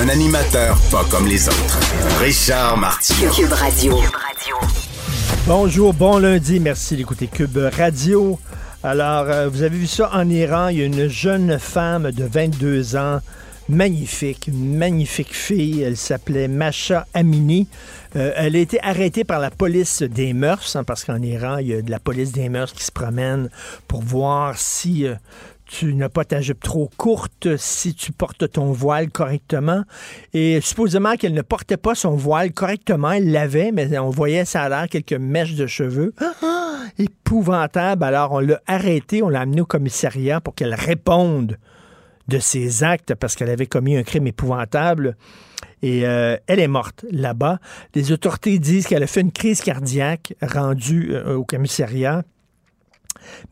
Un animateur pas comme les autres. Richard Martineau. Cube Radio. Bonjour, bon lundi, merci d'écouter Cube Radio. Alors, euh, vous avez vu ça en Iran, il y a une jeune femme de 22 ans, magnifique, une magnifique fille, elle s'appelait Masha Amini. Euh, elle a été arrêtée par la police des mœurs, hein, parce qu'en Iran, il y a de la police des mœurs qui se promène pour voir si... euh, tu n'as pas ta jupe trop courte, si tu portes ton voile correctement. Et supposément qu'elle ne portait pas son voile correctement, elle l'avait, mais on voyait ça a l'air quelques mèches de cheveux. Ah, épouvantable. Alors on l'a arrêtée, on l'a amenée au commissariat pour qu'elle réponde de ses actes parce qu'elle avait commis un crime épouvantable. Et euh, elle est morte là-bas. Les autorités disent qu'elle a fait une crise cardiaque rendue euh, au commissariat.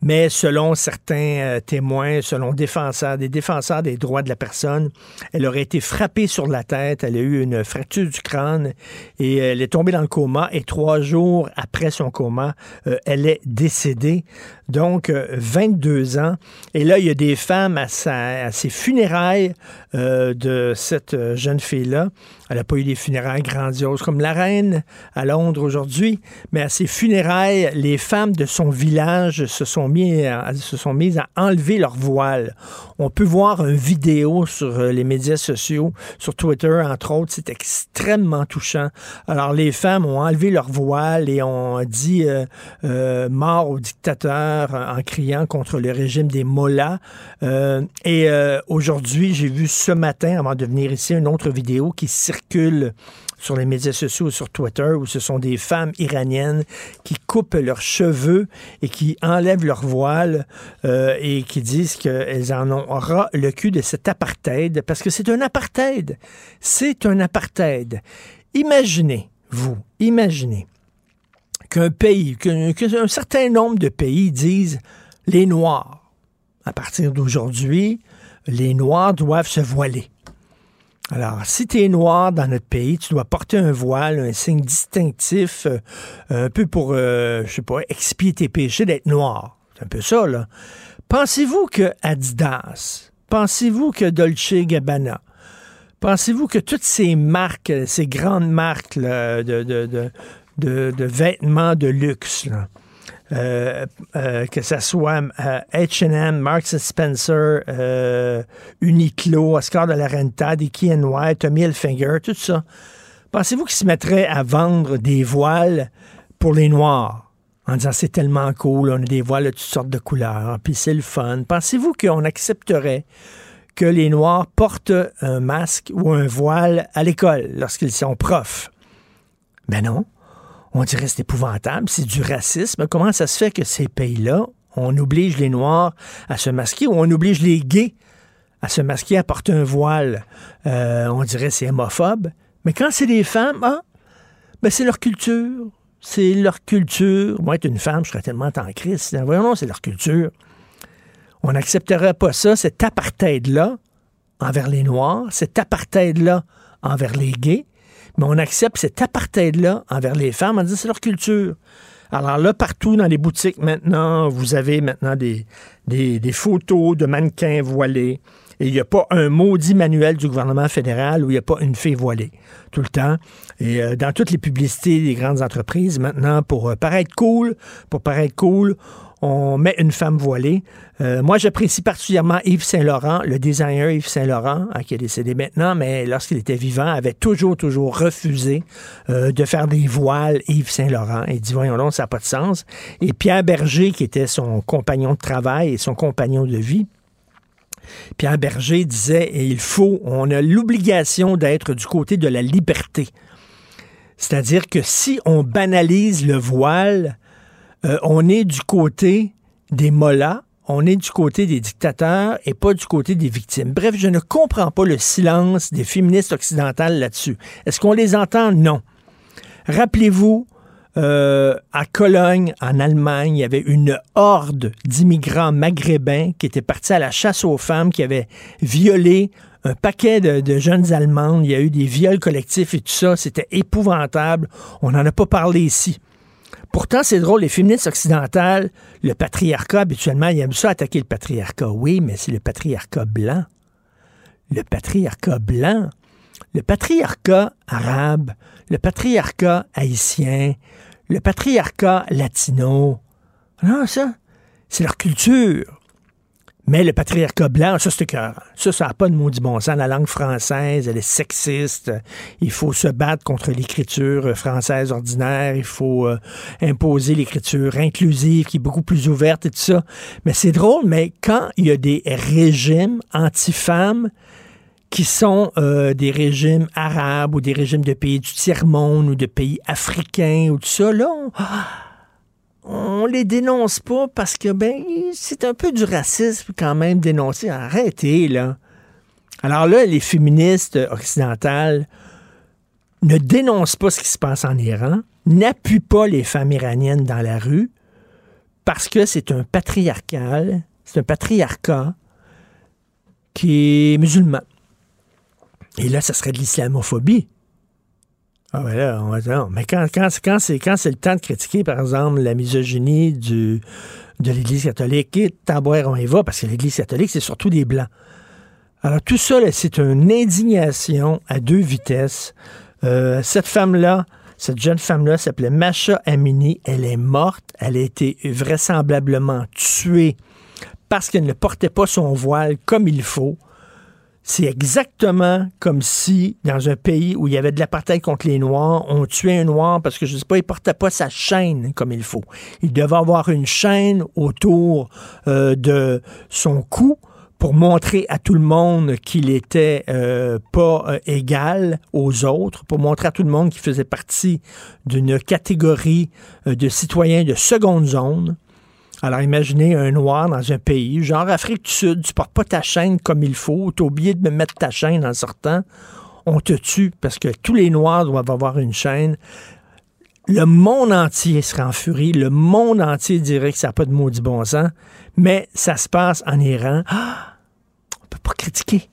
Mais selon certains euh, témoins, selon défenseurs, des défenseurs des droits de la personne, elle aurait été frappée sur la tête, elle a eu une fracture du crâne et elle est tombée dans le coma et trois jours après son coma, euh, elle est décédée. Donc, euh, 22 ans. Et là, il y a des femmes à, ses funérailles euh, de cette euh, jeune fille-là. Elle n'a pas eu des funérailles grandioses comme la reine à Londres aujourd'hui, mais à ses funérailles, les femmes de son village se sont, mis se sont mises à enlever leur voile. On peut voir une vidéo sur euh, les médias sociaux, sur Twitter, entre autres. C'est extrêmement touchant. Alors, les femmes ont enlevé leur voile et ont dit euh, euh, mort au dictateur en, criant contre le régime des mollahs. Et aujourd'hui, j'ai vu ce matin, avant de venir ici, une autre vidéo qui circule sur les médias sociaux, sur Twitter, où ce sont des femmes iraniennes qui coupent leurs cheveux et qui enlèvent leur voile euh, et qui disent qu'elles en ont ras le cul de cet apartheid, parce que c'est un apartheid. C'est un apartheid. Imaginez, vous, imaginez qu'un pays, qu'un certain nombre de pays disent les Noirs, à partir d'aujourd'hui, les Noirs doivent se voiler. Alors, si tu es noir dans notre pays, tu dois porter un voile, un signe distinctif, euh, un peu pour, euh, je sais pas, expier tes péchés d'être noir. C'est un peu ça, là. Pensez-vous que Adidas, pensez-vous que Dolce Gabbana, pensez-vous que toutes ces marques, ces grandes marques de, vêtements de luxe, euh, euh, que ce soit H&M, Marks Spencer, Uniqlo, Oscar de la Renta, Dickie White, Tommy Hilfiger, tout ça. Pensez-vous qu'ils se mettraient à vendre des voiles pour les Noirs? En disant c'est tellement cool, on a des voiles de toutes sortes de couleurs, puis c'est le fun. Pensez-vous qu'on accepterait que les Noirs portent un masque ou un voile à l'école lorsqu'ils sont profs? Ben non. On dirait c'est épouvantable, c'est du racisme. Comment ça se fait que ces pays-là, on oblige les Noirs à se masquer ou on oblige les gays à se masquer, à porter un voile? Euh, on dirait c'est homophobe. Mais quand c'est des femmes, ah, ben c'est leur culture. C'est leur culture. Moi, être une femme, je serais tellement en crise. Voyons, non, c'est leur culture. On n'accepterait pas ça, cet apartheid-là, envers les Noirs, cet apartheid-là envers les gays, mais on accepte cet apartheid-là envers les femmes en disant c'est leur culture. Alors là, partout dans les boutiques maintenant, vous avez maintenant des, photos de mannequins voilés. Et il n'y a pas un maudit manuel du gouvernement fédéral où il n'y a pas une fille voilée tout le temps. Et euh, dans toutes les publicités des grandes entreprises, maintenant, pour euh, paraître cool, pour paraître cool, on met une femme voilée. Euh, moi, j'apprécie particulièrement Yves Saint-Laurent, le designer Yves Saint-Laurent, hein, qui est décédé maintenant, mais lorsqu'il était vivant, avait toujours, toujours refusé euh, de faire des voiles Yves Saint-Laurent. Il dit, voyons donc, ça n'a pas de sens. Et Pierre Berger, qui était son compagnon de travail et son compagnon de vie, Pierre Berger disait, il faut, on a l'obligation d'être du côté de la liberté. C'est-à-dire que si on banalise le voile, euh, on est du côté des mollahs, on est du côté des dictateurs et pas du côté des victimes. Bref, je ne comprends pas le silence des féministes occidentales là-dessus. Est-ce qu'on les entend? Non. Rappelez-vous, euh, à Cologne, en Allemagne, il y avait une horde d'immigrants maghrébins qui étaient partis à la chasse aux femmes, qui avaient violé un paquet de, jeunes Allemandes. Il y a eu des viols collectifs et tout ça. C'était épouvantable. On n'en a pas parlé ici. Pourtant, c'est drôle, les féministes occidentales, le patriarcat, habituellement, ils aiment ça attaquer le patriarcat. Oui, mais c'est le patriarcat blanc. Le patriarcat blanc. Le patriarcat arabe, le patriarcat haïtien, le patriarcat latino. Non, ça, c'est leur culture. Mais le patriarcat blanc, ça, c'est cœur. Ça, ça n'a pas de maudit bon sens. La langue française, elle est sexiste. Il faut se battre contre l'écriture française ordinaire. Il faut euh, imposer l'écriture inclusive qui est beaucoup plus ouverte et tout ça. Mais c'est drôle, mais quand il y a des régimes anti-femmes qui sont euh, des régimes arabes ou des régimes de pays du tiers-monde ou de pays africains ou tout ça, là, on on les dénonce pas parce que ben c'est un peu du racisme quand même dénoncer. Arrêtez là. Alors là, les féministes occidentales ne dénoncent pas ce qui se passe en Iran, n'appuient pas les femmes iraniennes dans la rue parce que c'est un patriarcal, c'est un patriarcat qui est musulman. Et là, ça serait de l'islamophobie. Ah ben là, on va dire, mais quand, quand, quand c'est quand c'est le temps de critiquer, par exemple, la misogynie du, de l'Église catholique, et tambour, on y va, parce que l'Église catholique, c'est surtout des Blancs. Alors tout ça, c'est une indignation à deux vitesses. Euh, cette femme-là, cette jeune femme-là s'appelait Masha Amini. Elle est morte. Elle a été vraisemblablement tuée parce qu'elle ne portait pas son voile comme il faut. C'est exactement comme si, dans un pays où il y avait de l'apartheid contre les Noirs, on tuait un Noir parce que, je ne sais pas, il portait pas sa chaîne comme il faut. Il devait avoir une chaîne autour euh, de son cou pour montrer à tout le monde qu'il était euh, pas euh, égal aux autres, pour montrer à tout le monde qu'il faisait partie d'une catégorie de citoyens de seconde zone. Alors imaginez un noir dans un pays, genre Afrique du Sud, tu portes pas ta chaîne comme il faut, tu as oublié de me mettre ta chaîne en sortant, on te tue parce que tous les noirs doivent avoir une chaîne. Le monde entier serait en furie, le monde entier dirait que ça n'a pas de maudit bon sens, mais ça se passe en Iran. Ah, on peut pas critiquer.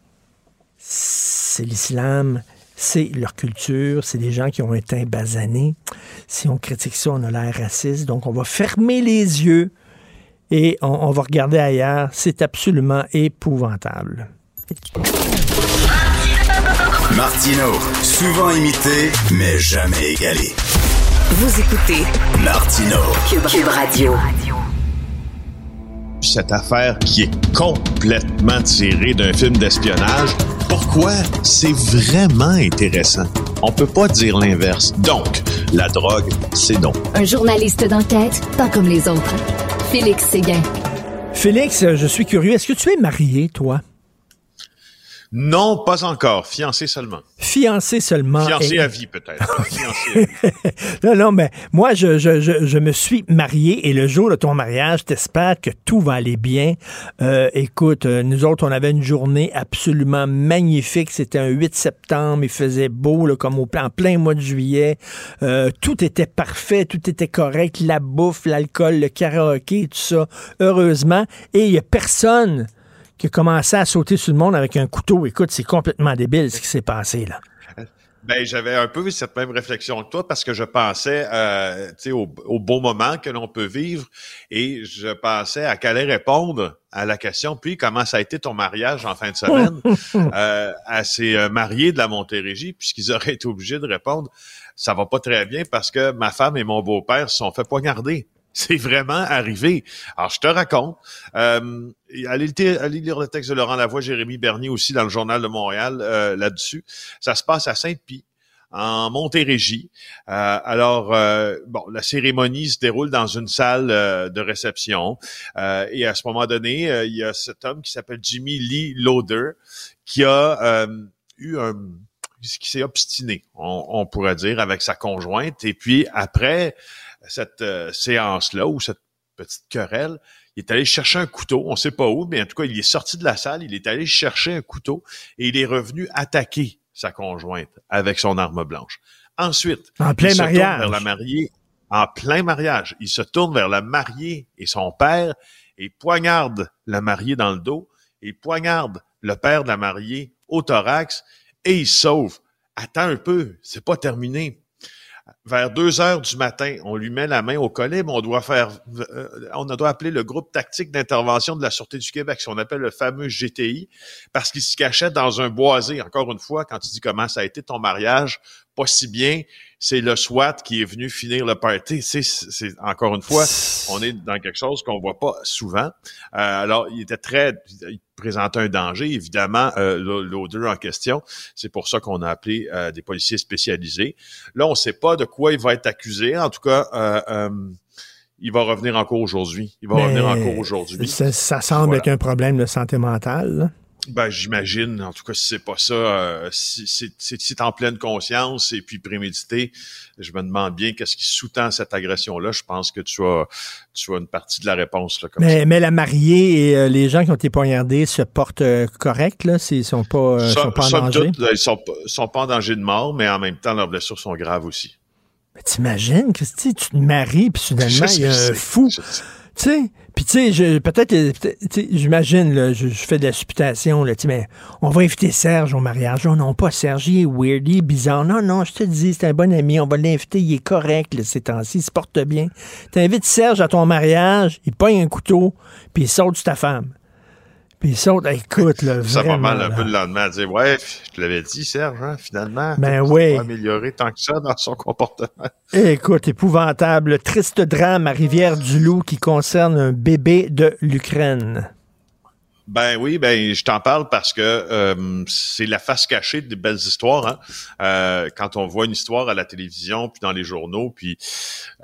C'est l'islam, c'est leur culture, c'est des gens qui ont un teint basané. Si on critique ça, on a l'air raciste. Donc, on va fermer les yeux et on, va regarder ailleurs. C'est absolument épouvantable. Martino, souvent imité, mais jamais égalé. Vous écoutez Martino, Cube, Radio. Cette affaire qui est complètement tirée d'un film d'espionnage, pourquoi c'est vraiment intéressant? On peut pas dire l'inverse. Donc, la drogue, c'est donc. Un journaliste d'enquête, pas comme les autres. Félix Séguin. Félix, je suis curieux. Est-ce que tu es marié, toi? Non, pas encore. Fiancé seulement. Fiancé seulement. Fiancé Et- à vie, peut-être. Non, non, mais moi, je, je, je, je me suis marié et le jour de ton mariage, t'espères que tout va aller bien. Euh, écoute, euh, nous autres, on avait une journée absolument magnifique. C'était un 8 septembre. Il faisait beau, là, comme au, en plein mois de juillet. Euh, tout était parfait, tout était correct. La bouffe, l'alcool, le karaoké, tout ça. Heureusement. Et il y a personne qui a commencé à sauter sur le monde avec un couteau. Écoute, c'est complètement débile ce qui s'est passé là. Ben, j'avais un peu cette même réflexion que toi parce que je pensais euh, au, au beau moment que l'on peut vivre et je pensais à qu'elle allait répondre à la question, puis comment ça a été ton mariage en fin de semaine euh, à ces euh, mariés de la Montérégie, puisqu'ils auraient été obligés de répondre, ça va pas très bien parce que ma femme et mon beau-père se sont fait poignarder. C'est vraiment arrivé. Alors, je te raconte. Euh, allez, lire le texte de Laurent Lavoie, Jérémy Bernier aussi dans le Journal de Montréal euh, là-dessus. Ça se passe à Sainte-Pie en Montérégie. Euh, alors, euh, bon, la cérémonie se déroule dans une salle de réception. et à ce moment donné, il y a cet homme qui s'appelle Jimmy Lee Loader qui a eu un qui s'est obstiné, on, pourrait dire, avec sa conjointe. Et puis après cette séance-là ou cette petite querelle, il est allé chercher un couteau, on sait pas où, mais en tout cas, il est sorti de la salle, il est allé chercher un couteau et il est revenu attaquer sa conjointe avec son arme blanche. Ensuite, en plein il se mariage. tourne vers la mariée en plein mariage. Il se tourne vers la mariée et son père et poignarde la mariée dans le dos et poignarde le père de la mariée au thorax et il sauve. Attends un peu, c'est pas terminé vers deux heures du matin, on lui met la main au collet, mais on doit faire, euh, on doit appeler le groupe tactique d'intervention de la Sûreté du Québec, ce qu'on appelle le fameux GTI, parce qu'il se cachait dans un boisé. Encore une fois, quand tu dis comment ça a été ton mariage, pas si bien, c'est le SWAT qui est venu finir le party. C'est, c'est encore une fois, on est dans quelque chose qu'on voit pas souvent. Euh, alors, il était très, il présentait un danger, évidemment, euh, l'odeur en question. C'est pour ça qu'on a appelé euh, des policiers spécialisés. Là, on sait pas de quoi il va être accusé. En tout cas, euh, euh il va revenir encore aujourd'hui. Il va revenir encore aujourd'hui. Ça, ça semble voilà. être un problème de santé mentale. Là. Ben, j'imagine, en tout cas, si c'est pas ça, euh, si c'est en pleine conscience et puis prémédité, je me demande bien qu'est-ce qui sous-tend cette agression-là. Je pense que tu as, tu as une partie de la réponse. Là, comme mais, ça. mais la mariée et euh, les gens qui ont été poignardés se portent euh, corrects, là? Ils sont pas, euh, sont pas en danger? Ils sont, sont pas en danger de mort, mais en même temps, leurs blessures sont graves aussi. Mais t'imagines, Christy, tu te maries, puis soudainement, il y a un fou. Tu sais, puis tu sais, peut-être, j'imagine, là, je, je, fais de la supputation, là, mais on va inviter Serge au mariage. Non, non, pas Serge, il est weird, il est bizarre. Non, non, je te dis, c'est un bon ami, on va l'inviter, il est correct, là, ces temps-ci, il se porte bien. T'invites Serge à ton mariage, il pogne un couteau, puis il saute sur ta femme. Puis il saute, écoute, là, Ça vraiment, va mal un peu le lendemain dire, ouais, je te l'avais dit, Serge, hein, finalement. Ben oui. va améliorer tant que ça dans son comportement. Écoute, épouvantable. Triste drame à Rivière-du-Loup qui concerne un bébé de l'Ukraine. Ben oui, ben je t'en parle parce que euh, c'est la face cachée des belles histoires. Hein? Euh, quand on voit une histoire à la télévision, puis dans les journaux, puis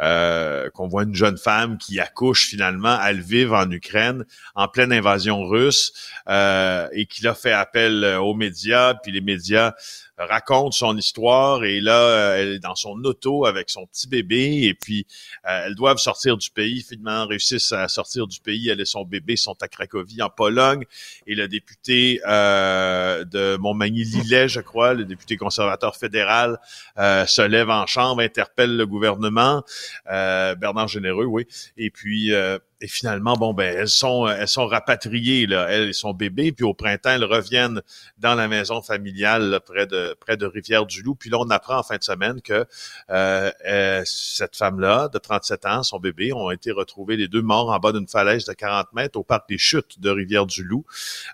euh, qu'on voit une jeune femme qui accouche finalement à Lviv en Ukraine en pleine invasion russe euh, et qui a fait appel aux médias, puis les médias raconte son histoire et là, elle est dans son auto avec son petit bébé et puis euh, elles doivent sortir du pays. Finalement, réussissent à sortir du pays. Elle et son bébé sont à Cracovie, en Pologne. Et le député euh, de Montmagny-Lillet, je crois, le député conservateur fédéral, euh, se lève en chambre, interpelle le gouvernement, euh, Bernard Généreux, oui. Et puis et finalement, bon, ben, elles sont, elles sont rapatriées, là, elles et son bébé, puis au printemps, elles reviennent dans la maison familiale près de près de Rivière-du-Loup. Puis là, on apprend en fin de semaine que euh, euh, cette femme-là, de 37 ans, son bébé, ont été retrouvés les deux morts en bas d'une falaise de 40 mètres au parc des Chutes de Rivière-du-Loup.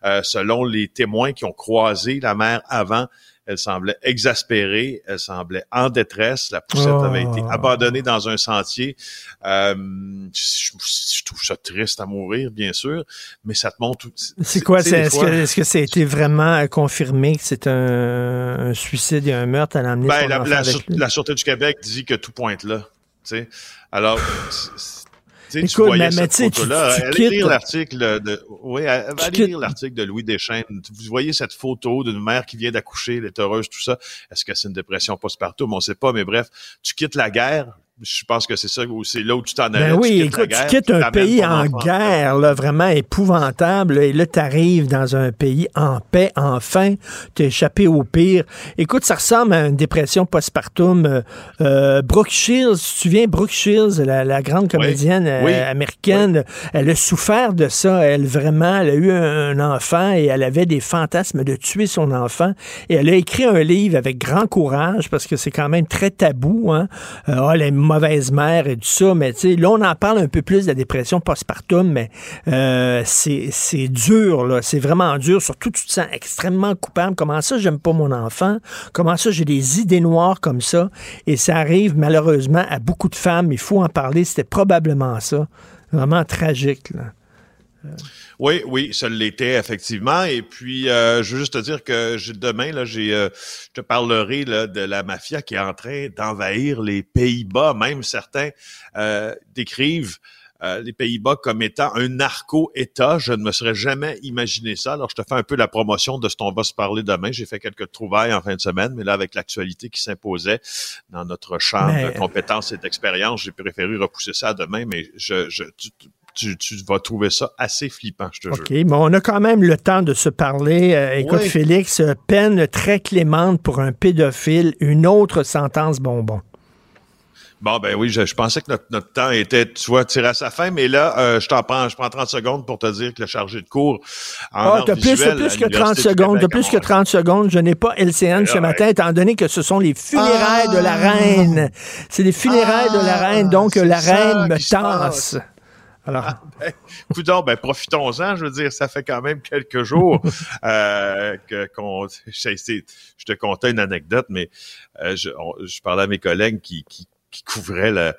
Euh, selon les témoins qui ont croisé la mère avant, elle semblait exaspérée, elle semblait en détresse. La poussette Oh. avait été abandonnée dans un sentier. Euh, je, je trouve ça triste à mourir, bien sûr, mais ça te montre. C'est quoi? Est-ce que, que ça a été vraiment euh, confirmé que c'est un, un suicide et un meurtre à l'emmener Ben, la, la, la Sûreté du Québec dit que tout pointe là. tu sais. Alors, tu Écoute, voyais mais- mais cette tu tu Allez lire l'article de, oui, allez quittes- lire l'article de Louis Deschênes. Vous voyez cette photo d'une mère qui vient d'accoucher, elle est heureuse, tout ça. Est-ce que c'est une dépression postpartum? On sait pas, mais bref, tu quittes la guerre, je pense que c'est ça, ou c'est là où tu t'en Ben allais. oui, tu écoute, guerre, tu quittes un pays en guerre, là, vraiment épouvantable, et là, tu arrives dans un pays en paix, enfin, tu échappé au pire. Écoute, ça ressemble à une dépression postpartum. Euh, euh, Brooke Shields, tu te souviens, Brooke Shields, la, la grande comédienne euh, Oui. américaine, elle a souffert de ça, elle, vraiment, elle a eu un, un enfant et elle avait des fantasmes de tuer son enfant, et elle a écrit un livre avec grand courage, parce que c'est quand même très tabou, hein, euh, les mauvaises mères et tout ça, mais tu sais, là, on en parle un peu plus de la dépression postpartum, mais euh, c'est c'est dur, là, c'est vraiment dur, surtout tu te sens extrêmement coupable. Comment ça, j'aime pas mon enfant? Comment ça, j'ai des idées noires comme ça? Et ça arrive malheureusement à beaucoup de femmes, il faut en parler, c'était probablement ça. Vraiment tragique, là. Oui, oui, ça l'était effectivement. Et puis, euh, je veux juste te dire que demain, là, j'ai, euh, je te parlerai là, de la mafia qui est en train d'envahir les Pays-Bas. Même certains euh, décrivent euh, les Pays-Bas comme étant un narco-État. Je ne me serais jamais imaginé ça. Alors, je te fais un peu la promotion de ce dont on va se parler demain. J'ai fait quelques trouvailles en fin de semaine, mais là, avec l'actualité qui s'imposait dans notre champ Mais- de compétences et d'expérience, j'ai préféré repousser ça à demain, mais je, je, tu, tu, tu vas trouver ça assez flippant, je te jure. OK, mais on a quand même le temps de se parler. Euh, écoute, Oui. Félix, euh, peine très clémente pour un pédophile, une autre sentence bonbon. Bon, ben oui, je, je pensais que notre, notre temps était, tu vois, tiré à sa fin, mais là, euh, je t'en prends, je prends 30 secondes pour te dire que le chargé de cours en Ah, plus, que 30 l'Université du secondes, t'as plus que Montréal. 30 secondes. Je n'ai pas LCN ce Ouais. matin, étant donné que ce sont les funérailles de la Ah. reine. C'est les funérailles de la reine, donc la reine me tasse. Alors, Ben, coudonc, ben profitons-en. Je veux dire, ça fait quand même quelques jours euh, que qu'on. Je te contais une anecdote, mais euh, je, on- je parlais à mes collègues qui, qui, qui couvraient le.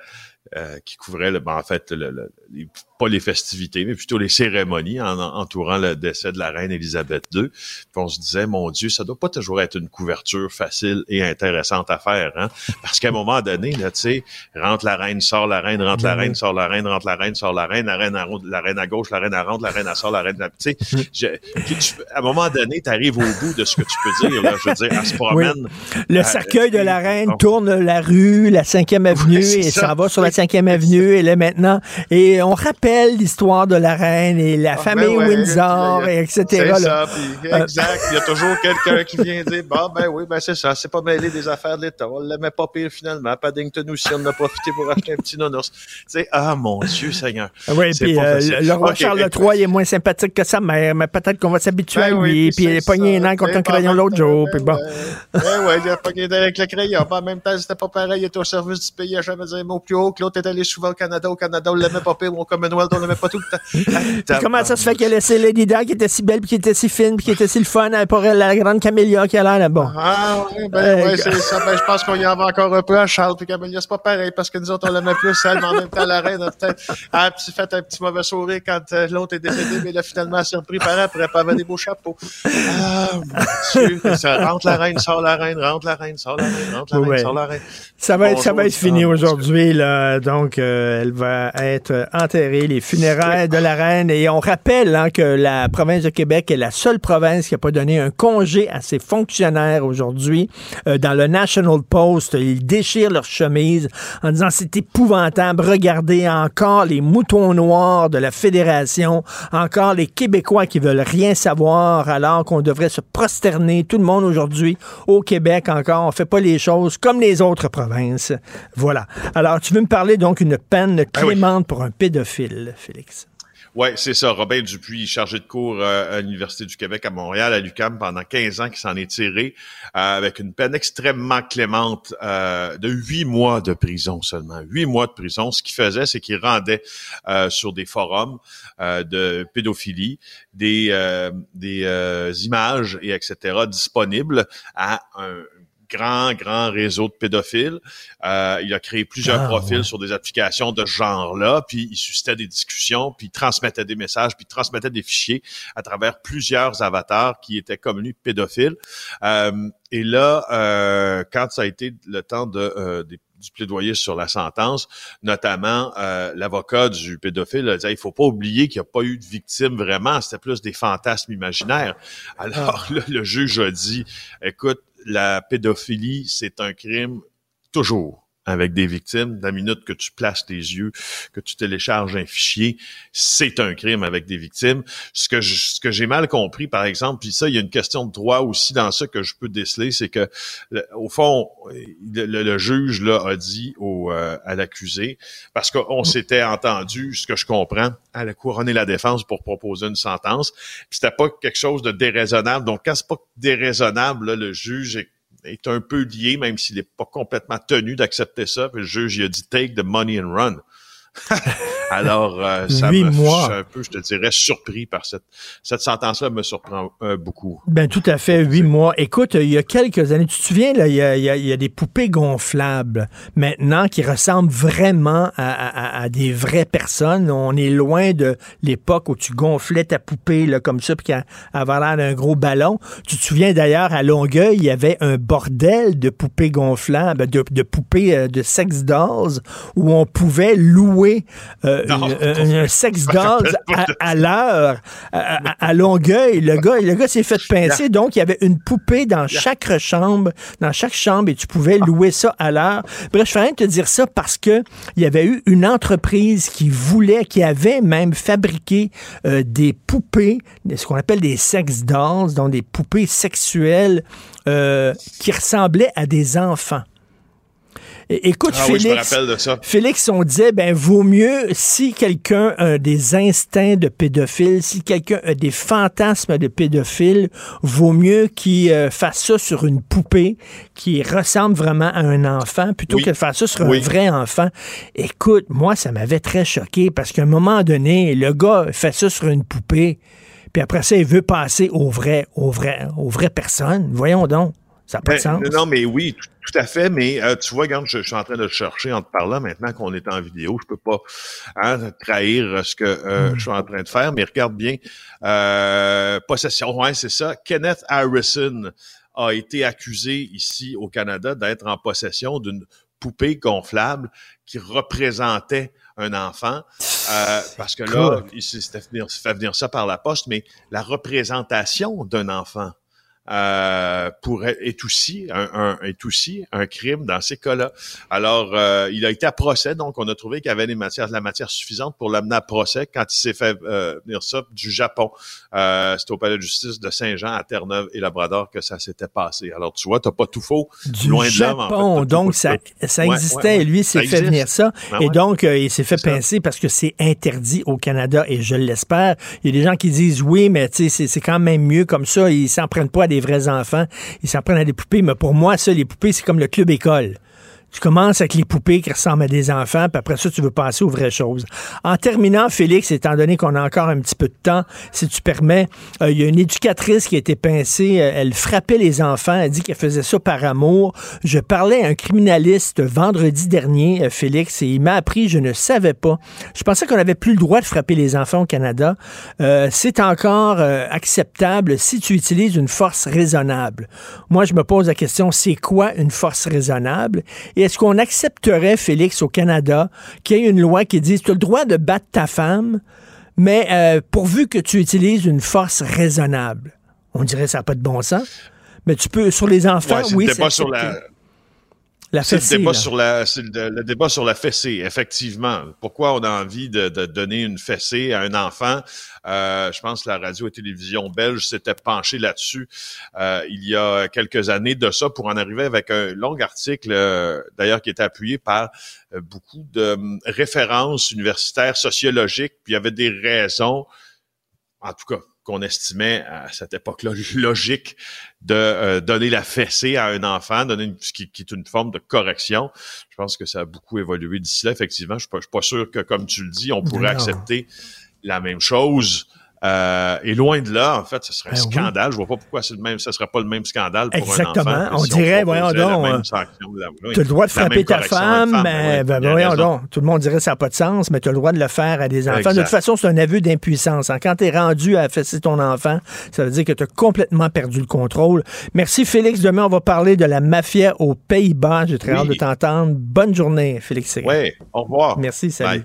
euh, qui couvraient le, ben, en fait le, le- les- pas les festivités, mais plutôt les cérémonies en, en- entourant le décès de la reine Élisabeth II. Puis on se disait, mon Dieu, ça doit pas toujours être une couverture facile et intéressante à faire, hein? Parce qu'à un moment donné, là, tu sais, rentre la reine, sort la reine, rentre la Mhm. reine, sort la reine, rentre la reine, sort la reine, la reine à, la reine à gauche, la reine à rentre, la reine à sort, la reine à... Tu sais, à un moment donné, tu arrives au bout de ce que tu peux dire, là. Je veux dire, elle se promène. le Ah, cercueil de la euh, reine tourne la rue, la 5e avenue, c'est et ça. ça va sur la 5e avenue, et là maintenant, et on rappelle l'histoire de la reine et la Ah, famille ben ouais, Windsor, et euh, etc. C'est ça, puis exact. Il y a toujours quelqu'un qui vient dire, bon, ben oui, ben c'est ça, c'est pas mêlé des affaires de l'État. On l'aimait pas pire finalement. Paddington aussi, on a profité pour acheter un petit. Tu sais, ah mon Dieu Seigneur. Oui, C'est puis euh, le roi Charles. III il est moins sympathique que sa mère, mais peut-être qu'on va s'habituer à Ben oui, lui, puis il est c'est pogné un an contre un crayon l'autre même jour, puis bon. ben, ben ouais, il a pogné avec le crayon. En même temps, c'était pas pareil. Il était au service du pays. Il a jamais dit un mot plus haut. Que l'autre est allé souvent au Canada. Au Canada, on l'aimait pas pire. Au Commonwealth, on l'aimait pas tout le temps. Puis comment ça se fait qu'elle a laissé Lady Di qui était si belle, puis qui était si fine, puis qui était si le fun, elle, pour elle, la grande Camélia qui a l'air là, bon. Ah, ouais, ben, Euh, ouais, c'est ça. Ben, je pense qu'on y en va encore un peu à Charles. Puis Camélia, c'est pas pareil parce que nous autres, on l'aimait plus, elle, mais en même temps, la reine a peut-être a petit- fait un petit mauvais sourire quand euh, l'autre est décédé, mais là, finalement, repris par après, pas avec des beaux chapeaux. Ah, mon Dieu. Ça rentre la reine, sort la reine, rentre la reine, sort la reine, rentre la Ouais. reine, sort la reine. Ça va être, ça va être fini ah, aujourd'hui, là. Donc, euh, elle va être enterrée, les funérailles de la reine. Et on rappelle hein, que la province de Québec est la seule province qui n'a pas donné un congé à ses fonctionnaires aujourd'hui. Euh, dans le National Post, ils déchirent leur chemise en disant c'est épouvantable. Regardez encore les moutons noirs de la fédération, encore les Québécois qui veulent rien savoir alors qu'on devrait se prosterner. Tout le monde aujourd'hui au Québec encore, on fait pas les choses comme les autres provinces. Voilà. Alors, tu veux me parler donc une peine Ah oui. clémente pour un pédophile, Félix? Oui, c'est ça. Robin Dupuis, chargé de cours euh, à l'Université du Québec à Montréal, à l'UQAM, pendant 15 ans, qui s'en est tiré euh, avec une peine extrêmement clémente euh, de huit mois de prison seulement. Huit mois de prison. Ce qu'il faisait, c'est qu'il rendait sur des forums de pédophilie des, des images et etc. disponibles à un grand, grand réseau de pédophiles. Euh, il a créé plusieurs Ah, profils ouais. sur des applications de ce genre-là, puis il suscitait des discussions, puis il transmettait des messages, puis il transmettait des fichiers à travers plusieurs avatars qui étaient connus pédophiles. Euh, et là, euh, quand ça a été le temps de, euh, des- du plaidoyer sur la sentence, notamment euh, l'avocat du pédophile a dit il faut pas oublier qu'il n'y a pas eu de victime vraiment, c'était plus des fantasmes imaginaires. Alors là, le juge a dit écoute, la pédophilie, c'est un crime toujours. Avec des victimes. La minute que tu places tes yeux, que tu télécharges un fichier, c'est un crime avec des victimes. Ce que ce que j'ai mal compris, par exemple, puis ça, il y a une question de droit aussi dans ça que je peux déceler, c'est que au fond, le, juge là a dit au, euh, à l'accusé, parce qu'on s'était entendu, ce que je comprends, à la couronner la défense pour proposer une sentence. Puis c'était pas quelque chose de déraisonnable. Donc quand c'est pas déraisonnable, là, le juge est est un peu lié, même s'il n'est pas complètement tenu d'accepter ça. Le juge, il a dit take the money and run. Alors, euh, ça me, mois. Un peu, je te dirais, surpris par cette, cette sentence-là, me surprend euh, beaucoup. Ben tout à fait, huit mois. Écoute, il y a quelques années, tu te souviens, là, il, y a, il, y a, des poupées gonflables maintenant qui ressemblent vraiment à, à, des vraies personnes. On est loin de l'époque où tu gonflais ta poupée là, comme ça, puis qu'elle avait l'air d'un gros ballon. Tu te souviens d'ailleurs, à Longueuil, il y avait un bordel de poupées gonflables, de, de poupées euh, de sex dolls, où on pouvait louer un, sex doll à, l'heure, à, Longueuil. Le gars, le gars s'est fait pincer, donc il y avait une poupée dans chaque chambre, dans chaque chambre, et tu pouvais louer ça à l'heure. Bref, je fais rien te dire ça parce que il y avait eu une entreprise qui voulait, qui avait même fabriqué euh, des poupées, ce qu'on appelle des sex dolls, donc des poupées sexuelles euh, qui ressemblaient à des enfants. Écoute, ah Félix, Félix, on disait, ben, vaut mieux si quelqu'un a des instincts de pédophile, si quelqu'un a des fantasmes de pédophile, vaut mieux qu'il euh, fasse ça sur une poupée qui ressemble vraiment à un enfant plutôt que de faire ça sur un vrai enfant. Écoute, moi, ça m'avait très choqué parce qu'à un moment donné, le gars fait ça sur une poupée, puis après ça, il veut passer au vrai, au vrai, aux vraies personnes. Voyons donc. Ça n'a pas de sens. Non, mais oui, tout, à fait. Mais euh, tu vois, regarde, je, suis en train de le chercher en te parlant. Maintenant qu'on est en vidéo, je peux pas hein, trahir ce que euh, hmm. je suis en train de faire. Mais regarde bien, euh, possession, ouais, c'est ça. Kenneth Harrison a été accusé ici au Canada d'être en possession d'une poupée gonflable qui représentait un enfant, euh, parce que là, il s'est fait venir ça par la poste, mais la représentation d'un enfant euh, pourrait est aussi un, un, est aussi un crime dans ces cas-là. Alors, euh, il a été à procès, donc on a trouvé qu'il y avait les matières, la matière suffisante pour l'amener à procès quand il s'est fait euh, venir ça du Japon. Euh, C'était au palais de justice de Saint-Jean à Terre-Neuve et Labrador que ça s'était passé. Alors, tu vois, t'as pas tout faux. Du loin Japon, de donc ça, ça existait et lui s'est fait venir ça. Ben et donc, euh, il s'est fait pincer parce que c'est interdit au Canada et je l'espère. Il y a des gens qui disent oui, mais tu sais, c'est quand même mieux comme ça. Ils s'en prennent pas à des vrais enfants. Ils s'en prennent à des poupées. Mais pour moi, ça, les poupées, c'est comme le club école. Tu commences avec les poupées qui ressemblent à des enfants, puis après ça, tu veux passer aux vraies choses. En terminant, Félix, étant donné qu'on a encore un petit peu de temps, si tu permets, euh, il y a une éducatrice qui a été pincée, euh, elle frappait les enfants, elle dit qu'elle faisait ça par amour. Je parlais à un criminaliste vendredi dernier, euh, Félix, et il m'a appris, je ne savais pas. Je pensais qu'on n'avait plus le droit de frapper les enfants au Canada. C'est encore acceptable si tu utilises une force raisonnable. Moi, je me pose la question, c'est quoi une force raisonnable? Est-ce qu'on accepterait, Félix, au Canada, qu'il y ait une loi qui dise tu as le droit de battre ta femme, mais euh, pourvu que tu utilises une force raisonnable? On dirait que ça n'a pas de bon sens. Mais tu peux, sur les enfants, oui. Pas sur la, c'est le débat sur la, le, débat sur la fessée, effectivement. Pourquoi on a envie de, donner une fessée à un enfant? Euh, Je pense que la radio et télévision belge s'était penchée là-dessus euh, il y a quelques années de ça pour en arriver avec un long article, euh, d'ailleurs qui était appuyé par beaucoup de hum, références universitaires sociologiques. Puis il y avait des raisons, en tout cas qu'on estimait à cette époque-là logique de euh, donner la fessée à un enfant, donner une, qui, qui, est une forme de correction. Je pense que ça a beaucoup évolué d'ici là. Effectivement, je ne suis, pas sûr que, comme tu le dis, on pourrait accepter la même chose euh, et loin de là, en fait, ce serait un ben scandale. Je vois pas pourquoi c'est le même, ce serait pas le même scandale pour Exactement. un enfant. On dirait, voyons donc, tu as le droit de frapper ta femme, mais ben, voyons donc, tout le monde dirait que ça n'a pas de sens, mais tu as le droit de le faire à des enfants. De toute façon, c'est un aveu d'impuissance. Hein. Quand tu es rendu à fesser ton enfant, ça veut dire que tu as complètement perdu le contrôle. Merci Félix. Demain, on va parler de la mafia aux Pays-Bas. J'ai très hâte de t'entendre. Bonne journée, Félix. Oui, au revoir. Merci, salut.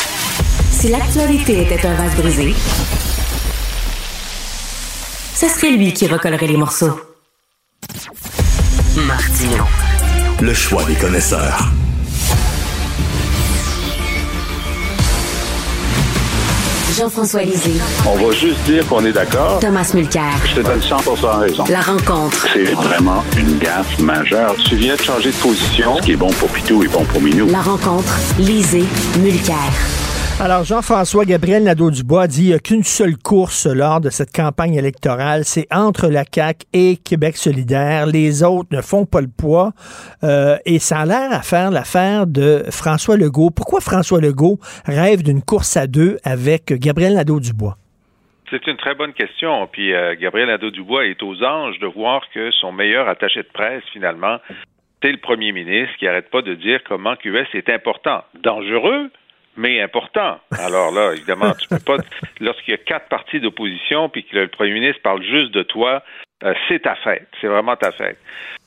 Si l'actualité était un vase brisé, ce serait lui qui recollerait les morceaux. Martino. Le choix des connaisseurs. Jean-François Lisée. On va juste dire qu'on est d'accord. Thomas Mulcair. Je te donne 100% raison. La rencontre. C'est vraiment une gaffe majeure. Tu viens de changer de position. Ce qui est bon pour Pitou est bon pour Minou. La rencontre. Lisée. Mulcair. Alors, Jean-François Gabriel Nadeau-Dubois dit qu'il n'y a qu'une seule course lors de cette campagne électorale, c'est entre la CAQ et Québec solidaire. Les autres ne font pas le poids. Euh, et ça a l'air à faire l'affaire de François Legault. Pourquoi François Legault rêve d'une course à deux avec Gabriel Nadeau-Dubois? C'est une très bonne question. Puis euh, Gabriel Nadeau-Dubois est aux anges de voir que son meilleur attaché de presse, finalement, c'est le premier ministre qui n'arrête pas de dire comment QS est important. Dangereux, mais important. Alors là, évidemment, tu peux pas. Lorsqu'il y a quatre partis d'opposition puis que le premier ministre parle juste de toi, euh, c'est ta fête. C'est vraiment ta fête.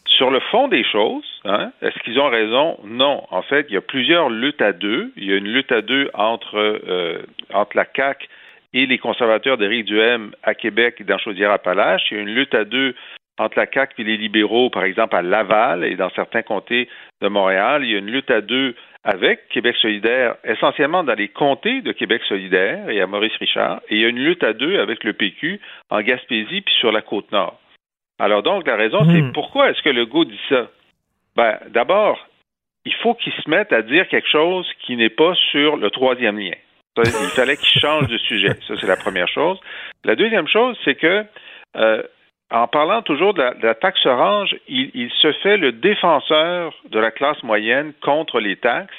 Sur le fond des choses, hein, est-ce qu'ils ont raison? Non. En fait, il y a plusieurs luttes à deux. Il y a une lutte à deux entre, euh, entre la CAQ et les conservateurs d'Éric Duhem à Québec et dans Chaudière-Appalaches. Il y a une lutte à deux entre la CAQ et les libéraux, par exemple, à Laval et dans certains comtés de Montréal. Il y a une lutte à deux avec Québec solidaire, essentiellement dans les comtés de Québec solidaire et à Maurice Richard, et il y a une lutte à deux avec le PQ en Gaspésie puis sur la côte nord. Alors donc, la raison, c'est hmm. pourquoi est-ce que le Legault dit ça? Ben, d'abord, il faut qu'il se mette à dire quelque chose qui n'est pas sur le troisième lien. Il fallait qu'il change de sujet. Ça, c'est la première chose. La deuxième chose, c'est que euh, en parlant toujours de la, taxe orange, il, se fait le défenseur de la classe moyenne contre les taxes,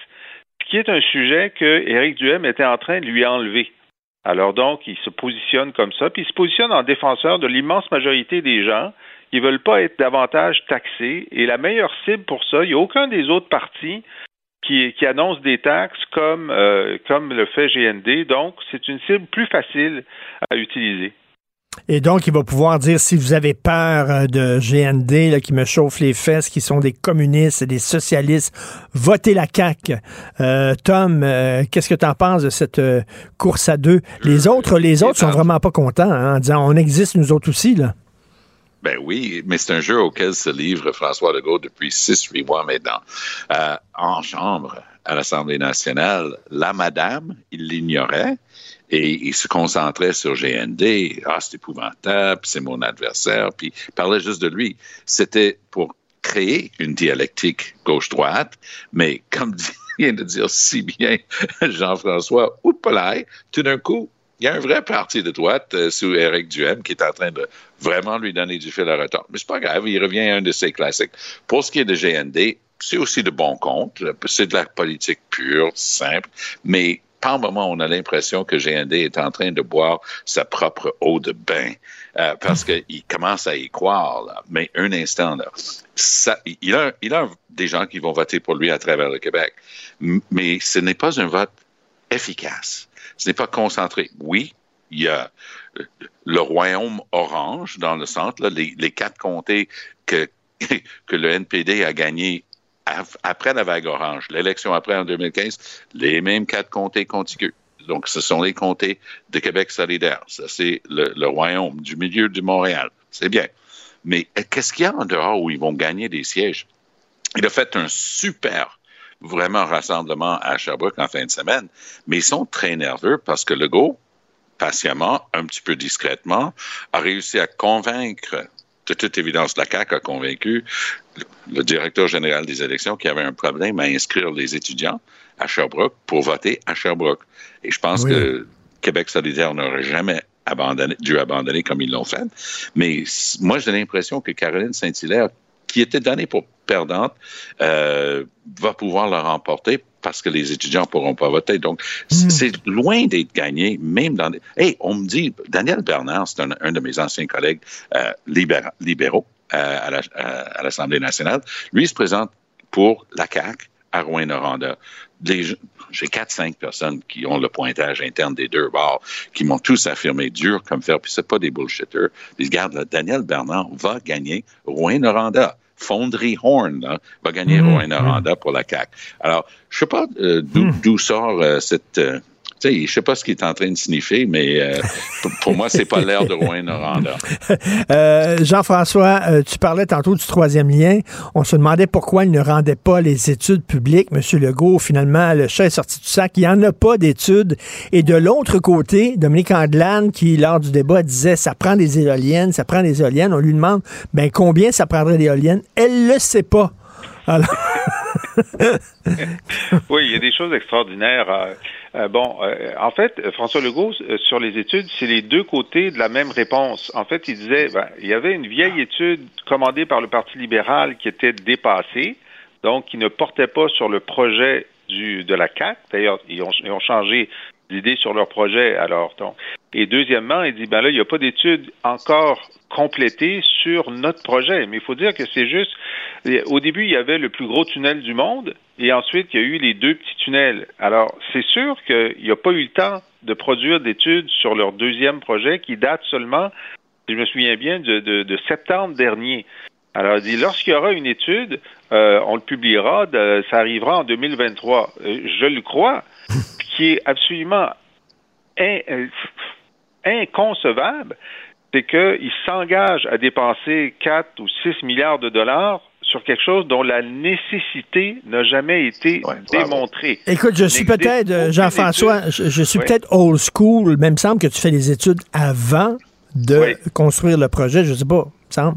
ce qui est un sujet que Éric Duhem était en train de lui enlever. Alors donc, il se positionne comme ça, puis il se positionne en défenseur de l'immense majorité des gens qui ne veulent pas être davantage taxés. Et la meilleure cible pour ça, il n'y a aucun des autres partis qui, annonce des taxes comme, euh, comme le fait GND. Donc, c'est une cible plus facile à utiliser. Et donc, il va pouvoir dire si vous avez peur euh, de GND là, qui me chauffe les fesses, qui sont des communistes et des socialistes, votez la CAQ. Euh, Tom, euh, qu'est-ce que tu en penses de cette course à deux? Les autres, les autres sont vraiment pas contents hein, en disant on existe nous autres aussi. Là. Ben oui, mais c'est un jeu auquel se livre François Legault depuis six, huit mois maintenant. en chambre, à l'Assemblée nationale, la madame, il l'ignorait et il se concentrait sur GND. Ah, c'est épouvantable, c'est mon adversaire, puis il parlait juste de lui. C'était pour créer une dialectique gauche-droite, mais comme vient de dire si bien Jean-François Oupelay, tout d'un coup, il y a un vrai parti de droite euh, sous Éric Duhem qui est en train de vraiment lui donner du fil à retordre. Mais c'est pas grave, il revient à un de ses classiques. Pour ce qui est de GND, c'est aussi de bon compte. C'est de la politique pure, simple, mais par moment, on a l'impression que GND est en train de boire sa propre eau de bain euh, parce qu'il commence à y croire. Mais un instant, là, ça, il, a, il a des gens qui vont voter pour lui à travers le Québec, mais ce n'est pas un vote efficace. Ce n'est pas concentré. Oui, il y a le royaume orange dans le centre, les, les, quatre comtés que, que le NPD a gagné après la vague orange, l'élection après en 2015, les mêmes quatre comtés contigus. Donc, ce sont les comtés de Québec solidaire. Ça, c'est le, royaume du milieu de Montréal. C'est bien. Mais euh, qu'est-ce qu'il y a en dehors où ils vont gagner des sièges? Il a fait un super, vraiment, rassemblement à Sherbrooke en fin de semaine, mais ils sont très nerveux parce que Legault, patiemment, un petit peu discrètement, a réussi à convaincre de toute évidence, la CAQ a convaincu le, directeur général des élections qu'il y avait un problème à inscrire les étudiants à Sherbrooke pour voter à Sherbrooke. Et je pense que Québec solidaire n'aurait jamais abandonné, dû abandonner comme ils l'ont fait. Mais moi, j'ai l'impression que Caroline Saint-Hilaire, qui était donnée pour perdante, euh, va pouvoir la remporter parce que les étudiants pourront pas voter. Donc, hmm. c'est loin d'être gagné, même dans des... Hey, on me dit, Daniel Bernard, c'est un, de mes anciens collègues euh, libéraux euh, à l'Assemblée nationale. Lui, il se présente pour la CAQ à Rouen-Noranda. J'ai quatre, cinq personnes qui ont le pointage interne des deux bords, qui m'ont tous affirmé dur comme fer, puis c'est pas des bullshitters. Ils regardent, Daniel Bernard va gagner Rouen-Noranda. Fonderie Horn va gagner mmh, Rouen-Noranda mmh. pour la CAQ. Alors, je sais pas euh, mmh. d'où sort euh, cette... Je ne sais pas ce qu'il est en train de sniffer, mais euh, pour moi, c'est pas l'air de Rouen-Noranda. Euh, Jean-François, euh, tu parlais tantôt du troisième lien. On se demandait pourquoi il ne rendait pas les études publiques. Monsieur Legault, finalement, le chat est sorti du sac. Il n'y en a pas d'études. Et de l'autre côté, Dominique Andelane, qui, lors du débat, disait ça prend des éoliennes, ça prend des éoliennes. On lui demande ben combien ça prendrait d'éoliennes? Elle le sait pas. oui, il y a des choses extraordinaires. Euh, bon, euh, en fait, François Legault, euh, sur les études, c'est les deux côtés de la même réponse. En fait, il disait, ben, il y avait une vieille étude commandée par le Parti libéral qui était dépassée, donc qui ne portait pas sur le projet du, de la CAC. D'ailleurs, ils ont changé d'idée sur leur projet. Alors, donc, et deuxièmement, il dit, ben là, il n'y a pas d'études encore complétées sur notre projet. Mais il faut dire que c'est juste, au début, il y avait le plus gros tunnel du monde, et ensuite, il y a eu les deux petits tunnels. Alors, c'est sûr qu'il n'y a pas eu le temps de produire d'études sur leur deuxième projet qui date seulement, je me souviens bien, de, septembre dernier. Alors, il dit, lorsqu'il y aura une étude, euh, on le publiera, ça arrivera en 2023. Euh, je le crois, qui est absolument euh, inconcevable, c'est qu'il s'engage à dépenser 4 ou 6 milliards de dollars sur quelque chose dont la nécessité n'a jamais été démontrée. Écoute, je suis peut-être, Jean-François, je, suis peut-être old school, mais il me semble que tu fais des études avant de construire le projet, je sais pas.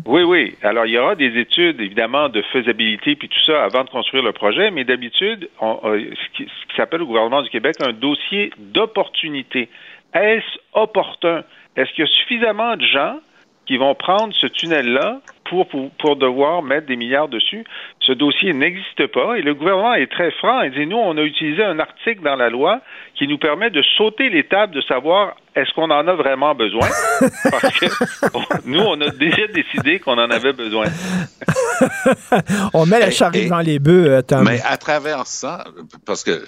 Oui, oui. Alors, il y aura des études, évidemment, de faisabilité puis tout ça avant de construire le projet, mais d'habitude, ce qui, ce qui s'appelle au gouvernement du Québec un dossier d'opportunité. Est-ce opportun? Est-ce qu'il y a suffisamment de gens qui vont prendre ce tunnel-là pour, pour, devoir mettre des milliards dessus. Ce dossier n'existe pas et le gouvernement est très franc. Il dit, nous, on a utilisé un article dans la loi qui nous permet de sauter l'étape de savoir est-ce qu'on en a vraiment besoin? Parce que nous, on a déjà décidé qu'on en avait besoin. on met la charrue dans les bœufs, euh, Mais à travers ça, parce que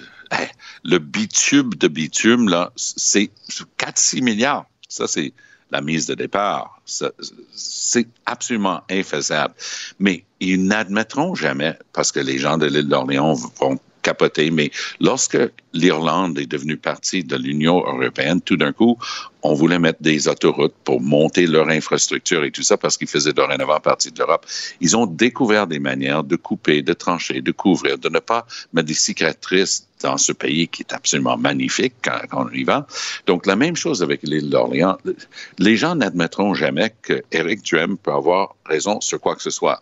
le bitume de bitume, là, c'est 4-6 milliards. Ça, c'est la mise de départ. C'est absolument infaisable. Mais ils n'admettront jamais, parce que les gens de l'île d'Orléans vont capoté, mais lorsque l'Irlande est devenue partie de l'Union européenne, tout d'un coup, on voulait mettre des autoroutes pour monter leur infrastructure et tout ça parce qu'ils faisaient dorénavant partie de l'Europe. Ils ont découvert des manières de couper, de trancher, de couvrir, de ne pas mettre des cicatrices dans ce pays qui est absolument magnifique quand, quand on y va. Donc, la même chose avec l'île d'Orléans. Les gens n'admettront jamais que Eric Duhem peut avoir raison sur quoi que ce soit.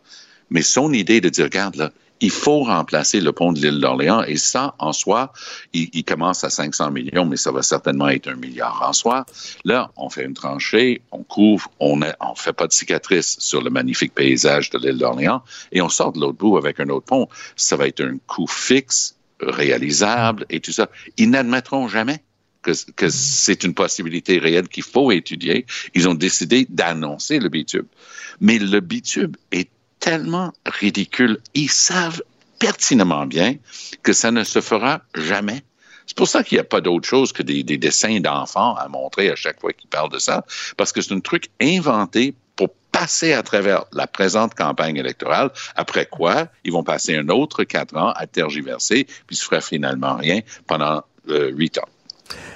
Mais son idée de dire, regarde, là, il faut remplacer le pont de l'île d'Orléans et ça, en soi, il, commence à 500 millions, mais ça va certainement être un milliard en soi. Là, on fait une tranchée, on couvre, on ne fait pas de cicatrice sur le magnifique paysage de l'île d'Orléans et on sort de l'autre bout avec un autre pont. Ça va être un coût fixe, réalisable et tout ça. Ils n'admettront jamais que, que c'est une possibilité réelle qu'il faut étudier. Ils ont décidé d'annoncer le bitube. Mais le bitube est tellement ridicule. Ils savent pertinemment bien que ça ne se fera jamais. C'est pour ça qu'il n'y a pas d'autre chose que des, dessins d'enfants à montrer à chaque fois qu'ils parlent de ça, parce que c'est un truc inventé pour passer à travers la présente campagne électorale, après quoi ils vont passer un autre quatre ans à tergiverser, puis se fera finalement rien pendant euh, huit ans.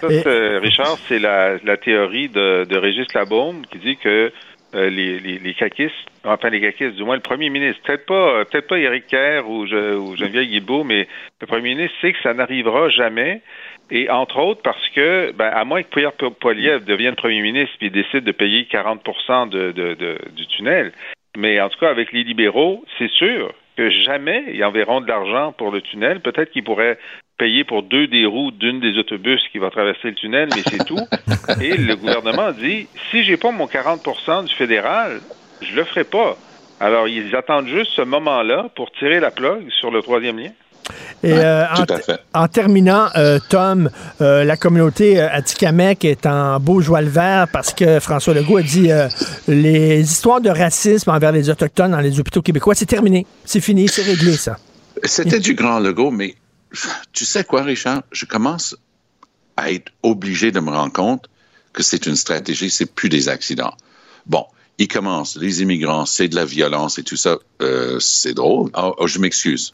Ça, c'est- Richard, c'est la, la théorie de, de Régis Labaume qui dit que euh, les, les, les caquistes, enfin les caquistes, du moins le premier ministre, peut-être pas, euh, peut-être pas Éric Kerr ou, je, ou Geneviève mais le premier ministre sait que ça n'arrivera jamais. Et entre autres parce que, ben, à moins que Pierre Po- Poilievre devienne premier ministre puis décide de payer 40 de, de, de- du tunnel, mais en tout cas avec les libéraux, c'est sûr que jamais ils enverront de l'argent pour le tunnel. Peut-être qu'ils pourraient payer pour deux des roues d'une des autobus qui va traverser le tunnel, mais c'est tout. Et le gouvernement dit si j'ai pas mon 40% du fédéral, je le ferai pas. Alors ils attendent juste ce moment-là pour tirer la plug sur le troisième lien. Et euh, en, en terminant, euh, Tom, euh, la communauté Atikamekw est en beau joie le vert parce que François Legault a dit les histoires de racisme envers les Autochtones dans les hôpitaux québécois, c'est terminé. C'est fini, c'est réglé, ça. C'était du grand Legault, mais tu sais quoi, Richard? Je commence à être obligé de me rendre compte que c'est une stratégie, c'est plus des accidents. Bon, il commence, les immigrants, c'est de la violence et tout ça, c'est drôle. Oh, oh, je m'excuse.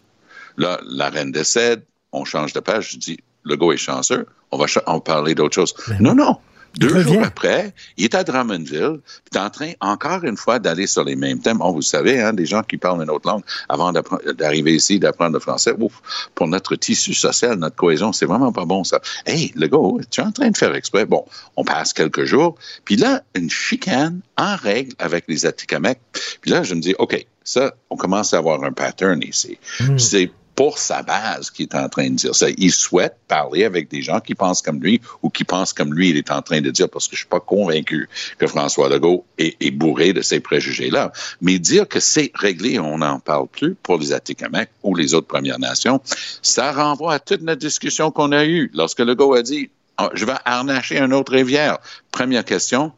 Là, la reine décède, on change de page, je dis, Legault est chanceux, on va, on parler d'autre chose. Non, non. Deux revient. jours après, il est à Drummondville, puis il est en train, encore une fois, d'aller sur les mêmes thèmes. Oh, vous savez, hein, des gens qui parlent une autre langue, avant d'arriver ici, d'apprendre le français, ouf, pour notre tissu social, notre cohésion, c'est vraiment pas bon, ça. Hey, le gars, tu es en train de faire exprès. Bon, on passe quelques jours, puis là, une chicane en règle avec les Atikamekw. Puis là, je me dis, OK, ça, on commence à avoir un pattern ici. C'est pour sa base qui est en train de dire ça. Il souhaite parler avec des gens qui pensent comme lui ou qui pensent comme lui, il est en train de dire, parce que je suis pas convaincu que François Legault est, bourré de ces préjugés-là. Mais dire que c'est réglé, on n'en parle plus pour les Atikamekw ou les autres Premières Nations, ça renvoie à toute notre discussion qu'on a eue lorsque Legault a dit, Ah, je vais harnacher un autre rivière. Première question,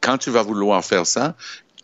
quand tu vas vouloir faire ça,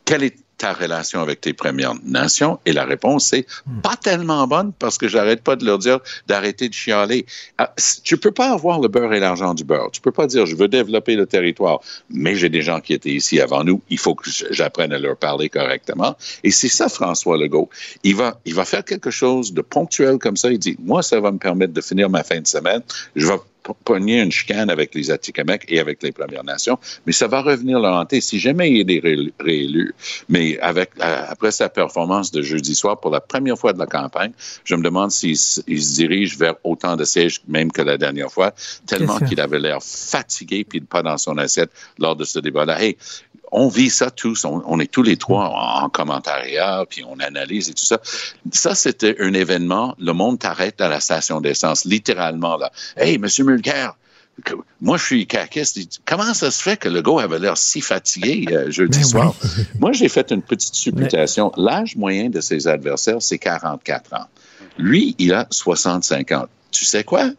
quelle est ta relation avec tes Premières Nations? Et la réponse, c'est pas tellement bonne parce que j'arrête pas de leur dire d'arrêter de chialer. Ah, Tu peux pas avoir le beurre et l'argent du beurre. Tu peux pas dire je veux développer le territoire, mais j'ai des gens qui étaient ici avant nous. Il faut que j'apprenne à leur parler correctement. Et c'est ça, François Legault. Il va, il va faire quelque chose de ponctuel comme ça. Il dit, moi, ça va me permettre de finir ma fin de semaine. Je vais pogner une chicane avec les Atikamekw et avec les Premières Nations, mais ça va revenir le hanter si jamais il est ré- réélu. Mais avec, euh, après sa performance de jeudi soir, pour la première fois de la campagne, je me demande s'il se dirige vers autant de sièges même que la dernière fois, tellement qu'il avait l'air fatigué puis pas dans son assiette lors de ce débat-là. Hey, on vit ça tous, on, on est tous les trois en, en commentariat, puis on analyse et tout ça. Ça, c'était un événement, le monde t'arrête à la station d'essence, littéralement, là. Hey, Monsieur Mulcair, moi, je suis caquiste. Comment ça se fait que le gars avait l'air si fatigué euh, jeudi Ben soir? Moi, j'ai fait une petite supputation. L'âge moyen de ses adversaires, c'est 44 ans. Lui, il a 65 ans. Tu sais quoi?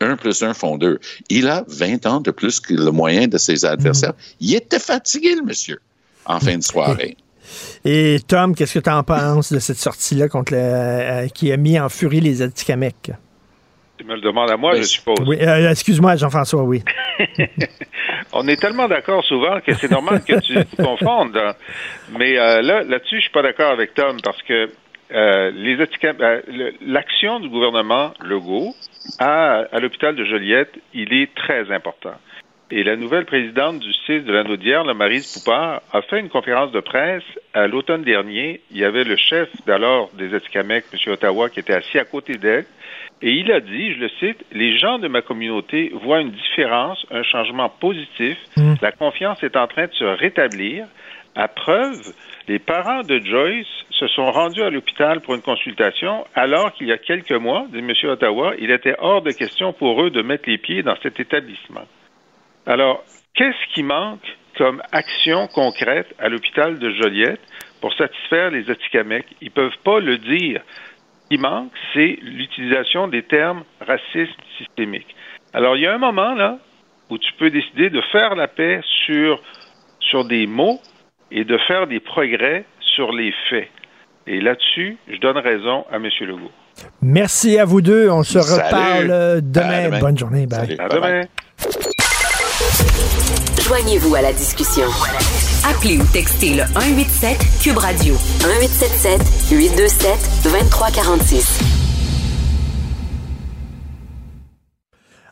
1 plus 1 font 2. Il a 20 ans de plus que le moyen de ses adversaires. Il était fatigué, le monsieur, en fin de soirée. Et Tom, qu'est-ce que tu en penses de cette sortie-là contre le, euh, qui a mis en furie les Atikamekw? Tu me le demandes à moi, je suppose. Oui, euh, excuse-moi, Jean-François, oui. On est tellement d'accord souvent que c'est normal que tu te confondes. hein. Mais euh, là, là-dessus, je suis pas d'accord avec Tom parce que euh, les euh, l'action du gouvernement Legault à, à l'hôpital de Joliette, il est très important. Et la nouvelle présidente du CIS de l'anneau d'hier, la Marise Poupard, a fait une conférence de presse à l'automne dernier. Il y avait le chef d'alors des Atikamekw, M. Ottawa, qui était assis à côté d'elle. Et il a dit, je le cite, les gens de ma communauté voient une différence, un changement positif. La confiance est en train de se rétablir. À preuve, les parents de Joyce se sont rendus à l'hôpital pour une consultation, alors qu'il y a quelques mois, dit M. Ottawa, il était hors de question pour eux de mettre les pieds dans cet établissement. Alors, qu'est-ce qui manque comme action concrète à l'hôpital de Joliette pour satisfaire les Atikamekw? Ils ne peuvent pas le dire. Ce qui manque, c'est l'utilisation des termes racisme systémique. Alors, il y a un moment, là, où tu peux décider de faire la paix sur, sur des mots et de faire des progrès sur les faits. Et là-dessus, je donne raison à M. Legault. Merci à vous deux. On se Salut. reparle euh, demain. Bonne journée. Bye. À demain. Joignez-vous à la discussion. Appelez ou textez le 187 Cube Radio 1877 827 2346.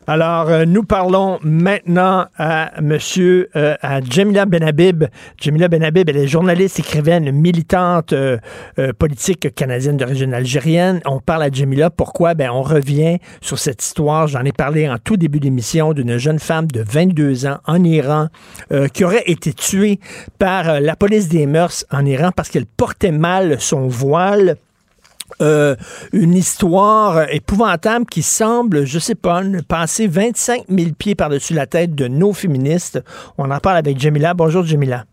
Alors, euh, nous parlons maintenant à Monsieur, euh, à Jamila Benhabib. Jamila Benhabib, elle est journaliste, écrivaine, militante euh, politique canadienne d'origine algérienne. On parle à Jamila. Pourquoi? Ben, on revient sur cette histoire. J'en ai parlé en tout début d'émission d'une jeune femme de 22 ans en Iran qui aurait été tuée par la police des mœurs en Iran parce qu'elle portait mal son voile. Euh, une histoire épouvantable qui semble, je sais pas, passer 25 000 pieds par-dessus la tête de nos féministes. On en parle avec Jamila. Bonjour, Jamila.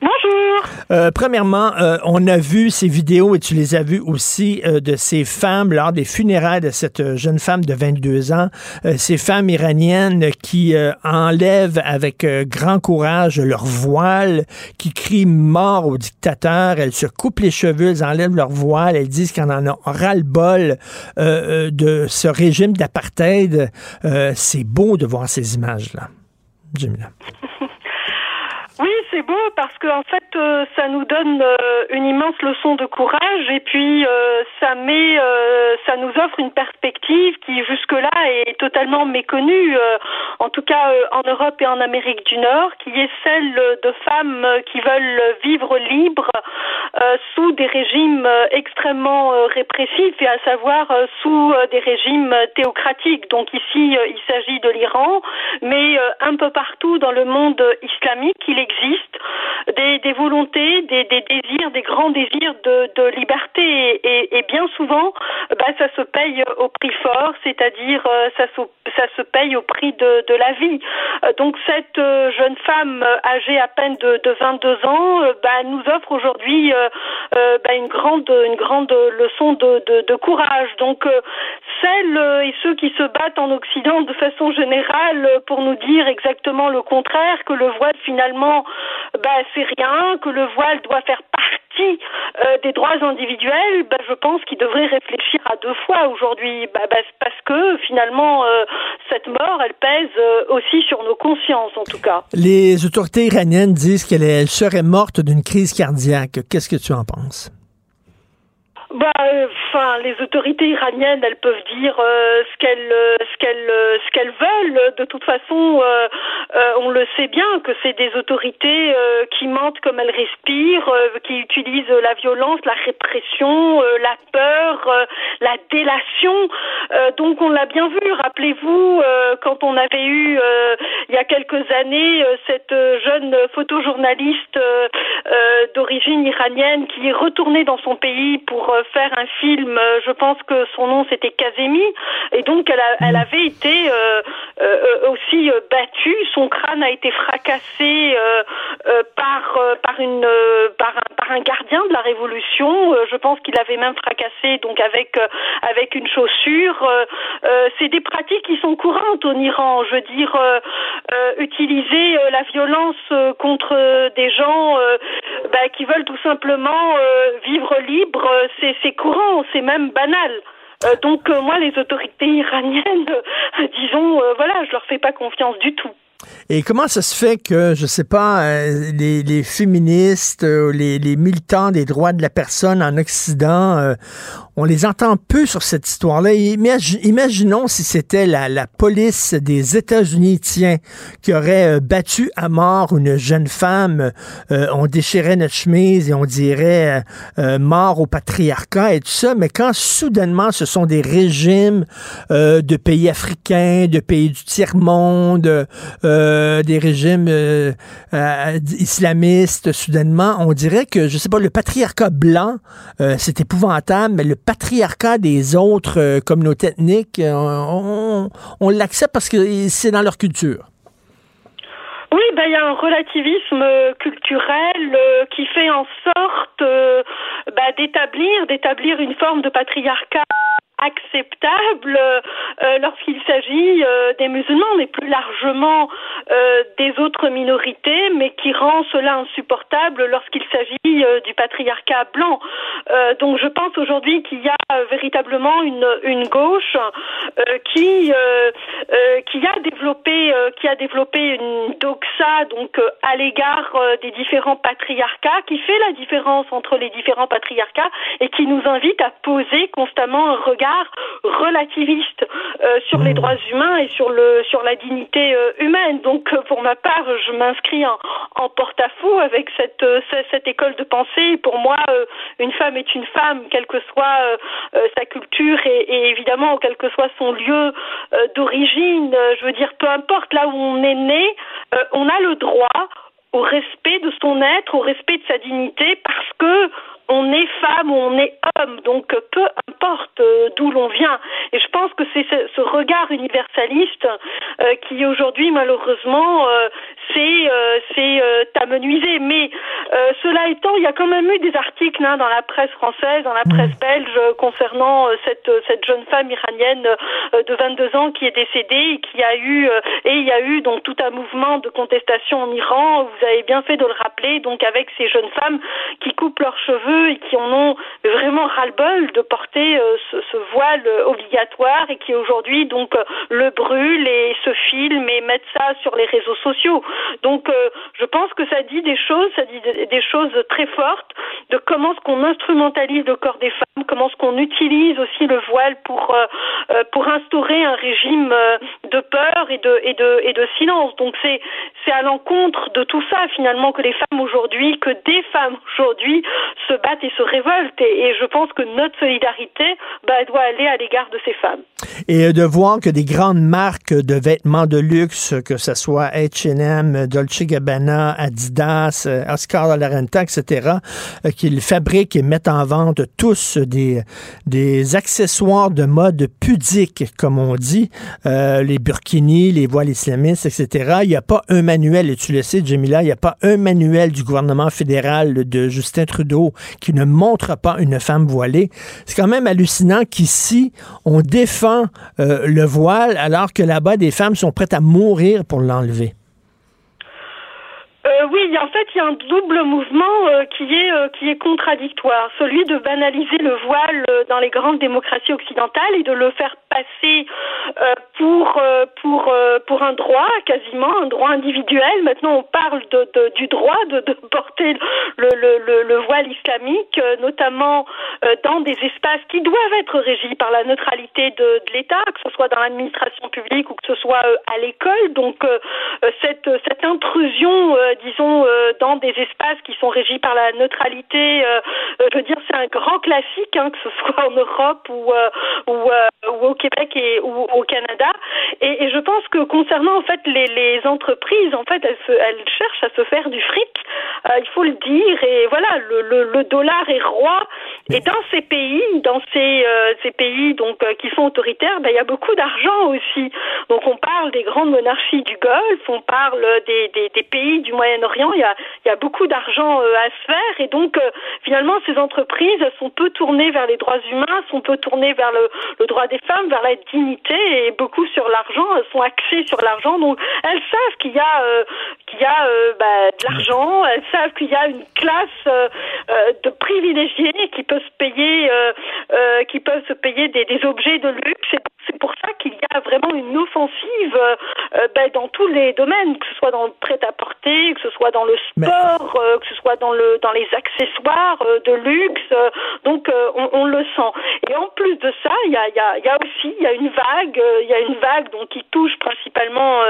Bonjour. Euh, premièrement, euh, on a vu ces vidéos et tu les as vues aussi euh, de ces femmes lors des funérailles de cette jeune femme de 22 ans, ces femmes iraniennes qui enlèvent avec grand courage leur voile, qui crient mort au dictateur, elles se coupent les cheveux, elles enlèvent leur voile, elles disent qu'on en a ras-le-bol de ce régime d'apartheid. C'est beau de voir ces images-là. Jamila. Oui, c'est beau parce que en fait, euh, ça nous donne euh, une immense leçon de courage et puis euh, ça met, ça nous offre une perspective qui jusque-là est totalement méconnue, en tout cas en Europe et en Amérique du Nord, qui est celle de femmes qui veulent vivre libres sous des régimes extrêmement répressifs et à savoir sous des régimes théocratiques. Donc ici, il s'agit de l'Iran, mais un peu partout dans le monde islamique, il existe des, des des, désirs, des grands désirs de, liberté et, bien souvent, bah, ça se paye au prix fort, c'est-à-dire euh, ça, se, ça se paye au prix de, la vie. Euh, donc cette euh, jeune femme âgée à peine de, de 22 ans bah, nous offre aujourd'hui bah, une grande une grande leçon de, courage. Donc celles et ceux qui se battent en Occident de façon générale pour nous dire exactement le contraire, que le voile finalement c'est rien, que le voile doit faire partie euh, des droits individuels, bah, je pense qu'il devrait réfléchir à deux fois aujourd'hui, bah, bah parce que finalement, euh, cette mort, elle pèse euh, aussi sur nos consciences, en tout cas. Les autorités iraniennes disent qu'elle serait morte d'une crise cardiaque. Qu'est-ce que tu en penses? Bah, enfin, les autorités iraniennes, elles peuvent dire euh, ce qu'elles, euh, ce qu'elles, euh, ce qu'elles veulent. De toute façon, on le sait bien que c'est des autorités qui mentent comme elles respirent, qui utilisent la violence, la répression, la peur, la délation. donc, on l'a bien vu. Rappelez-vous quand on avait eu il y a quelques années cette jeune photojournaliste d'origine iranienne qui est retournée dans son pays pour faire un film, euh, je pense que son nom c'était Kazemi, et donc elle, a, elle avait été euh, euh, aussi battue, son crâne a été fracassé par par une par un, par un gardien de la révolution. je pense qu'il avait même fracassé donc avec avec une chaussure. C'est des pratiques qui sont courantes en Iran. Je veux dire, utiliser la violence contre des gens bah, qui veulent tout simplement vivre libre, c'est c'est courant, c'est même banal. Euh, donc euh, moi, les autorités iraniennes, euh, disons, voilà, je leur fais pas confiance du tout. Et comment ça se fait que, je sais pas, les, féministes, euh, les, militants des droits de la personne en Occident, on les entend peu sur cette histoire-là. imaginons si c'était la, police des États-Unis, tiens, qui aurait battu à mort une jeune femme. on déchirait notre chemise et on dirait mort au patriarcat et tout ça. Mais quand soudainement ce sont des régimes de pays africains, de pays du tiers-monde, euh, des régimes euh, euh, islamistes soudainement, on dirait que, je sais pas, le patriarcat blanc, c'est épouvantable, mais le patriarcat des autres communautés ethniques, on, l'accepte parce que c'est dans leur culture. Oui, ben il y a un relativisme culturel qui fait en sorte ben, d'établir d'établir une forme de patriarcat acceptable euh, lorsqu'il s'agit euh, des musulmans, mais plus largement euh, des autres minorités, mais qui rend cela insupportable lorsqu'il s'agit du patriarcat blanc. donc je pense aujourd'hui qu'il y a véritablement une, une gauche qui qui a développé qui a développé une doxa donc à l'égard des différents patriarcats, qui fait la différence entre les différents patriarcats et qui nous invite à poser constamment un regard relativiste sur les mmh. droits humains et sur le sur la dignité humaine. Donc pour ma part, je m'inscris en, en porte-à-faux avec cette cette école de pensée. Pour moi, une femme est une femme, quelle que soit euh, euh, sa culture et, et, évidemment quel que soit son lieu euh, d'origine. je veux dire, peu importe là où on est né, on a le droit au respect de son être, au respect de sa dignité, parce que on est femme ou on est homme, donc peu importe euh, d'où l'on vient. Et je pense que c'est ce, regard universaliste euh, qui aujourd'hui malheureusement euh, c'est c'est amenuisé. Mais cela étant, il y a quand même eu des articles hein, dans la presse française, dans la presse belge concernant cette cette jeune femme iranienne de 22 ans qui est décédée et qui a eu et il y a eu donc tout un mouvement de contestation en Iran. Vous avez bien fait de le rappeler. Donc avec ces jeunes femmes qui coupent leurs cheveux et qui en ont vraiment ras-le-bol de porter euh, ce, voile obligatoire et qui aujourd'hui donc euh, le brûlent et se filment et mettent ça sur les réseaux sociaux. Donc euh, je pense que ça dit des choses, ça dit des choses très fortes de comment est-ce qu'on instrumentalise le corps des femmes, comment est-ce qu'on utilise aussi le voile pour pour instaurer un régime de peur et de et de et de silence. Donc c'est c'est à l'encontre de tout ça finalement que les femmes aujourd'hui, que des femmes aujourd'hui se et se révoltent. Et, je pense que notre solidarité bah, doit aller à l'égard de ces femmes. Et de voir que des grandes marques de vêtements de luxe, que ce soit H&M, Dolce Gabbana, Adidas, Oscar de la Renta, etc., euh, qu'ils fabriquent et mettent en vente tous des, des accessoires de mode pudique, comme on dit, euh, les burkinis, les voiles islamistes, etc. Il n'y a pas un manuel, et tu le sais, Jamila, il n'y a pas un manuel du gouvernement fédéral de Justin Trudeau qui ne montre pas une femme voilée. C'est quand même hallucinant qu'ici, on défend euh, le voile alors que là-bas, des femmes sont prêtes à mourir pour l'enlever. Euh, oui, en fait, il y a un double mouvement euh, qui est euh, qui est contradictoire, celui de banaliser le voile dans les grandes démocraties occidentales et de le faire passer pour pour un droit, quasiment un droit individuel. Maintenant, on parle de, du droit de, de porter le, le, le, voile islamique, notamment dans des espaces qui doivent être régis par la neutralité de, de l'État, que ce soit dans l'administration publique ou que ce soit à l'école. Donc, cette cette intrusion disons, euh, dans des espaces qui sont régis par la neutralité. Euh, euh, je veux dire, c'est un grand classique, hein, que ce soit en Europe ou, ou, ou au Québec et ou au Canada. Et, et, je pense que concernant en fait les, les entreprises, en fait, elles, se, elles cherchent à se faire du fric. il faut le dire. Et voilà, le, le, le dollar est roi. Et dans ces pays, dans ces, ces pays donc qui sont autoritaires, ben, il y a beaucoup d'argent aussi. Donc on parle des grandes monarchies du Golfe, on parle des, des, des pays du Moyen-Orient, il y a, beaucoup d'argent euh, à se faire et donc euh, finalement ces entreprises sont peu tournées vers les droits humains, sont peu tournées vers le, droit des femmes, vers la dignité et beaucoup sur l'argent, elles sont axées sur l'argent. Donc elles savent qu'il y a euh, qu'il y a bah, de l'argent, elles savent qu'il y a une classe de privilégiés qui peut se payer qui peuvent se payer des, objets de luxe. C'est pour ça qu'il y a vraiment une offensive ben, dans tous les domaines, que ce soit dans le prêt-à-porter, que ce soit dans le sport, euh, que ce soit dans le dans les accessoires euh, de luxe. Euh, donc on, on, le sent. Et en plus de ça, il y a, y, a, y a aussi il y a une vague, il y a une vague donc qui touche principalement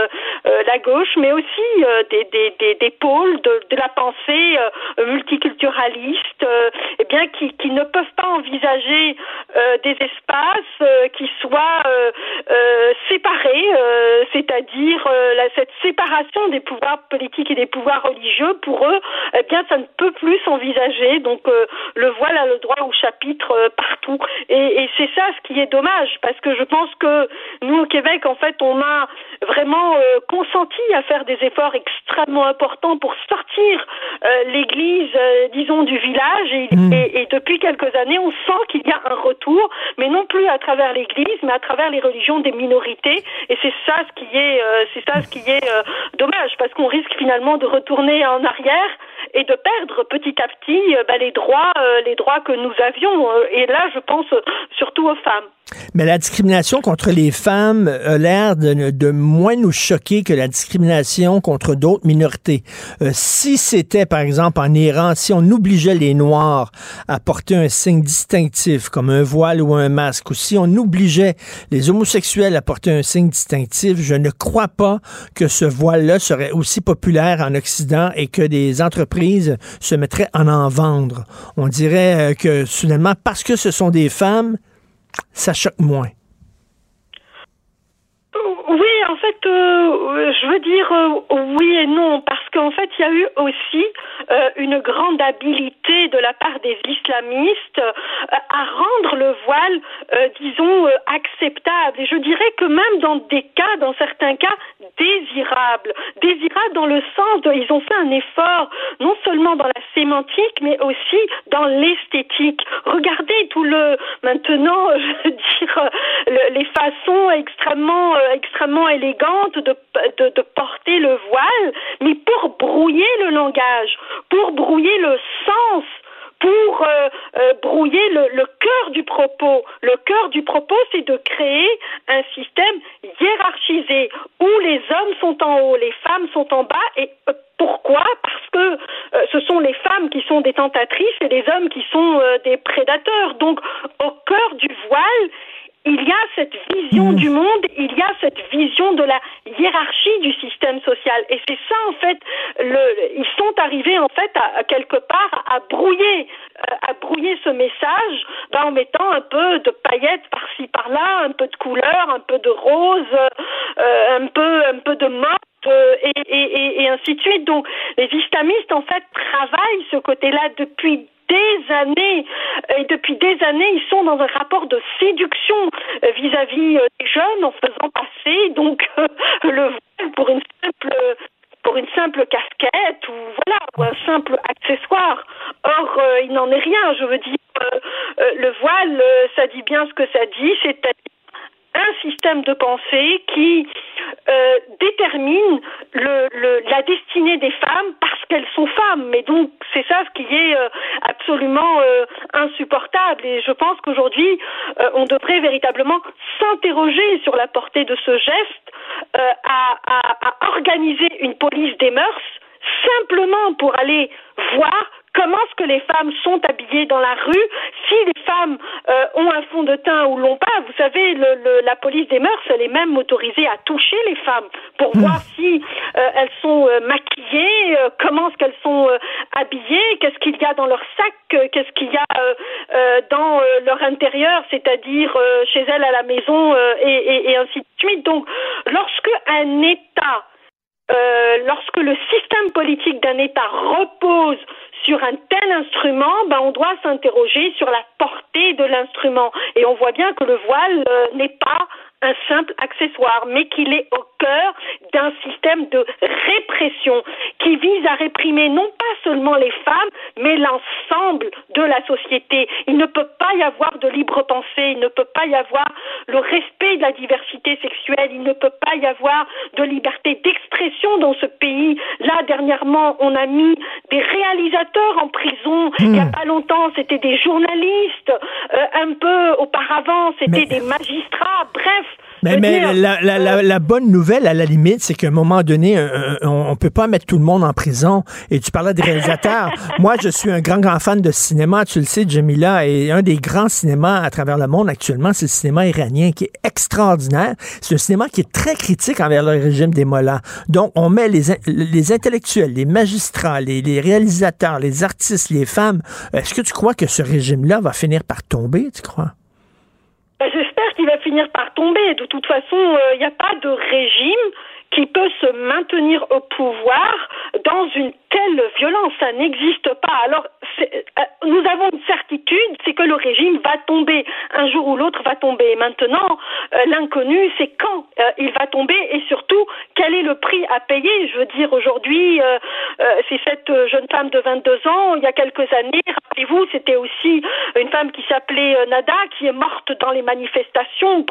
la gauche, mais aussi des, des, des, des, pôles de, de la pensée multiculturaliste, eh bien qui, qui ne peuvent pas envisager des espaces qui soient séparés, c'est-à-dire cette séparation des pouvoirs politiques et des pouvoirs religieux, pour eux, eh bien, ça ne peut plus s'envisager. Donc, euh, le voile a le droit au chapitre euh, partout. Et, et c'est ça ce qui est dommage, parce que je pense que nous, au Québec, en fait, on a vraiment euh, consenti à faire des efforts extrêmement importants pour sortir l'Église, disons, du village. Et, et, depuis quelques années, on sent qu'il y a un retour, mais non plus à travers l'Église, mais à travers les religions des minorités. Et c'est ça ce qui est, c'est ça ce qui est dommage, parce qu'on risque finalement de retourner en arrière et de perdre petit à petit ben, les droits, les droits que nous avions. Et là, je pense surtout aux femmes. Mais la discrimination contre les femmes a l'air de, moins nous choquer que la discrimination contre d'autres minorités. Euh, si c'était, par exemple, en Iran, si on obligeait les Noirs à porter un signe distinctif, comme un voile ou un masque, ou si on obligeait les homosexuels à porter un signe distinctif, je ne crois pas que ce voile-là serait aussi populaire en Occident et que des entreprises se mettraient à en vendre. On dirait euh, que, soudainement, parce que ce sont des femmes, ça choque moins. Oui, en fait, euh, je veux dire euh, oui et non, parce qu'en fait, il y a eu aussi euh, une grande habileté de la part des islamistes à rendre le voile, disons, acceptable. Et je dirais que même dans des cas, dans certains cas, désirable. Désirable dans le sens de, ils ont fait un effort, non seulement dans la sémantique, mais aussi dans l'esthétique. Regardez tout le, maintenant, je veux dire, les façons extrêmement, extrêmement de, porter le voile, mais pour brouiller le langage, pour brouiller le sens pour euh, euh, brouiller le, le cœur du propos. Le cœur du propos, c'est de créer un système hiérarchisé où les hommes sont en haut, les femmes sont en bas. Et euh, pourquoi? Parce que ce sont les femmes qui sont des tentatrices et les hommes qui sont des prédateurs. Donc, au cœur du voile, il y a cette vision mmh. du monde, il y a cette vision de la hiérarchie du système social. Et c'est ça, en fait, le, ils sont arrivés, en fait, à, quelque part, à brouiller, euh, à brouiller ce message ben, en mettant un peu de paillettes par-ci, par-là, un peu de couleur, un peu de rose, euh, un peu, un peu de mode. Euh, et, et, et ainsi de suite. Donc, les islamistes, en fait, travaillent ce côté-là depuis des années et depuis des années ils sont dans un rapport de séduction euh, vis-à-vis euh, des jeunes en faisant passer donc le voile pour une simple pour une simple casquette ou voilà ou un simple accessoire. Or euh, il n'en est rien. Je veux dire le voile ça dit bien ce que ça dit, c'est-à-dire un système de pensée qui euh, détermine le, le, la destinée des femmes parce qu'elles sont femmes. Mais donc c'est ça ce qui est euh, absolument euh, insupportable. Et je pense qu'aujourd'hui on devrait véritablement s'interroger sur la portée de ce geste à, à, à organiser une police des mœurs simplement pour aller voir comment est-ce que les femmes sont habillées dans la rue, si les femmes euh, ont un fond de teint ou l'ont pas. Vous savez, le, le, la police des mœurs, elle est même autorisée à toucher les femmes pour hmm. voir si euh, elles sont euh, maquillées, euh, comment est-ce qu'elles sont euh, habillées, qu'est-ce qu'il y a dans leur sac, qu'est-ce qu'il y a dans leur intérieur, c'est-à-dire chez elles à la maison et, et, et ainsi de suite. Donc, lorsque un État euh, lorsque le système politique d'un État repose sur un tel instrument, ben on doit s'interroger sur la portée de l'instrument. Et on voit bien que le voile euh, n'est pas un simple accessoire, mais qu'il est au cœur d'un système de répression qui vise à réprimer non pas seulement les femmes, mais l'ensemble de la société. Il ne peut pas y avoir de libre pensée, il ne peut pas y avoir le respect de la diversité sexuelle, il ne peut pas y avoir de liberté d'expression dans ce pays. Là, dernièrement, on a mis des réalisateurs en prison. Il n'y a hmm. pas longtemps, c'était des journalistes. Euh, un peu auparavant, c'était des magistrats. Bref, mais, mais la, la, la, bonne nouvelle, à la limite, c'est qu'à un moment donné, on, ne peut pas mettre tout le monde en prison. Et tu parlais des réalisateurs. Moi, je suis un grand, grand fan de cinéma. Tu le sais, Jamila, et un des grands cinémas à travers le monde actuellement, c'est le cinéma iranien, qui est extraordinaire. C'est un cinéma qui est très critique envers le régime des Mollahs. Donc, on met les, les intellectuels, les magistrats, les, les réalisateurs, les artistes, les femmes. Est-ce que tu crois que ce régime-là va finir par tomber, tu crois? Ben, j'espère qu'il va finir par tomber. De toute façon, il euh, n'y a pas de régime qui peut se maintenir au pouvoir dans une telle violence. Ça n'existe pas. Alors, euh, nous avons une certitude, c'est que le régime va tomber. Un jour ou l'autre va tomber. Maintenant, euh, l'inconnu, c'est quand euh, il va tomber et surtout, quel est le prix à payer? Je veux dire, aujourd'hui, c'est cette jeune femme de 22 ans, il y a quelques années, rappelez-vous, c'était aussi une femme qui s'appelait Nada, qui est morte dans les manifestations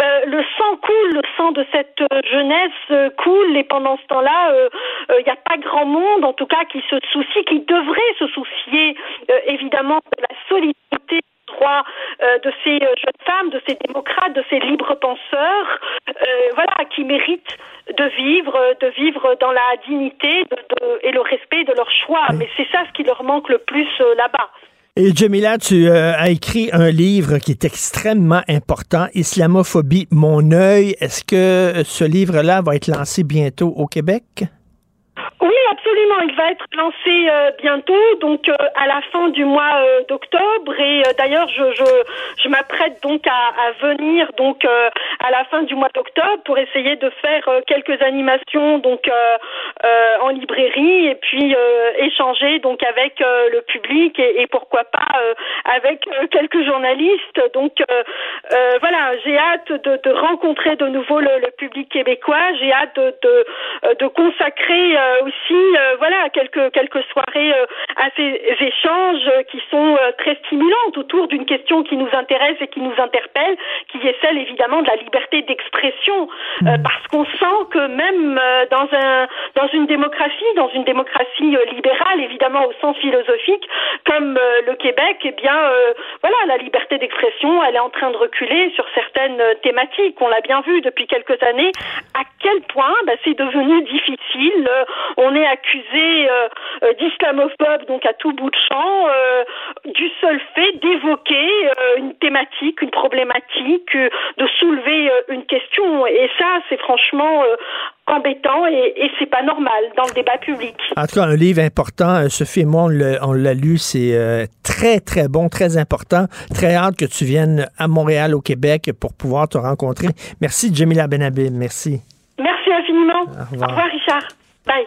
euh, le sang coule, le sang de cette euh, jeunesse coule, et pendant ce temps-là, il n'y a pas grand monde, en tout cas, qui se soucie, qui devrait se soucier évidemment de la solidarité droits de ces jeunes femmes, de ces démocrates, de ces libres penseurs, voilà, qui méritent de vivre, de vivre dans la dignité et le respect de leur choix. Mais c'est ça ce qui leur manque le plus là-bas. Et Jamila, tu euh, as écrit un livre qui est extrêmement important, Islamophobie, mon œil. Est-ce que ce livre-là va être lancé bientôt au Québec? Oui, absolument. Il va être lancé euh, bientôt, donc euh, à la fin du mois euh, d'octobre. Et d'ailleurs, je, je, je m'apprête donc à, venir donc à la fin du mois d'octobre pour essayer de faire quelques animations donc en librairie et puis échanger donc avec le public et, pourquoi pas avec quelques journalistes. Donc voilà, j'ai hâte de, rencontrer de nouveau le, public québécois. J'ai hâte de, de consacrer aussi voilà quelques quelques soirées euh, à ces échanges qui sont euh, très stimulantes autour d'une question qui nous intéresse et qui nous interpelle, qui est celle évidemment de la liberté d'expression, euh, mmh. parce qu'on sent que même dans un dans une démocratie, dans une démocratie libérale évidemment au sens philosophique, comme le Québec, eh bien voilà la liberté d'expression, elle est en train de reculer sur certaines thématiques. On l'a bien vu depuis quelques années à quel point bah, c'est devenu difficile. on est accusé euh, euh, d'islamophobe, donc à tout bout de champ, euh, du seul fait d'évoquer une thématique, une problématique, de soulever une question. Et ça, c'est franchement embêtant et, et c'est pas normal dans le débat public. En tout cas, un livre important. Sophie et moi, on l'a lu. C'est très, très bon, très important. Très hâte que tu viennes à Montréal, au Québec, pour pouvoir te rencontrer. Merci, Jamila Benabim. Merci. Merci infiniment. Au revoir Richard. Bye.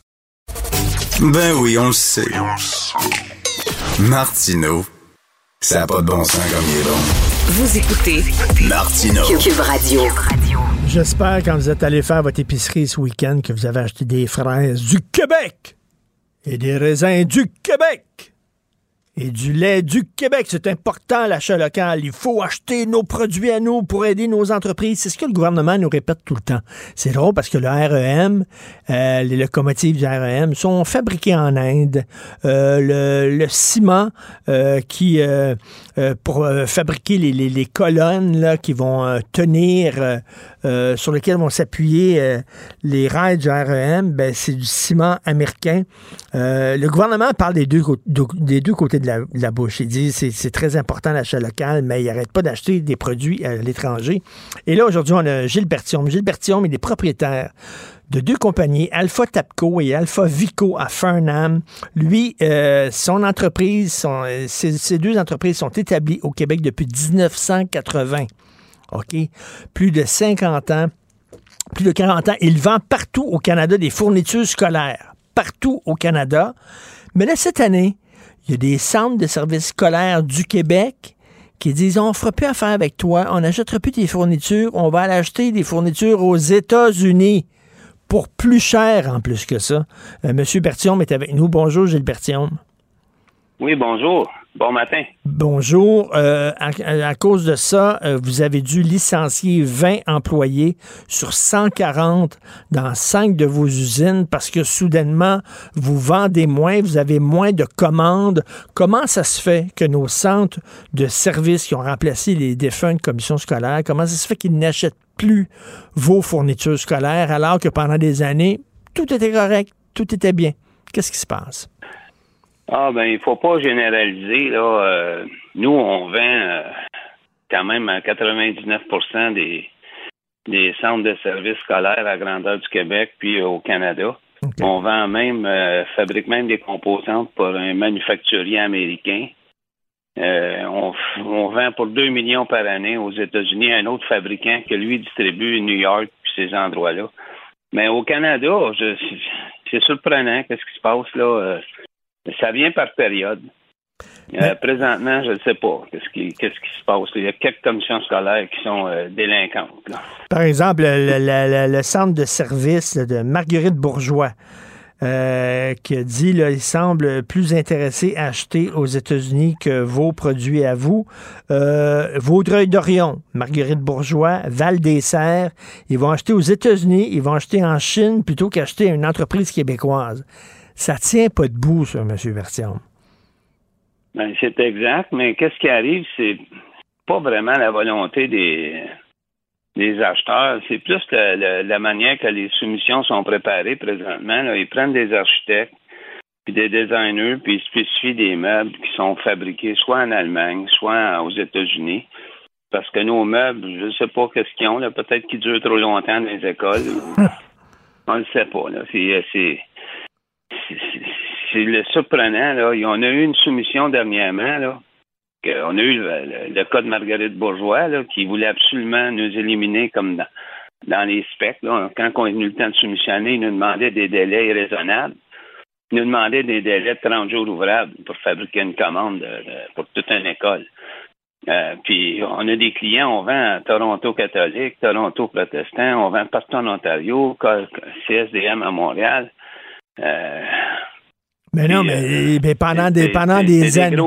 Ben oui, on le sait. Martineau, ça n'a pas de bon sens comme il est bon. Vous écoutez Martineau. Cube Radio. J'espère quand vous êtes allé faire votre épicerie ce week-end que vous avez acheté des fraises du Québec et des raisins du Québec du lait du Québec. C'est important, l'achat local. Il faut acheter nos produits à nous pour aider nos entreprises. C'est ce que le gouvernement nous répète tout le temps. C'est drôle parce que le REM, euh, les locomotives du REM sont fabriquées en Inde. Euh, le, ciment euh, qui pour fabriquer les, colonnes là, qui vont tenir sur lesquelles vont s'appuyer les rails du REM, ben, c'est du ciment américain. le gouvernement parle des deux, des deux côtés de la, la bouche. Il dit c'est très important l'achat local, mais il n'arrête pas d'acheter des produits à l'étranger. Et là, aujourd'hui, on a Gilles Bertium. Gilles Bertium il est propriétaire de deux compagnies, Alpha Tapco et Alpha Vico à Farnham. Lui, euh, son entreprise, son, ces, deux entreprises sont établies au Québec depuis 1980. OK? Plus de 50 ans, plus de 40 ans. Il vend partout au Canada des fournitures scolaires. Partout au Canada. Mais là, cette année, il y a des centres de services scolaires du Québec qui disent on fera plus affaire avec toi, on n'achètera plus tes fournitures, on va aller acheter des fournitures aux États-Unis pour plus cher en plus que ça. Euh, Monsieur Bertium est avec nous. Bonjour, Gilles Bertium. Oui, bonjour. Bon matin. Bonjour. Euh, à, cause de ça, euh, vous avez dû licencier 20 employés sur 140 dans 5 de vos usines parce que soudainement, vous vendez moins, vous avez moins de commandes. Comment ça se fait que nos centres de services qui ont remplacé les défuntes commissions scolaires, comment ça se fait qu'ils n'achètent plus vos fournitures scolaires alors que pendant des années, tout était correct, tout était bien? Qu'est-ce qui se passe? Ah ben il faut pas généraliser là. Euh, nous on vend euh, quand même à 99% des des centres de services scolaires à grandeur du Québec puis au Canada. On vend même euh, fabrique même des composantes pour un manufacturier américain. On, on, vend pour 2 millions par année aux États-Unis un autre fabricant que lui distribue New York puis ces endroits-là. Mais au Canada, c'est surprenant qu'est-ce qui se passe là. Ça vient par période. Euh, présentement, je ne sais pas qu'est-ce qui, se passe. Il y a quelques commissions scolaires qui sont euh, délinquantes. Par exemple, le, le, centre de service de Marguerite Bourgeois. Euh, qui a dit qu'il semble plus intéressé à acheter aux États-Unis que vos produits à vous. Euh, Vaudreuil-Dorion, Marguerite Bourgeois, Val-des-Serres, ils vont acheter aux États-Unis, ils vont acheter en Chine plutôt qu'acheter à une entreprise québécoise. Ça tient pas debout, ça, M. Version. Ben, c'est exact, mais qu'est-ce qui arrive, c'est pas vraiment la volonté des, des acheteurs, c'est plus la, manière que les soumissions sont préparées présentement. Ils prennent des architectes, puis des designers, puis ils spécifient des meubles qui sont fabriqués soit en Allemagne, soit aux États-Unis. Parce que nos meubles, je ne sais pas qu'est-ce qu'ils ont, peut-être qu'ils durent trop longtemps dans les écoles. On ne le sait pas. C'est c'est le surprenant. Là. On a eu une soumission dernièrement. On a eu le, cas de Marguerite Bourgeois qui voulait absolument nous éliminer comme dans, les specs. Quand on a eu le temps de soumissionner, il nous demandait des délais irraisonnables. Il nous demandait des délais de 30 jours ouvrables pour fabriquer une commande pour toute une école. Euh, puis on a des clients, on vend à Toronto catholique, Toronto protestant, on vend partout en Ontario, CSDM à Montréal. Euh, mais non, mais, euh, pendant des, pendant des, années.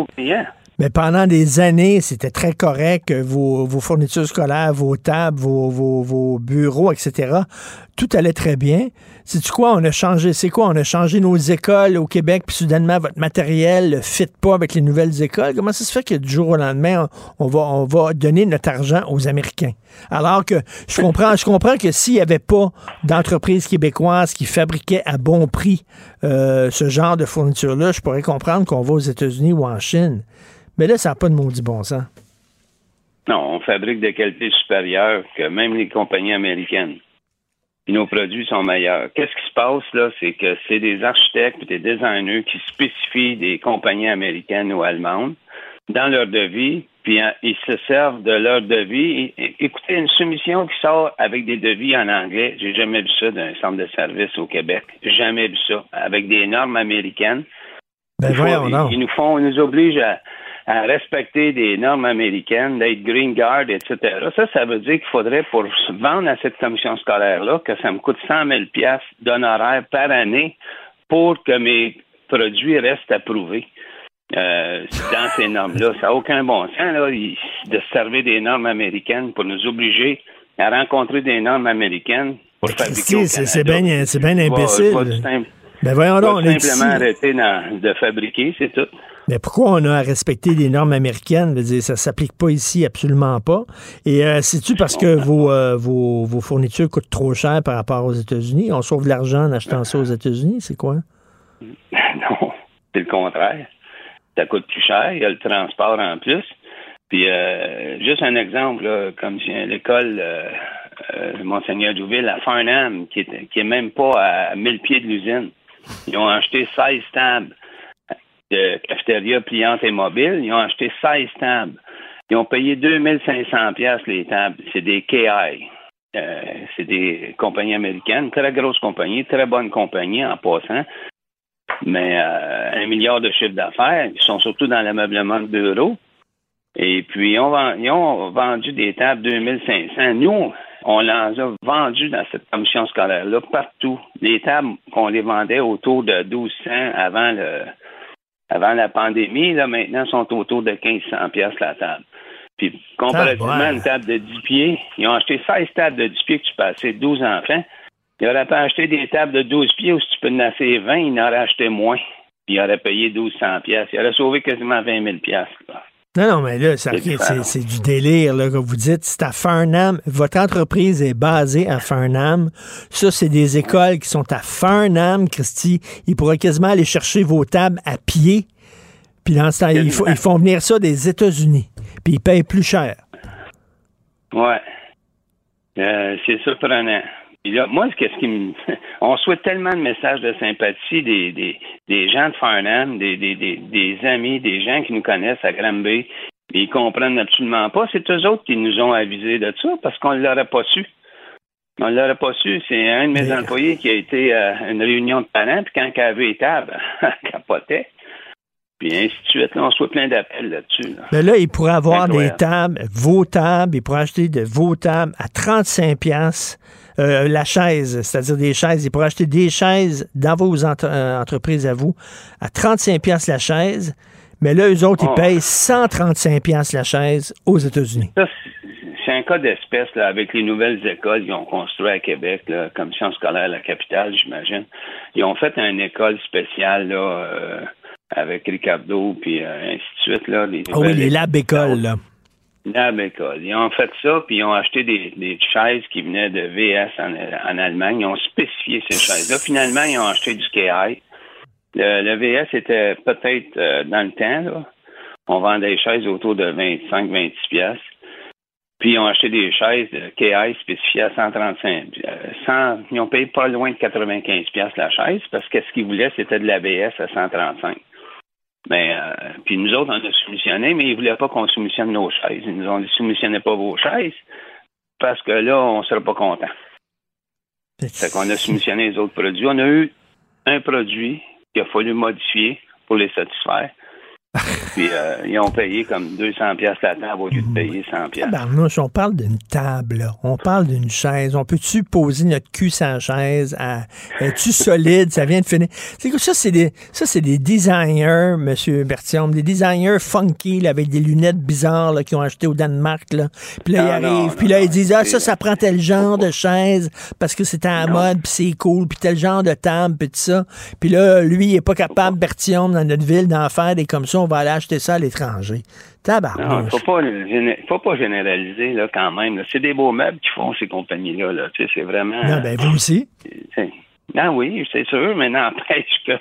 Mais pendant des années, c'était très correct. Vos, vos fournitures scolaires, vos tables, vos, vos, vos bureaux, etc. Tout allait très bien. C'est quoi? On a changé. C'est quoi? On a changé nos écoles au Québec, puis soudainement, votre matériel ne fit pas avec les nouvelles écoles. Comment ça se fait que du jour au lendemain, on va, on va donner notre argent aux Américains? Alors que je comprends, je comprends que s'il n'y avait pas d'entreprise québécoise qui fabriquait à bon prix euh, ce genre de fourniture-là, je pourrais comprendre qu'on va aux États-Unis ou en Chine. Mais là, ça n'a pas de maudit bon sens. Non, on fabrique de qualité supérieure que même les compagnies américaines. Et nos produits sont meilleurs. Qu'est-ce qui se passe là? C'est que c'est des architectes et des designers qui spécifient des compagnies américaines ou allemandes dans leur devis, puis hein, ils se servent de leur devis. Écoutez, une soumission qui sort avec des devis en anglais, j'ai jamais vu ça d'un centre de service au Québec. Jamais vu ça. Avec des normes américaines. Ben voyons, non. Ils nous font, ils nous obligent à, à respecter des normes américaines, d'être Green Guard, etc. Ça, ça veut dire qu'il faudrait, pour vendre à cette commission scolaire-là, que ça me coûte 100 000 d'honoraires par année pour que mes produits restent approuvés. Euh, dans ces normes-là. Ça n'a aucun bon sens là, de servir des normes américaines pour nous obliger à rencontrer des normes américaines pour fabriquer C'est bien, bien imbécile. ben voyons donc, on simplement arrêter de fabriquer, c'est tout. Mais pourquoi on a à respecter les normes américaines? Dire, ça s'applique pas ici, absolument pas. Et euh, c'est-tu parce que vos, euh, vos, vos, fournitures coûtent trop cher par rapport aux États-Unis? On sauve de l'argent en achetant ça aux États-Unis, c'est quoi? Non, c'est le contraire. Ça coûte plus cher, il y a le transport en plus. Puis, euh, juste un exemple, là, comme l'école euh, Monseigneur Douville à Farnham, qui est, qui est même pas à 1000 pieds de l'usine. Ils ont acheté 16 tables de cafétéria pliante et mobile. Ils ont acheté 16 tables. Ils ont payé 2500 pièces les tables. C'est des KI. Euh, c'est des compagnies américaines, très grosses compagnies, très bonnes compagnies en passant. Mais euh, un milliard de chiffre d'affaires, ils sont surtout dans l'ameublement de bureau. Et puis, ils ont, ven- ils ont vendu des tables 2500. Nous, on les a vendues dans cette commission scolaire-là partout. Les tables qu'on les vendait autour de 1200 avant le avant la pandémie, là, maintenant, sont autour de 1500 pièces la table. Puis, comparativement à une table de 10 pieds, ils ont acheté 16 tables de 10 pieds que tu peux acheter 12 enfants. Ils auraient pas acheté des tables de 12 pieds où si tu peux en acheter 20, ils en auraient acheté moins. Puis, ils auraient payé 1200 pièces. Ils auraient sauvé quasiment 20 000 pièces. Non, non, mais là, C'est du délire, là, que vous dites. C'est à Farnham. Votre entreprise est basée à Farnham. Ça, c'est des écoles qui sont à Farnham, Christy. Ils pourraient quasiment aller chercher vos tables à pied. Puis dans ce temps, ils, font- ils font venir ça des États-Unis. Puis ils payent plus cher. Ouais. Euh, c'est surprenant. Puis là, moi, qu'est-ce qui me. On souhaite tellement de messages de sympathie des, des, des gens de Farnham, des, des, des, des amis, des gens qui nous connaissent à Granby. Et ils comprennent absolument pas. C'est eux autres qui nous ont avisés de ça parce qu'on ne l'aurait pas su. On ne l'aurait pas su. C'est un de mes employés qui a été à une réunion de parents, puis quand il avait les tables, elle capotait. Puis ainsi de suite. Là, on reçoit plein d'appels là-dessus. là. Mais là, ils pourraient avoir des tables, vos tables, ils pourraient acheter de vos tables à 35 pièces la chaise, c'est-à-dire des chaises. Ils pourraient acheter des chaises dans vos entre- euh, entreprises à vous à 35 pièces la chaise. Mais là, eux autres, Oh. ils payent 135 pièces la chaise aux États-Unis. Ça, c'est- un cas d'espèce là, avec les nouvelles écoles qu'ils ont construites à Québec, la commission scolaire la capitale, j'imagine. Ils ont fait une école spéciale là, euh, avec Ricardo, puis euh, ainsi de suite. Là, les Ah oui, les lab écoles, là. Ils ont fait ça, puis ils ont acheté des, des chaises qui venaient de VS en, en Allemagne. Ils ont spécifié ces chaises-là. Finalement, ils ont acheté du KI. Le, le VS était peut-être euh, dans le temps, là. On vendait des chaises autour de 25-26 pièces. Puis ils ont acheté des chaises de KI spécifiées à 135. euh, 100, ils ont payé pas loin de 95 pièces la chaise parce que ce qu'ils voulaient, c'était de l'ABS à 135. Mais euh, puis nous autres, on a soumissionné, mais ils voulaient pas qu'on soumissionne nos chaises. Ils nous ont dit soumissionnez pas vos chaises parce que là, on sera pas content. Fait qu'on a soumissionné les autres produits. On a eu un produit qu'il a fallu modifier pour les satisfaire. Puis euh, ils ont payé comme 200 pièces la table au lieu de payer 100 pièces. On parle d'une table, là. on parle d'une chaise. On peut-tu poser notre cul la chaise? À- Es-tu solide? Ça vient de finir. C'est que ça, c'est des, ça, c'est des designers, M. Bertium, des designers funky, là, avec des lunettes bizarres, là, qui ont acheté au Danemark, là. Puis là, Non, ils arrivent, non, puis là, ils disent, ah, ça, ça prend tel genre de chaise, parce que c'est à la mode, puis c'est cool, puis tel genre de table, puis tout ça. Puis là, lui, il est pas capable, Bertium, dans notre ville, d'en faire des comme ça, on va aller acheter ça à l'étranger. Non, Tabarnouche. faut pas, géné- faut pas généraliser là, quand même. C'est des beaux meubles qu'ils font ces compagnies-là. Là. Tu sais, c'est vraiment. Non, ben, vous aussi. C'est- Ah oui, c'est sûr, mais n'empêche que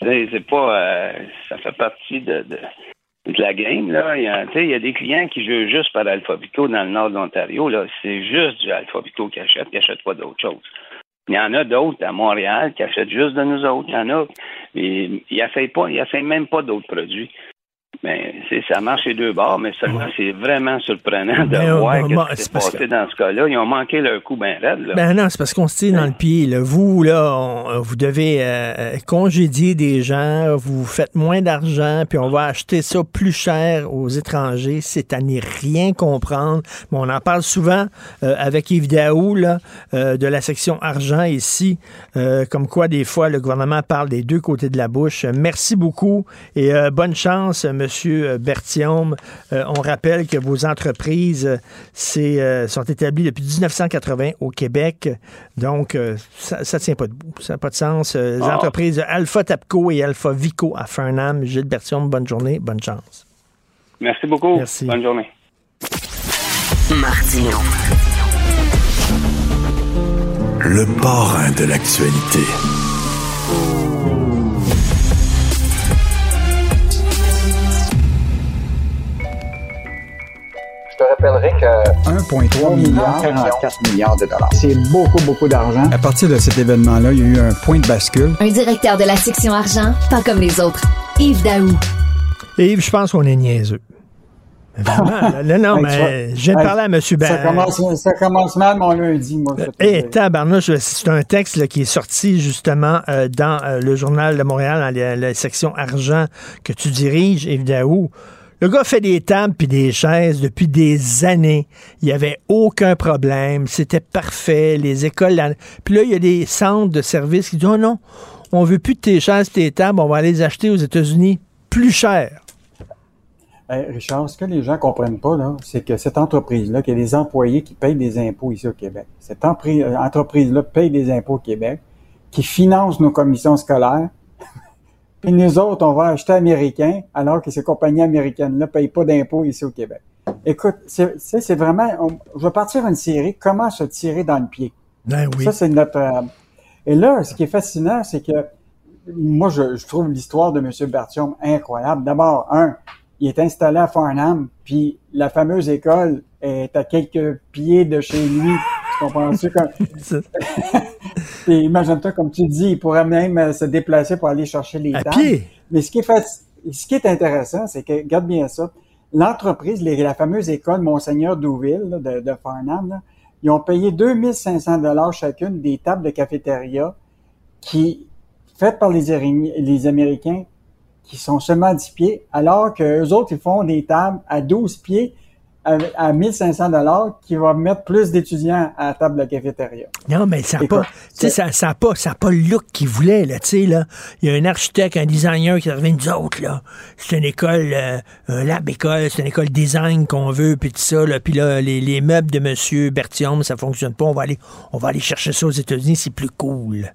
c'est pas euh, ça fait partie de, de, de la game. Là. Il, y a, tu sais, il y a des clients qui jouent juste par Alphabico dans le nord de l'Ontario. C'est juste du Alphabico qui achètent, qui n'achètent pas d'autre chose. Il y en a d'autres à Montréal qui achètent juste de nous autres. Il y en a. Et ils n'essayent pas, ils même pas d'autres produits. Mais c'est- ça marche les deux bords, mais seulement c'est vraiment surprenant de Ben, voir ben, ce qui s'est passé dans ce cas-là. Ils ont manqué leur coup bien raide. Là. Ben non, c'est parce qu'on se tire dans le pied. Là. Vous, là, on- vous devez euh, congédier des gens, vous faites moins d'argent, puis on va acheter ça plus cher aux étrangers. C'est à n'y rien comprendre. Mais on en parle souvent euh, avec Yves Daou, là, euh, de la section argent ici, euh, comme quoi des fois le gouvernement parle des deux côtés de la bouche. Merci beaucoup et euh, bonne chance, Monsieur Bertium. Euh, on rappelle que vos entreprises euh, euh, sont établies depuis 1980 au Québec. Donc, euh, ça ne tient pas debout. Ça n'a pas de sens. Euh, les Ah. entreprises Alpha Tapco et Alpha Vico à Farnham. Gilles Bertium, bonne journée, bonne chance. Merci beaucoup. Merci. Bonne journée. Martino. Le parrain de l'actualité. Te rappellerai que 1,3 milliard, 44 milliards de dollars. C'est beaucoup, beaucoup d'argent. À partir de cet événement-là, il y a eu un point de bascule. Un directeur de la section argent, pas comme les autres. Yves Daou. Yves, je pense qu'on est niaiseux. Vraiment, là, non, mais je viens de parler à M. Ça Ber- commence, ça commence mal mon lundi, moi. Eh, tabarnouche, c'est un texte là, qui est sorti justement euh, dans euh, le Journal de Montréal, dans la, la section argent que tu diriges, Yves Daou. Le gars fait des tables puis des chaises depuis des années. Il n'y avait aucun problème. C'était parfait. Les écoles. Puis là, il y a des centres de services qui disent Oh non, on veut plus de tes chaises, tes tables, on va aller les acheter aux États-Unis plus cher. Richard, ce que les gens ne comprennent pas, c'est que cette entreprise-là, qu'il y a des employés qui payent des impôts ici au Québec. Cette euh, entreprise-là paye des impôts au Québec, qui finance nos commissions scolaires, puis nous autres, on va acheter américain, alors que ces compagnies américaines-là ne payent pas d'impôts ici au Québec. Écoute, c'est vraiment... je vais partir une série, comment se tirer dans le pied. Ben oui. Ça, c'est notre... Euh, et là, ce qui est fascinant, c'est que moi, je, trouve l'histoire de M. Bertium incroyable. D'abord, un, il est installé à Farnham, puis la fameuse école est à quelques pieds de chez lui. Tu comprends-tu? imagine-toi, comme tu dis, il pourrait même euh, se déplacer pour aller chercher les à Pied. Mais ce qui est, fait, ce qui est intéressant, c'est que, regarde bien ça, l'entreprise, la fameuse école Monseigneur Douville de, de, Farnham, ils ont payé 2500 dollars chacune des tables de cafétéria qui, faites par les, les Américains, qui sont seulement 10 pieds, alors que autres, ils font des tables à 12 pieds à, 1500 dollars qui va mettre plus d'étudiants à la table de cafétéria. Non, mais ça n'a pas, ça, ça pas, ça pas le look qu'ils voulaient, là, tu sais, là. Il y a un architecte, un designer qui revient nous autres, là. C'est une école, euh, un lab école, c'est une école design qu'on veut, puis tout ça, là. Puis là, les, les meubles de Monsieur Bertium, ça fonctionne pas. On va aller, on va aller chercher ça aux États-Unis, c'est plus cool.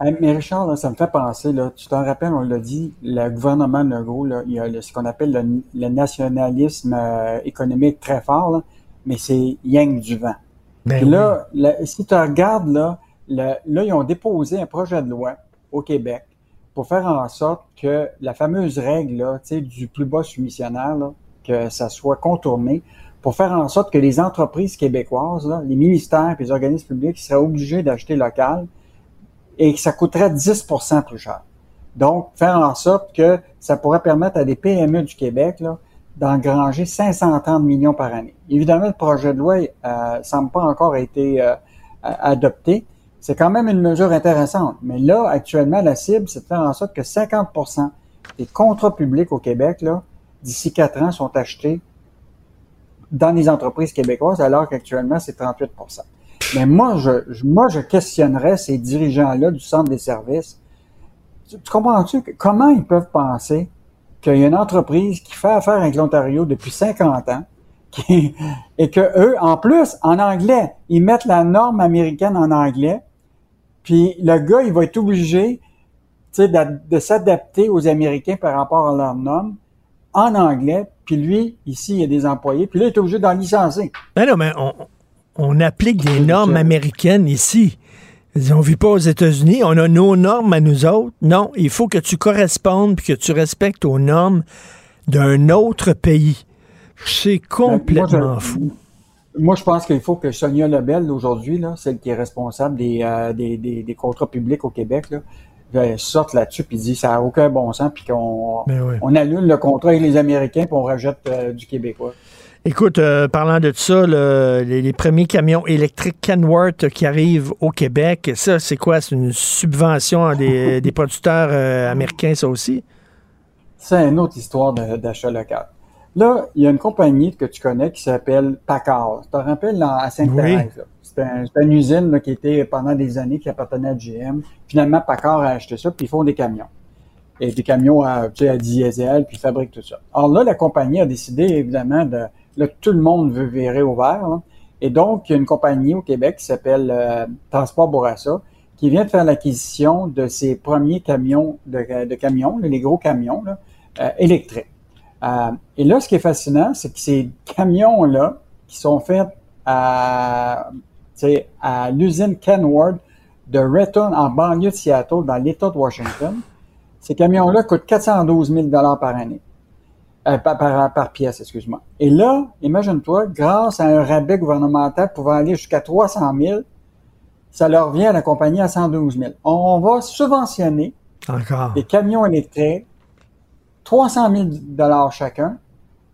Mais Richard, ça me fait penser, là, tu t'en rappelles, on l'a dit, le gouvernement Legault, là, il y a ce qu'on appelle le, nationalisme euh, économique très fort, mais c'est yang du vent. Ben là, si tu regardes, là, là, ils ont déposé un projet de loi au Québec pour faire en sorte que la fameuse règle là, du plus bas soumissionnaire, là, que ça soit contourné, pour faire en sorte que les entreprises québécoises, là, les ministères et les organismes publics seraient obligés d'acheter local, et que ça coûterait 10% plus cher. Donc, faire en sorte que ça pourrait permettre à des PME du Québec d'engranger 530 millions par année. Évidemment, le projet de loi euh, semble pas encore été euh, adopté. C'est quand même une mesure intéressante. Mais là, actuellement, la cible, c'est de faire en sorte que 50% des contrats publics au Québec, d'ici quatre ans, sont achetés dans les entreprises québécoises, alors qu'actuellement, c'est 38 mais moi, je, moi, je questionnerais ces dirigeants-là du centre des services. Tu, comprends-tu comment ils peuvent penser qu'il y a une entreprise qui fait affaire avec l'Ontario depuis 50 ans et que eux, en plus, en anglais, ils mettent la norme américaine en anglais, puis le gars, il va être obligé de, de s'adapter aux Américains par rapport à leur norme en anglais, puis lui, ici, il y a des employés, puis là, il est obligé d'en licencier. Ben non, mais on, on applique des normes américaines ici. On vit pas aux États-Unis, on a nos normes à nous autres. Non, il faut que tu correspondes puis que tu respectes aux normes d'un autre pays. C'est ben, complètement fou. Moi, je pense qu'il faut que Sonia Lebel, aujourd'hui, celle qui est responsable des, euh, des, contrats publics au Québec, là, sorte là-dessus et dit ça n'a aucun bon sens puis qu'on ben on annule le contrat avec les Américains puis on rejette euh, du Québécois. Écoute, euh, parlant de ça, les, premiers camions électriques Kenworth qui arrivent au Québec, ça, c'est quoi? C'est une subvention des, des producteurs euh, américains, ça aussi? C'est une autre histoire d'achat local. Là, il y a une compagnie que tu connais qui s'appelle Packard. Tu te rappelles à Sainte-Thérèse? C'était une usine qui était pendant des années qui appartenait à GM. Finalement, Packard a acheté ça, puis ils font des camions. Et des camions à, à diesel, puis ils fabriquent tout ça. Alors là, la compagnie a décidé, évidemment, de Là, tout le monde veut virer au vert. Et donc, il y a une compagnie au Québec qui s'appelle euh, Transport Bourassa qui vient de faire l'acquisition de ses premiers camions, de, camions, les gros camions euh, électriques. Euh, et là, ce qui est fascinant, c'est que ces camions-là, qui sont faits à, à l'usine Kenworth de Retton en banlieue de Seattle, dans l'État de Washington, ces camions-là coûtent 412 000 par année. Euh, par, pièce, excuse-moi. Et là, imagine-toi, grâce à un rabais gouvernemental pouvant aller jusqu'à 300 000, ça leur vient à la compagnie à 112 000. On va subventionner des camions électriques 300 000 dollars chacun,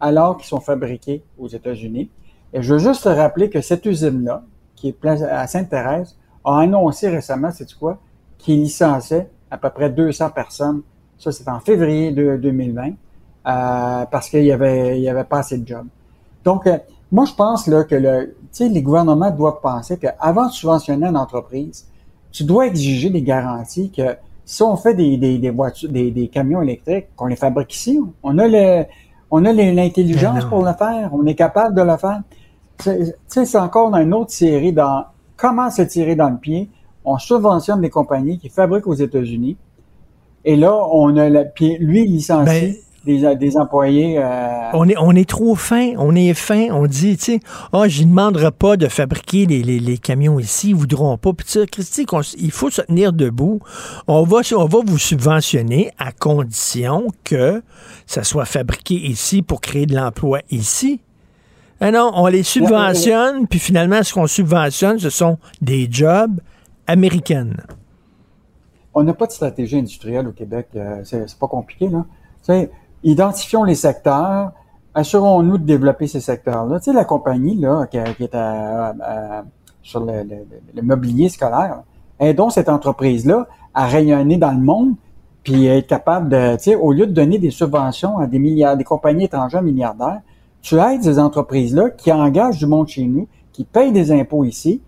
alors qu'ils sont fabriqués aux États-Unis. Et je veux juste te rappeler que cette usine-là, qui est à Sainte-Thérèse, a annoncé récemment, c'est quoi, qu'il licenciait à peu près 200 personnes. Ça, c'est en février de 2020. Euh, parce qu'il y avait, il y avait pas assez de jobs. Donc, euh, moi, je pense là, que le, les gouvernements doivent penser qu'avant de subventionner une entreprise, tu dois exiger des garanties que si on fait des, des, des voitures, des, des camions électriques, qu'on les fabrique ici, on a le, on a le- l'intelligence pour le faire, on est capable de le faire. Tu sais, c'est encore dans une autre série dans comment se tirer dans le pied. On subventionne des compagnies qui fabriquent aux États-Unis. Et là, on a la, puis lui, il licencie des, des employés. euh, On est, on est trop fin, on est fin, on dit, tu sais, ah, je ne demanderai pas de fabriquer les, les- les camions ici, ils voudront pas. Puis ça, Christy, il faut se tenir debout. On va, on va vous subventionner à condition que ça soit fabriqué ici pour créer de l'emploi ici. Ah non, on les subventionne, puis finalement, ce qu'on subventionne, ce sont des jobs américaines. on n'a pas de stratégie industrielle au Québec. euh, c'est c'est pas compliqué, là. Tu sais, identifions les secteurs, assurons-nous de développer ces secteurs-là. Tu sais, la compagnie, là, qui, qui est à- à- sur le, le- le mobilier scolaire, aidons cette entreprise-là à rayonner dans le monde, puis être capable de, tu sais, au lieu de donner des subventions à des milliards, des compagnies étrangères milliardaires, tu aides ces entreprises-là qui engagent du monde chez nous, qui payent des impôts ici,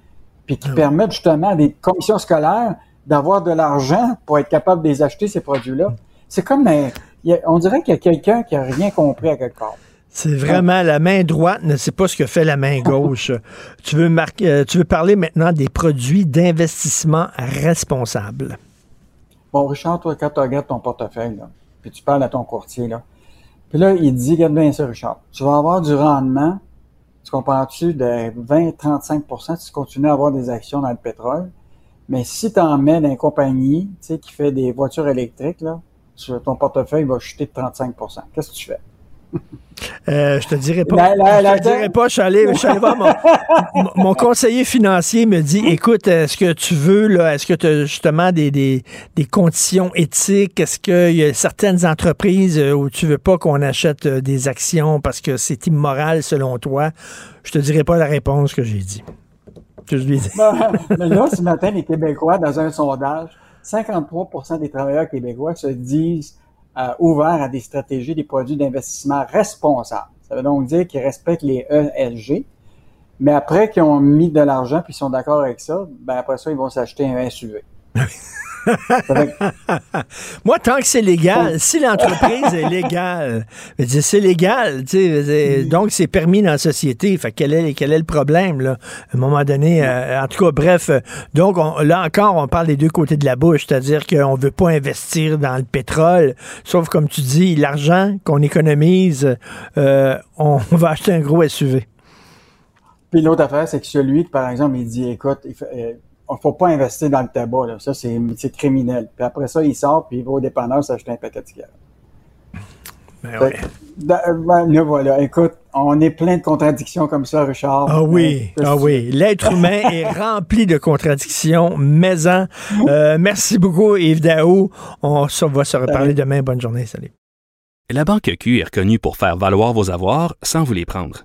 puis qui permettent justement à des commissions scolaires d'avoir de l'argent pour être capable de les acheter, ces produits-là. C'est comme, euh, a- on dirait qu'il y a quelqu'un qui a rien compris à quelque part. C'est vraiment la main droite ne sait pas ce que fait la main gauche. tu veux marquer, euh, tu veux parler maintenant des produits d'investissement responsables. Bon, Richard, toi, quand tu regardes ton portefeuille, là, puis tu parles à ton courtier, là, puis là, il te dit, regarde bien ça, Richard, tu vas avoir du rendement, tu comprends-tu, de 20-35% si tu continues à avoir des actions dans le pétrole, mais si tu en mets dans une compagnie, tu sais, qui fait des voitures électriques, là, ton portefeuille va chuter de 35 Qu'est-ce que tu fais? Euh, je te dirais pas. La- la- je la- te dirais pas. Je suis allé, je suis allé voir mon, conseiller financier me dit, écoute, est-ce que tu veux là, est-ce que tu as justement des, des, des conditions éthiques? Est-ce qu'il y a certaines entreprises euh, où tu veux pas qu'on achète euh, des actions parce que c'est immoral selon toi? Je te dirais pas la réponse que j'ai dit. Que je lui ai dit. Mais là, ce matin, les Québécois, dans un sondage, 53% des travailleurs québécois se disent euh, ouverts à des stratégies, des produits d'investissement responsables. Ça veut donc dire qu'ils respectent les ESG. Mais après qu'ils ont mis de l'argent puis ils sont d'accord avec ça, ben après ça, ils vont s'acheter un SUV. Moi, tant que c'est légal, si l'entreprise est légale, c'est légal, dire, donc c'est permis dans la société. Fait que quel est, quel est le problème, là? À un moment donné, euh, en tout cas, bref, euh, donc on- là encore, on parle des deux côtés de la bouche, c'est-à-dire qu'on veut pas investir dans le pétrole, sauf comme tu dis, l'argent qu'on économise, euh, on, va acheter un gros SUV. Puis l'autre affaire, c'est que celui qui, par exemple, il dit, écoute, il euh, faut pas investir dans le tabac, là. ça c'est c'est criminel. Puis après ça, il sort, puis il va au dépanneur s'acheter un paquet de cigarettes. Ben ben, là, voilà. Écoute, on est plein de contradictions comme ça, Richard. Ah oui, Mais, ah oui. L'être humain est rempli de contradictions, mais en. Euh, merci beaucoup, Yves Daou. On se- va se reparler demain. Bonne journée. Salut. La Banque Q est reconnue pour faire valoir vos avoirs sans vous les prendre.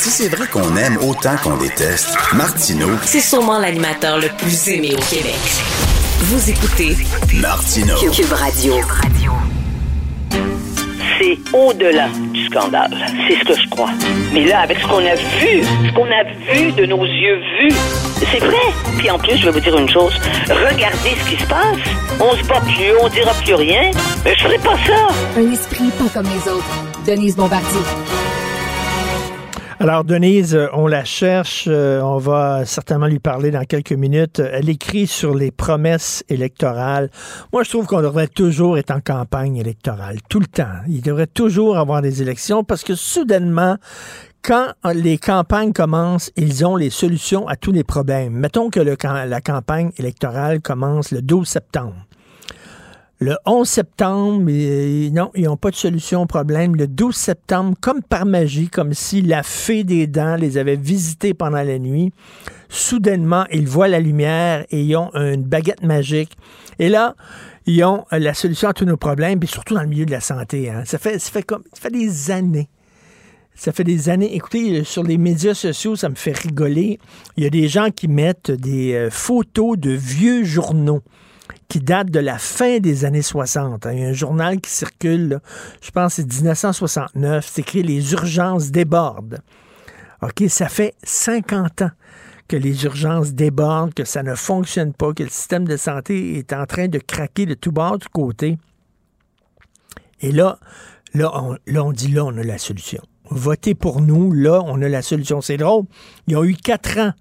Si c'est vrai qu'on aime autant qu'on déteste, Martineau, C'est sûrement l'animateur le plus aimé au Québec. Vous écoutez Martineau. Cube Radio. c'est au-delà du scandale. C'est ce que je crois. Mais là, avec ce qu'on a vu, ce qu'on a vu de nos yeux vus, c'est vrai. Puis en plus, je vais vous dire une chose. Regardez ce qui se passe. On se bat plus, on dira plus rien. Mais je ferai pas ça. Un esprit pas comme les autres. Denise Bombardier. Alors, Denise, euh, on la cherche. euh, On va certainement lui parler dans quelques minutes. Elle écrit sur les promesses électorales. Moi, je trouve qu'on devrait toujours être en campagne électorale, tout le temps. Il devrait toujours avoir des élections parce que soudainement, quand les campagnes commencent, ils ont les solutions à tous les problèmes. Mettons que la campagne électorale commence le 12 septembre. Le 11 septembre, euh, non, ils n'ont pas de solution au problème. Le 12 septembre, comme par magie, comme si la fée des dents les avait visités pendant la nuit, soudainement, ils voient la lumière et ils ont une baguette magique. Et là, ils ont euh, la solution à tous nos problèmes, puis surtout dans le milieu de la santé. hein. Ça, fait, comme, ça fait des années. Ça fait des années. Écoutez, euh, sur les médias sociaux, ça me fait rigoler. Il y a des gens qui mettent des photos de vieux journaux qui datent de la fin des années 60. hein. Il y a un journal qui circule, je pense c'est 1969, c'est écrit Les urgences débordent. OK, ça fait 50 ans que les urgences débordent, que ça ne fonctionne pas, que le système de santé est en train de craquer de tout bord, du côté. Et là, là on, là, on dit là, on a la solution. Votez pour nous, là, on a la solution. C'est drôle. Ils ont eu quatre ans.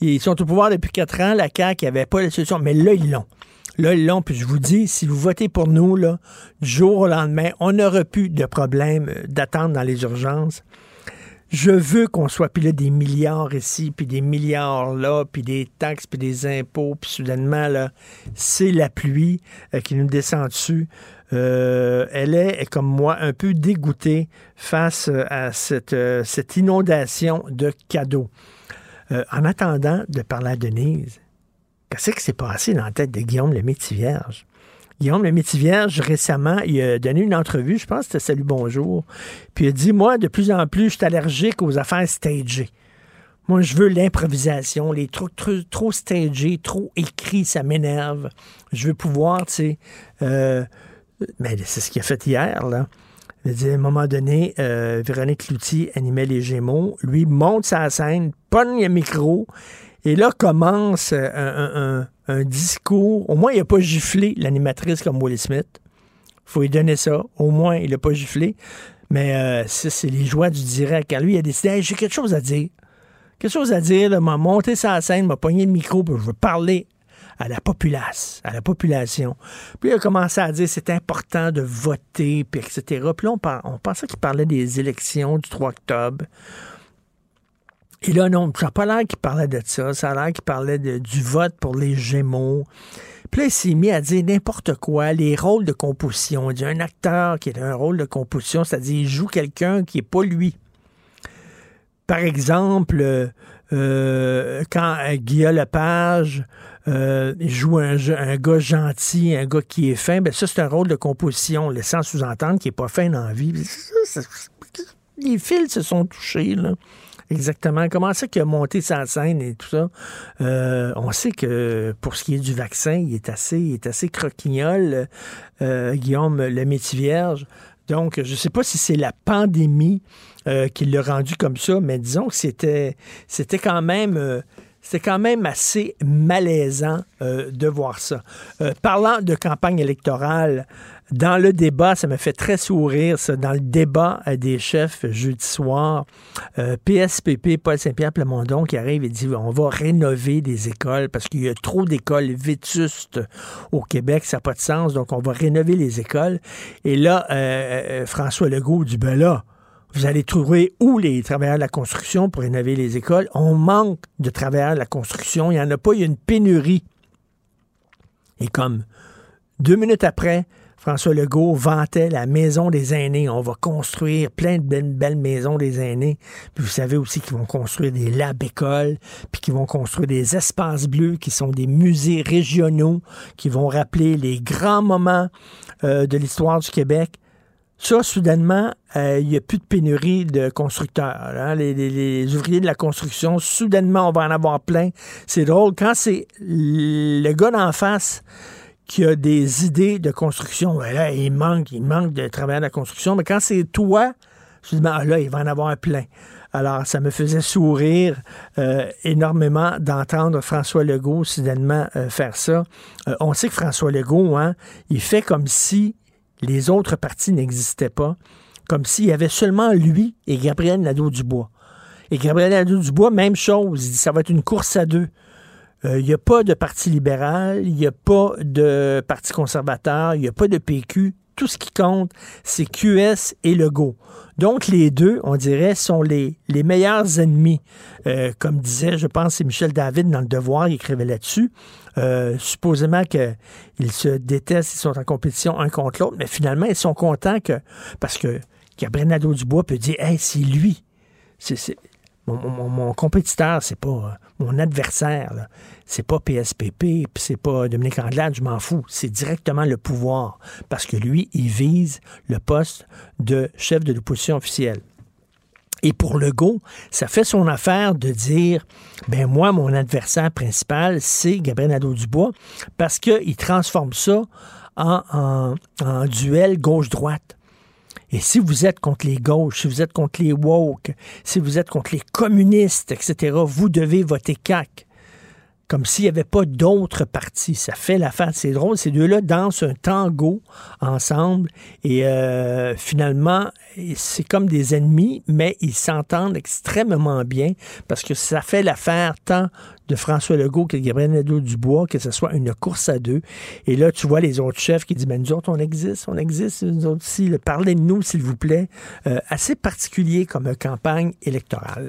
Ils sont au pouvoir depuis quatre ans. La CAQ n'avait pas la solution, mais là, ils l'ont. Là, ils l'ont. Puis je vous dis, si vous votez pour nous, là, du jour au lendemain, on n'aura plus de problème euh, d'attente dans les urgences. Je veux qu'on soit puis là des milliards ici, puis des milliards là, puis des taxes, puis des impôts, puis soudainement, là, c'est la pluie euh, qui nous descend dessus. Euh, elle est, comme moi, un peu dégoûtée face à cette, cette inondation de cadeaux. En attendant de parler à Denise, qu'est-ce qui s'est passé dans la tête de Guillaume le Métivierge? Guillaume le Métivierge, récemment, il a donné une entrevue, je pense que c'était Salut Bonjour, puis il a dit, moi, de plus en plus, je suis allergique aux affaires stagées. Moi, je veux l'improvisation, les trucs trop, trop stagés, trop écrits, ça m'énerve. Je veux pouvoir, tu sais... euh, mais c'est ce qu'il a fait hier, là. Il a dit, à un moment donné, euh, Véronique Cloutier animait les Gémeaux. Lui monte sa scène, pogne le micro, et là commence un, un- discours. Au moins, il n'a pas giflé l'animatrice comme Will Smith. faut lui donner ça. Au moins, il n'a pas giflé. Mais euh, ça, c'est les joies du direct. Quand lui, il a décidé, j'ai quelque chose à dire. Quelque chose à dire, là, m'a monté sa scène, m'a pogné le micro, puis je veux parler à la populace, à la population. Puis il a commencé à dire c'est important de voter, puis etc. Puis là, on, on pensait qu'il parlait des élections du 3 octobre. Et là, non, ça n'a pas l'air qu'il parlait de ça. Ça a l'air qu'il parlait du vote pour les Gémeaux. Puis là, il s'est mis à dire n'importe quoi, les rôles de composition. Il dit un acteur qui a un rôle de composition, c'est-à-dire il joue quelqu'un qui n'est pas lui. Par exemple, euh, euh, quand euh, Guillaume Lepage euh, joue un, un gars gentil, un gars qui est fin, ben ça, c'est un rôle de composition, laissant sous-entendre qu'il n'est pas fin dans la vie. Les fils se sont touchés, là. Exactement. Comment c'est qu'il a monté sa scène et tout ça? Euh, on sait que pour ce qui est du vaccin, il est assez, il est assez croquignol, euh, Guillaume le Métivierge. Donc, je ne sais pas si c'est la pandémie euh, qui l'a rendu comme ça, mais disons que c'était, c'était quand même. assez malaisant de voir ça. Parlant de campagne électorale, dans le débat, ça me fait très sourire, ça, dans le débat euh, des chefs jeudi soir, euh, PSPP, Paul Saint-Pierre Plamondon, qui arrive et dit on va rénover des écoles parce qu'il y a trop d'écoles vétustes au Québec, ça n'a pas de sens, donc on va rénover les écoles. Et là, euh, euh, François Legault dit ben là, vous allez trouver où les travailleurs de la construction pour rénover les écoles? On manque de travailleurs de la construction. Il n'y en a pas. Il y a une pénurie. Et comme deux minutes après, François Legault vantait la maison des aînés. On va construire plein de belles, maisons des aînés. Puis vous savez aussi qu'ils vont construire des labs écoles, puis qu'ils vont construire des espaces bleus qui sont des musées régionaux qui vont rappeler les grands moments euh, de l'histoire du Québec. ça, soudainement, euh, il n'y a plus de pénurie de constructeurs. hein. Les, les- les ouvriers de la construction, soudainement, on va en avoir plein. C'est drôle. Quand c'est le gars d'en face qui a des idées de construction, là, il manque, il manque de travailler à la construction. Mais quand c'est toi, soudainement, ah là, il va en avoir plein. Alors, ça me faisait sourire euh, énormément d'entendre François Legault soudainement euh, faire ça. Euh, on sait que François Legault, hein, il fait comme si les autres partis n'existaient pas, comme s'il y avait seulement lui et Gabriel Nadeau-Dubois. Et Gabriel Nadeau-Dubois, même chose, il dit ça va être une course à deux. Euh, Il n'y a pas de parti libéral, il n'y a pas de parti conservateur, il n'y a pas de PQ. Tout ce qui compte, c'est QS et Legault. Donc, les deux, on dirait, sont les, les meilleurs ennemis. Euh, comme disait, je pense, c'est Michel David dans Le Devoir, il écrivait là-dessus. Euh, supposément qu'ils se détestent, ils sont en compétition un contre l'autre, mais finalement, ils sont contents que. Parce que Gabriel Nadeau-Dubois peut dire Hey, c'est lui. C'est, c'est- mon, mon- mon compétiteur, c'est pas euh, mon adversaire. C'est pas PSPP, c'est pas Dominique Anglade, je m'en fous. C'est directement le pouvoir. Parce que lui, il vise le poste de chef de l'opposition officielle. Et pour Legault, ça fait son affaire de dire ben moi, mon adversaire principal, c'est Gabriel Nadeau-Dubois, parce qu'il transforme ça en- en duel gauche-droite. Et si vous êtes contre les gauches, si vous êtes contre les woke, si vous êtes contre les communistes, etc., vous devez voter CAC. Comme s'il n'y avait pas d'autres partis. Ça fait l'affaire. C'est drôle. Ces deux-là dansent un tango ensemble. Et euh, finalement, c'est comme des ennemis, mais ils s'entendent extrêmement bien parce que ça fait l'affaire tant de François Legault que de Gabriel Nadeau-Dubois, que ce soit une course à deux. Et là, tu vois les autres chefs qui disent, ben, nous autres, on existe, on existe, nous autres aussi, là, parlez de nous, s'il vous plaît. Euh, assez particulier comme campagne électorale.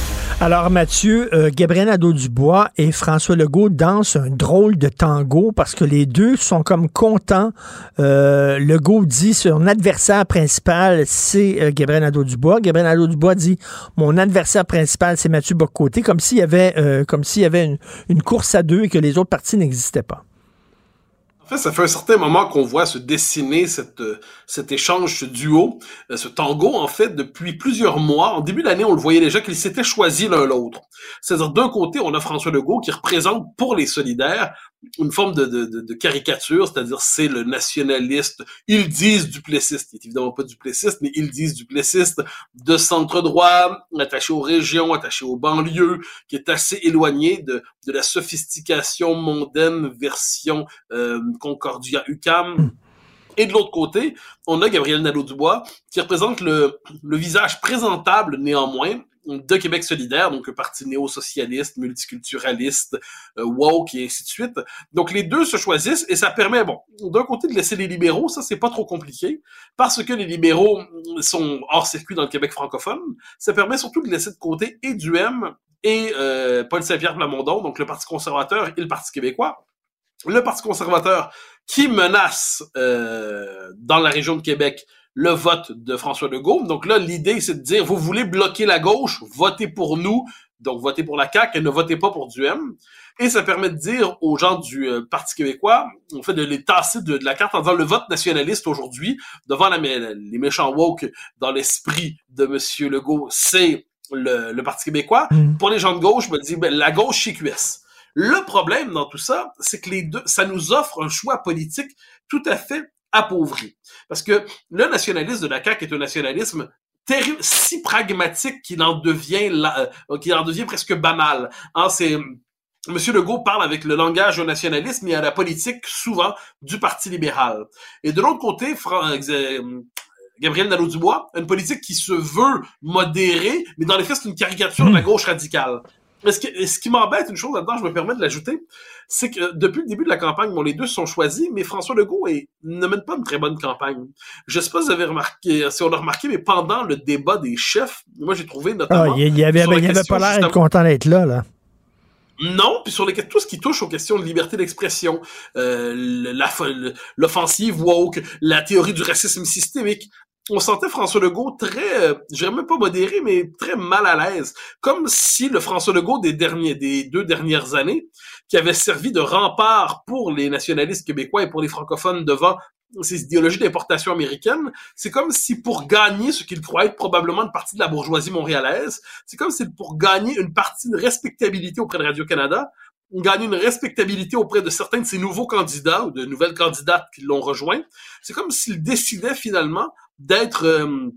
Alors, Mathieu, euh, Gabriel Nadeau-Dubois et François Legault dansent un drôle de tango parce que les deux sont comme contents. Euh, Legault dit son adversaire principal, c'est euh, Gabriel Nadeau-Dubois. Gabriel Nadeau-Dubois dit mon adversaire principal, c'est Mathieu Bocoté, comme s'il y avait, euh, comme s'il y avait une, course à deux et que les autres partis n'existaient pas. En fait, ça fait un certain moment qu'on voit se dessiner cette, euh, cet échange, ce duo, euh, ce tango, en fait, depuis plusieurs mois. En début d'année, on le voyait déjà qu'ils s'étaient choisis l'un l'autre. C'est-à-dire, d'un côté, on a François Legault qui représente pour les solidaires une forme de, de, de, caricature, c'est-à-dire c'est le nationaliste, ils disent duplessiste, il est évidemment pas duplessiste, mais ils disent duplessiste de centre-droit, attaché aux régions, attaché aux banlieues, qui est assez éloigné de, de la sophistication mondaine version euh, Concordia UCAM. Et de l'autre côté, on a Gabriel Nadeau-Dubois qui représente le, le visage présentable néanmoins de Québec solidaire, donc un parti néo-socialiste, multiculturaliste, euh, woke et ainsi de suite. Donc les deux se choisissent et ça permet, bon, d'un côté de laisser les libéraux, ça c'est pas trop compliqué, parce que les libéraux sont hors circuit dans le Québec francophone. Ça permet surtout de laisser de côté et du M et euh, Paul Saint-Pierre Plamondon, donc le Parti conservateur et le Parti québécois. Le Parti conservateur qui menace euh, dans la région de Québec le vote de François Legault. Donc là, l'idée, c'est de dire, vous voulez bloquer la gauche, votez pour nous, donc votez pour la CAQ et ne votez pas pour du M. Et ça permet de dire aux gens du euh, Parti québécois, en fait, de les tasser de, la carte en disant le vote nationaliste aujourd'hui, devant la, les méchants woke dans l'esprit de Monsieur Legault, c'est le, Parti québécois. Mm. Pour les gens de gauche, je me dis, ben, la gauche chez QS. Le problème dans tout ça, c'est que les deux, ça nous offre un choix politique tout à fait appauvri. Parce que le nationalisme de la CAQ est un nationalisme terrible, si pragmatique qu'il en devient euh, qu'il en devient presque banal. Hein, c'est Monsieur Legault parle avec le langage au nationalisme et à la politique souvent du Parti libéral. Et de l'autre côté, euh, Gabriel Nadeau-Dubois, une politique qui se veut modérée, mais dans les faits, c'est une caricature de la gauche radicale. Mais ce qui, ce qui m'embête, une chose là-dedans, je me permets de l'ajouter, c'est que depuis le début de la campagne, bon, les deux sont choisis, mais François Legault est, ne mène pas une très bonne campagne. Je sais pas si vous avez remarqué, si on a remarqué, mais pendant le débat des chefs, moi j'ai trouvé notamment. Ah, il y avait, il avait pas l'air d'être content d'être là, là. Non, puis sur les, tout ce qui touche aux questions de liberté d'expression, euh, l'offensive woke, la théorie du racisme systémique, on sentait François Legault très, euh, je même pas modéré, mais très mal à l'aise. Comme si le François Legault des derniers, des deux dernières années, qui avait servi de rempart pour les nationalistes québécois et pour les francophones devant ces idéologies d'importation américaine, c'est comme si pour gagner ce qu'il croit être probablement une partie de la bourgeoisie montréalaise, c'est comme si pour gagner une partie de respectabilité auprès de Radio-Canada, gagner une respectabilité auprès de certains de ces nouveaux candidats ou de nouvelles candidates qui l'ont rejoint, c'est comme s'il décidait finalement d'être euh,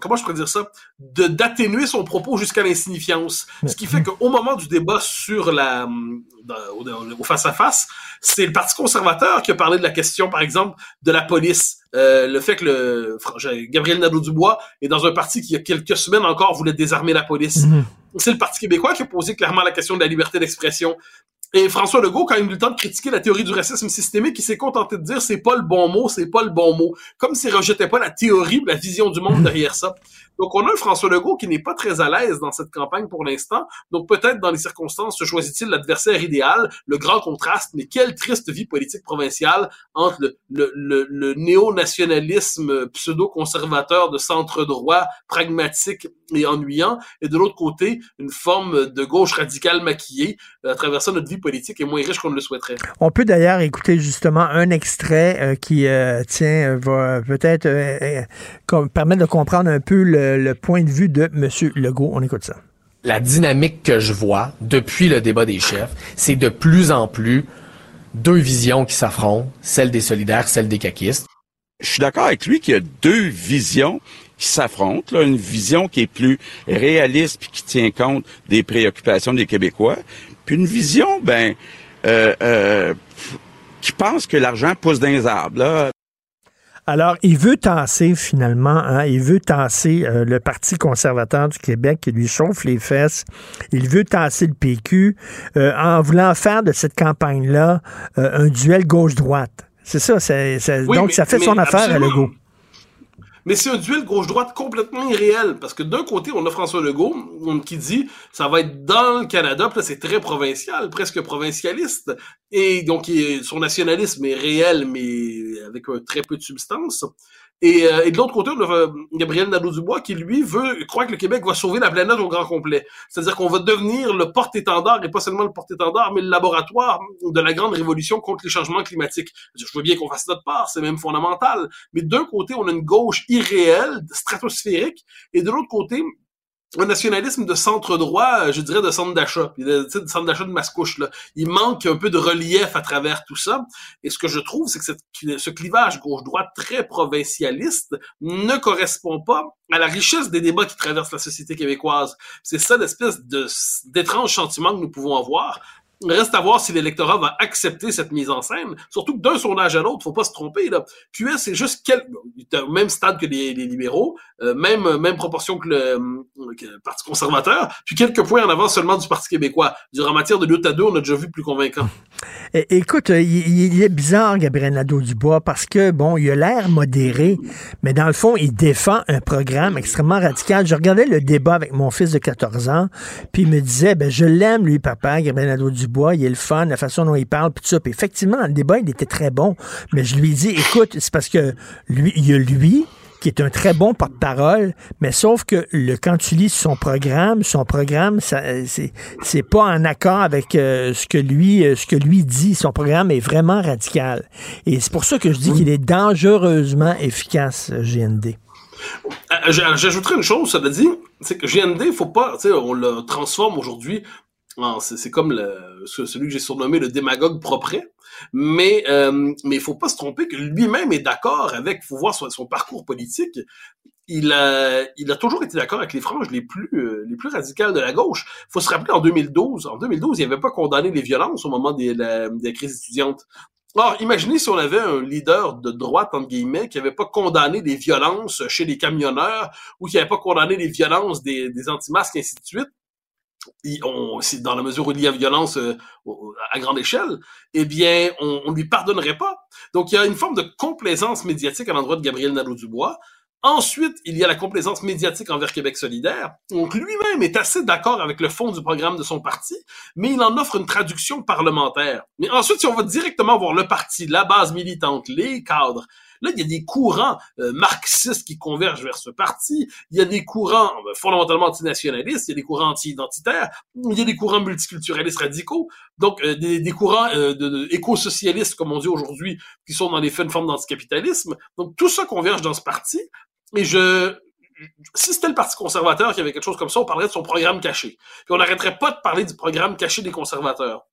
comment je pourrais dire ça, de d'atténuer son propos jusqu'à l'insignifiance. Ce qui fait qu'au moment du débat sur la au face à face, c'est le Parti conservateur qui a parlé de la question, par exemple, de la police. Euh, le fait que le Gabriel Nadeau-Dubois est dans un parti qui, il y a quelques semaines encore, voulait désarmer la police. Mhm. C'est le Parti québécois qui a posé clairement la question de la liberté d'expression. Et François Legault, quand il a eu le temps de critiquer la théorie du racisme systémique, il s'est contenté de dire c'est pas le bon mot, c'est pas le bon mot. Comme s'il rejetait pas la théorie, la vision du monde derrière ça. Donc, on a un François Legault qui n'est pas très à l'aise dans cette campagne pour l'instant. Donc, peut-être dans les circonstances, choisit-il l'adversaire idéal, le grand contraste, mais quelle triste vie politique provinciale entre le, le, le, néo-nationalisme pseudo-conservateur de centre-droit, pragmatique et ennuyant, et de l'autre côté, une forme de gauche radicale maquillée, à travers ça, notre vie politique est moins riche qu'on ne le souhaiterait. On peut d'ailleurs écouter justement un extrait euh, qui, euh, tient, va peut-être euh, permettre de comprendre un peu le le, point de vue de M. Legault. On écoute ça. La dynamique que je vois depuis le débat des chefs, c'est de plus en plus deux visions qui s'affrontent, celle des solidaires, celle des caquistes. Je suis d'accord avec lui qu'il y a deux visions qui s'affrontent, une vision qui est plus réaliste puis qui tient compte des préoccupations des Québécois, puis une vision, ben, euh, euh, qui pense que l'argent pousse dans les arbres. Là. Alors, il veut tasser finalement, hein, il veut tasser euh, le Parti conservateur du Québec qui lui chauffe les fesses. Il veut tasser le PQ euh, en voulant faire de cette campagne-là euh, un duel gauche-droite. C'est ça, donc ça fait son affaire à Legault. Mais c'est un duel gauche-droite complètement irréel. Parce que d'un côté, on a François Legault qui dit ça va être dans le Canada, puis là c'est très provincial, presque provincialiste. Et donc son nationalisme est réel, mais avec un très peu de substance. Et, euh, et de l'autre côté, on a euh, Gabriel Nadeau-Dubois qui, lui, veut croire que le Québec va sauver la planète au grand complet. C'est-à-dire qu'on va devenir le porte-étendard, et pas seulement le porte-étendard, mais le laboratoire de la grande révolution contre les changements climatiques. Je veux bien qu'on fasse notre part, c'est même fondamental. Mais d'un côté, on a une gauche irréelle, stratosphérique, et de l'autre côté, un nationalisme de centre droit, euh, je dirais de centre d'achat, de, de centre d'achat de mascouche. Là. Il manque un peu de relief à travers tout ça. Et ce que je trouve, c'est que ce clivage gauche-droite très provincialiste ne correspond pas à la richesse des débats qui traversent la société québécoise. C'est ça l'espèce d'étrange sentiment que nous pouvons avoir. Reste à voir si l'électorat va accepter cette mise en scène. Surtout que d'un sondage à l'autre, faut pas se tromper. Là. C'est juste quel... même stade que les, libéraux, euh, même même proportion que le, euh, que le Parti conservateur, puis quelques points en avant seulement du Parti québécois. En matière de lutte à deux, on a déjà vu plus convaincant. Écoute, euh, il, il est bizarre, Gabriel Nadeau-Dubois, parce que, bon, il a l'air modéré, mais dans le fond, il défend un programme extrêmement radical. Je regardais le débat avec mon fils de 14 ans, puis il me disait, ben, je l'aime, lui, papa, Gabriel Nadeau-Dubois, il est le fun, la façon dont il parle, puis tout ça. Puis effectivement, le débat, il était très bon, mais je lui ai dit, écoute, c'est parce que lui, il y a lui, qui est un très bon porte-parole, mais sauf que le, quand tu lis son programme, son programme, c'est, pas en accord avec euh, ce que lui, euh, ce que lui dit. Son programme est vraiment radical. Et c'est pour ça que je dis qu'il est dangereusement efficace, euh, GND. J'ajouterais une chose, ça veut dire, c'est que GND, faut pas, on le transforme aujourd'hui c'est comme le, ce- celui que j'ai surnommé le démagogue propre, mais euh, mais faut pas se tromper que lui-même est d'accord avec, faut voir son, parcours politique. Il a, il a toujours été d'accord avec les franges les plus euh, les plus radicales de la gauche. faut se rappeler en 2012, en 2012, il n'avait pas condamné les violences au moment des, la, des crises étudiantes. Or, imaginez si on avait un leader de droite, entre guillemets, qui n'avait pas condamné les violences chez les camionneurs ou qui n'avait pas condamné les violences des, des anti-masques, ainsi de suite. Dans la mesure où il y a violence euh, à grande échelle, eh bien, on ne lui pardonnerait pas. Donc, il y a une forme de complaisance médiatique à l'endroit de Gabriel Nadeau-Dubois. Ensuite, il y a la complaisance médiatique envers Québec solidaire. Donc, lui-même est assez d'accord avec le fond du programme de son parti, mais il en offre une traduction parlementaire. Mais ensuite, si on va directement voir le parti, la base militante, les cadres, là, il y a des courants euh, marxistes qui convergent vers ce parti. Il y a des courants euh, fondamentalement antinationalistes, il y a des courants anti-identitaires, il y a des courants multiculturalistes radicaux, donc euh, des, des courants euh, de, de éco-socialistes, comme on dit aujourd'hui, qui sont dans les faits une forme d'anticapitalisme. Donc, tout ça converge dans ce parti. Et je, si c'était le Parti conservateur qui avait quelque chose comme ça, on parlerait de son programme caché. Puis on n'arrêterait pas de parler du programme caché des conservateurs.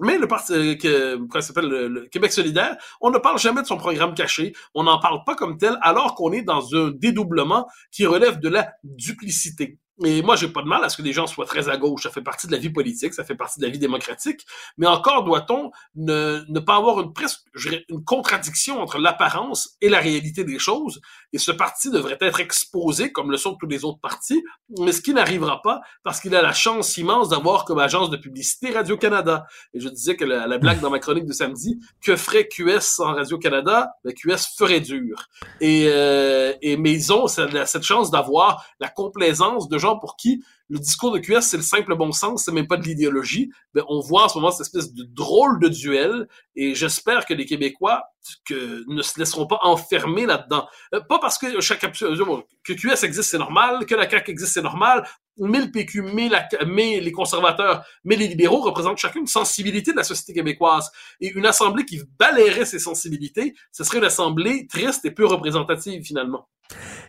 Mais le parti euh, s'appelle le, le Québec solidaire, on ne parle jamais de son programme caché, on n'en parle pas comme tel, alors qu'on est dans un dédoublement qui relève de la duplicité. Et moi, j'ai pas de mal à ce que les gens soient très à gauche. Ça fait partie de la vie politique, ça fait partie de la vie démocratique. Mais encore doit-on ne, ne pas avoir une presque une contradiction entre l'apparence et la réalité des choses. Et ce parti devrait être exposé comme le sont tous les autres partis, mais ce qui n'arrivera pas parce qu'il a la chance immense d'avoir comme agence de publicité Radio-Canada. Et je disais que la, la blague dans ma chronique de samedi, que ferait QS sans Radio-Canada? Ben, QS ferait dur. Et, euh, et mais ils ont cette chance d'avoir la complaisance de gens pour qui le discours de QS, c'est le simple bon sens, c'est même pas de l'idéologie. Ben, on voit en ce moment cette espèce de drôle de duel, et j'espère que les Québécois que, ne se laisseront pas enfermer là-dedans. Euh, pas parce que chaque absurde- que QS existe, c'est normal, que la CAQ existe, c'est normal, mais le PQ, mais, la, les conservateurs, mais les libéraux représentent chacune une sensibilité de la société québécoise. Et une assemblée qui balayerait ces sensibilités, ce serait une assemblée triste et peu représentative, finalement.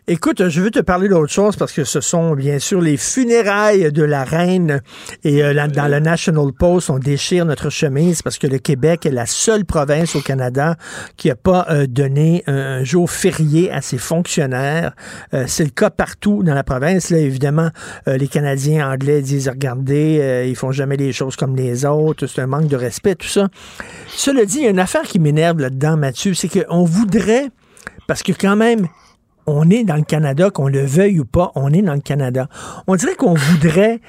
Écoute, je veux te parler d'autre chose parce que ce sont bien sûr les funérailles de la reine et euh, là, dans le National Post, on déchire notre chemise parce que le Québec est la seule province au Canada qui n'a pas euh, donné un, jour férié à ses fonctionnaires. Euh, C'est le cas partout dans la province. Là, évidemment, euh, les Canadiens anglais disent regardez, ils font jamais les choses comme les autres, c'est un manque de respect, tout ça. Cela dit, il y a une affaire qui m'énerve là-dedans, Mathieu, c'est qu'on voudrait, parce que quand même, on est dans le Canada, qu'on le veuille ou pas, on est dans le Canada. On dirait qu'on voudrait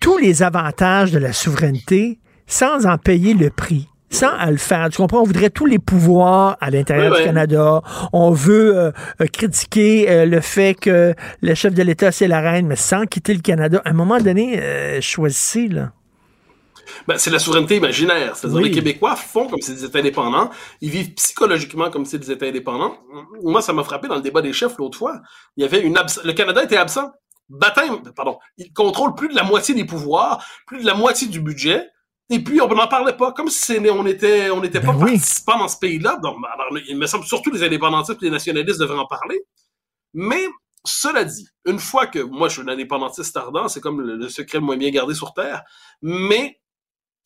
tous les avantages de la souveraineté sans en payer le prix. Sans à le faire. Tu comprends? On voudrait tous les pouvoirs à l'intérieur Oui, du oui. Canada. On veut euh, euh, critiquer euh, le fait que le chef de l'État, c'est la reine, mais sans quitter le Canada. À un moment donné, euh, choisissez, là. Ben, c'est la souveraineté imaginaire. C'est-à-dire Oui. les Québécois font comme s'ils étaient indépendants. Ils vivent psychologiquement comme s'ils étaient indépendants. Moi, ça m'a frappé dans le débat des chefs l'autre fois. Il y avait une abs- le Canada était absent. Baptême, pardon. Il contrôle plus de la moitié des pouvoirs, plus de la moitié du budget. Et puis, on n'en parlait pas, comme si on était, on n'était pas participants dans ce pays-là. Donc, alors, il me semble surtout les indépendantistes et les nationalistes devraient en parler. Mais, cela dit, une fois que moi, je suis un indépendantiste ardent, c'est comme le, le secret le moins bien gardé sur Terre, mais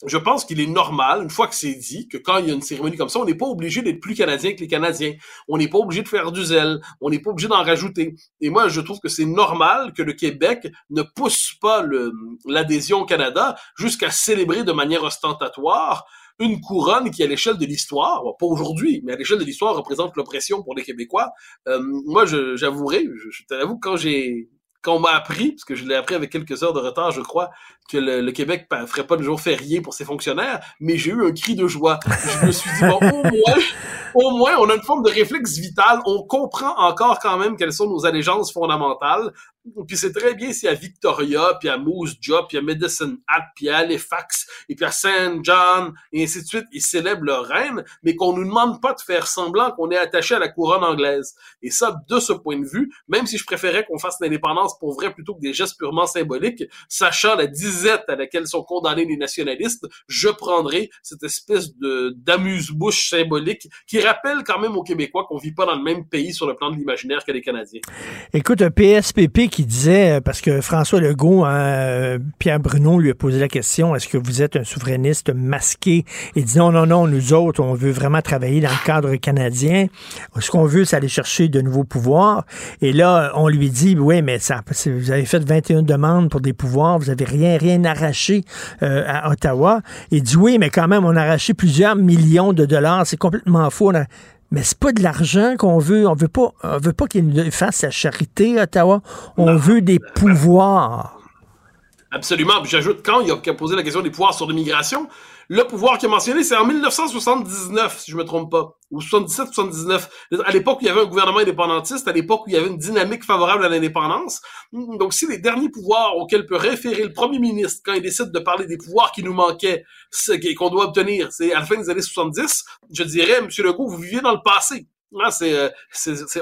je pense qu'il est normal, une fois que c'est dit, que quand il y a une cérémonie comme ça, on n'est pas obligé d'être plus canadien que les Canadiens. On n'est pas obligé de faire du zèle. On n'est pas obligé d'en rajouter. Et moi, je trouve que c'est normal que le Québec ne pousse pas l'adhésion au Canada jusqu'à célébrer de manière ostentatoire une couronne qui, à l'échelle de l'histoire, pas aujourd'hui, mais à l'échelle de l'histoire, représente l'oppression pour les Québécois. Euh, moi, j'avouerai, je, je t'avoue, quand j'ai quand on m'a appris, parce que je l'ai appris avec quelques heures de retard, je crois, que le, le Québec pa- ferait pas de jour férié pour ses fonctionnaires, mais j'ai eu un cri de joie. Je me suis dit, bon, au moins, au moins, on a une forme de réflexe vital. On comprend encore quand même quelles sont nos allégeances fondamentales. Puis c'est très bien si à Victoria, puis à Moose Jaw, puis à Medicine Hat, puis à Halifax, et puis à Saint John, et ainsi de suite, ils célèbrent leur reine, mais qu'on nous demande pas de faire semblant qu'on est attaché à la couronne anglaise. Et ça, de ce point de vue, même si je préférais qu'on fasse l'indépendance pour vrai plutôt que des gestes purement symboliques, sachant la disette à laquelle sont condamnés les nationalistes, je prendrais cette espèce de d'amuse-bouche symbolique qui rappelle quand même aux Québécois qu'on vit pas dans le même pays sur le plan de l'imaginaire que les Canadiens. Écoute, un PSPP qui disait, euh, parce que François Legault, hein, euh, Pierre Bruno lui a posé la question, est-ce que vous êtes un souverainiste masqué? Il dit non, non, non, nous autres, on veut vraiment travailler dans le cadre canadien. Ce qu'on veut, c'est aller chercher de nouveaux pouvoirs. Et là, on lui dit, oui, mais ça, vous avez fait 21 demandes pour des pouvoirs, vous avez rien, rien arraché euh, à Ottawa. Il dit oui, mais quand même, on a arraché plusieurs millions de dollars. C'est complètement faux. Mais c'est pas de l'argent qu'on veut. On veut pas, on veut pas qu'il fasse sa charité, Ottawa. On veut des pouvoirs. Absolument. J'ajoute, quand il a posé la question des pouvoirs sur l'immigration, le pouvoir qu'il a mentionné, c'est en 1979, si je me trompe pas, ou 77-79, à l'époque où il y avait un gouvernement indépendantiste, à l'époque où il y avait une dynamique favorable à l'indépendance. Donc, si les derniers pouvoirs auxquels peut référer le premier ministre quand il décide de parler des pouvoirs qui nous manquaient qu'on doit obtenir, c'est à la fin des années 70, je dirais, M. Legault, vous vivez dans le passé. Euh,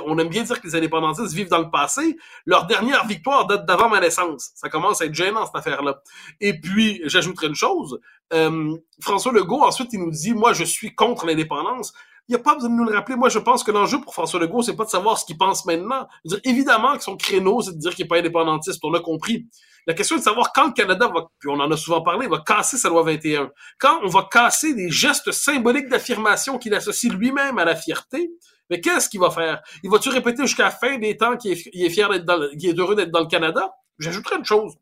on aime bien dire que les indépendantistes vivent dans le passé. Leur dernière victoire date d'avant ma naissance. Ça commence à être gênant, cette affaire-là. Et puis, j'ajouterai une chose. Euh, François Legault, ensuite, il nous dit, moi, je suis contre l'indépendance. Il n'y a pas besoin de nous le rappeler. Moi, je pense que l'enjeu pour François Legault, c'est pas de savoir ce qu'il pense maintenant. Je veux dire, évidemment que son créneau, c'est de dire qu'il n'est pas indépendantiste. On l'a compris. La question est de savoir quand le Canada va, puis on en a souvent parlé, va casser sa loi 21. Quand on va casser des gestes symboliques d'affirmation qu'il associe lui-même à la fierté, mais qu'est-ce qu'il va faire? Il va-tu répéter jusqu'à la fin des temps qu'il est, fier d'être dans, qu'il est heureux d'être dans le Canada? J'ajouterai une chose.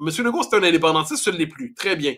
Monsieur Legault, c'est un indépendantiste, ce ne l'est plus. Très bien.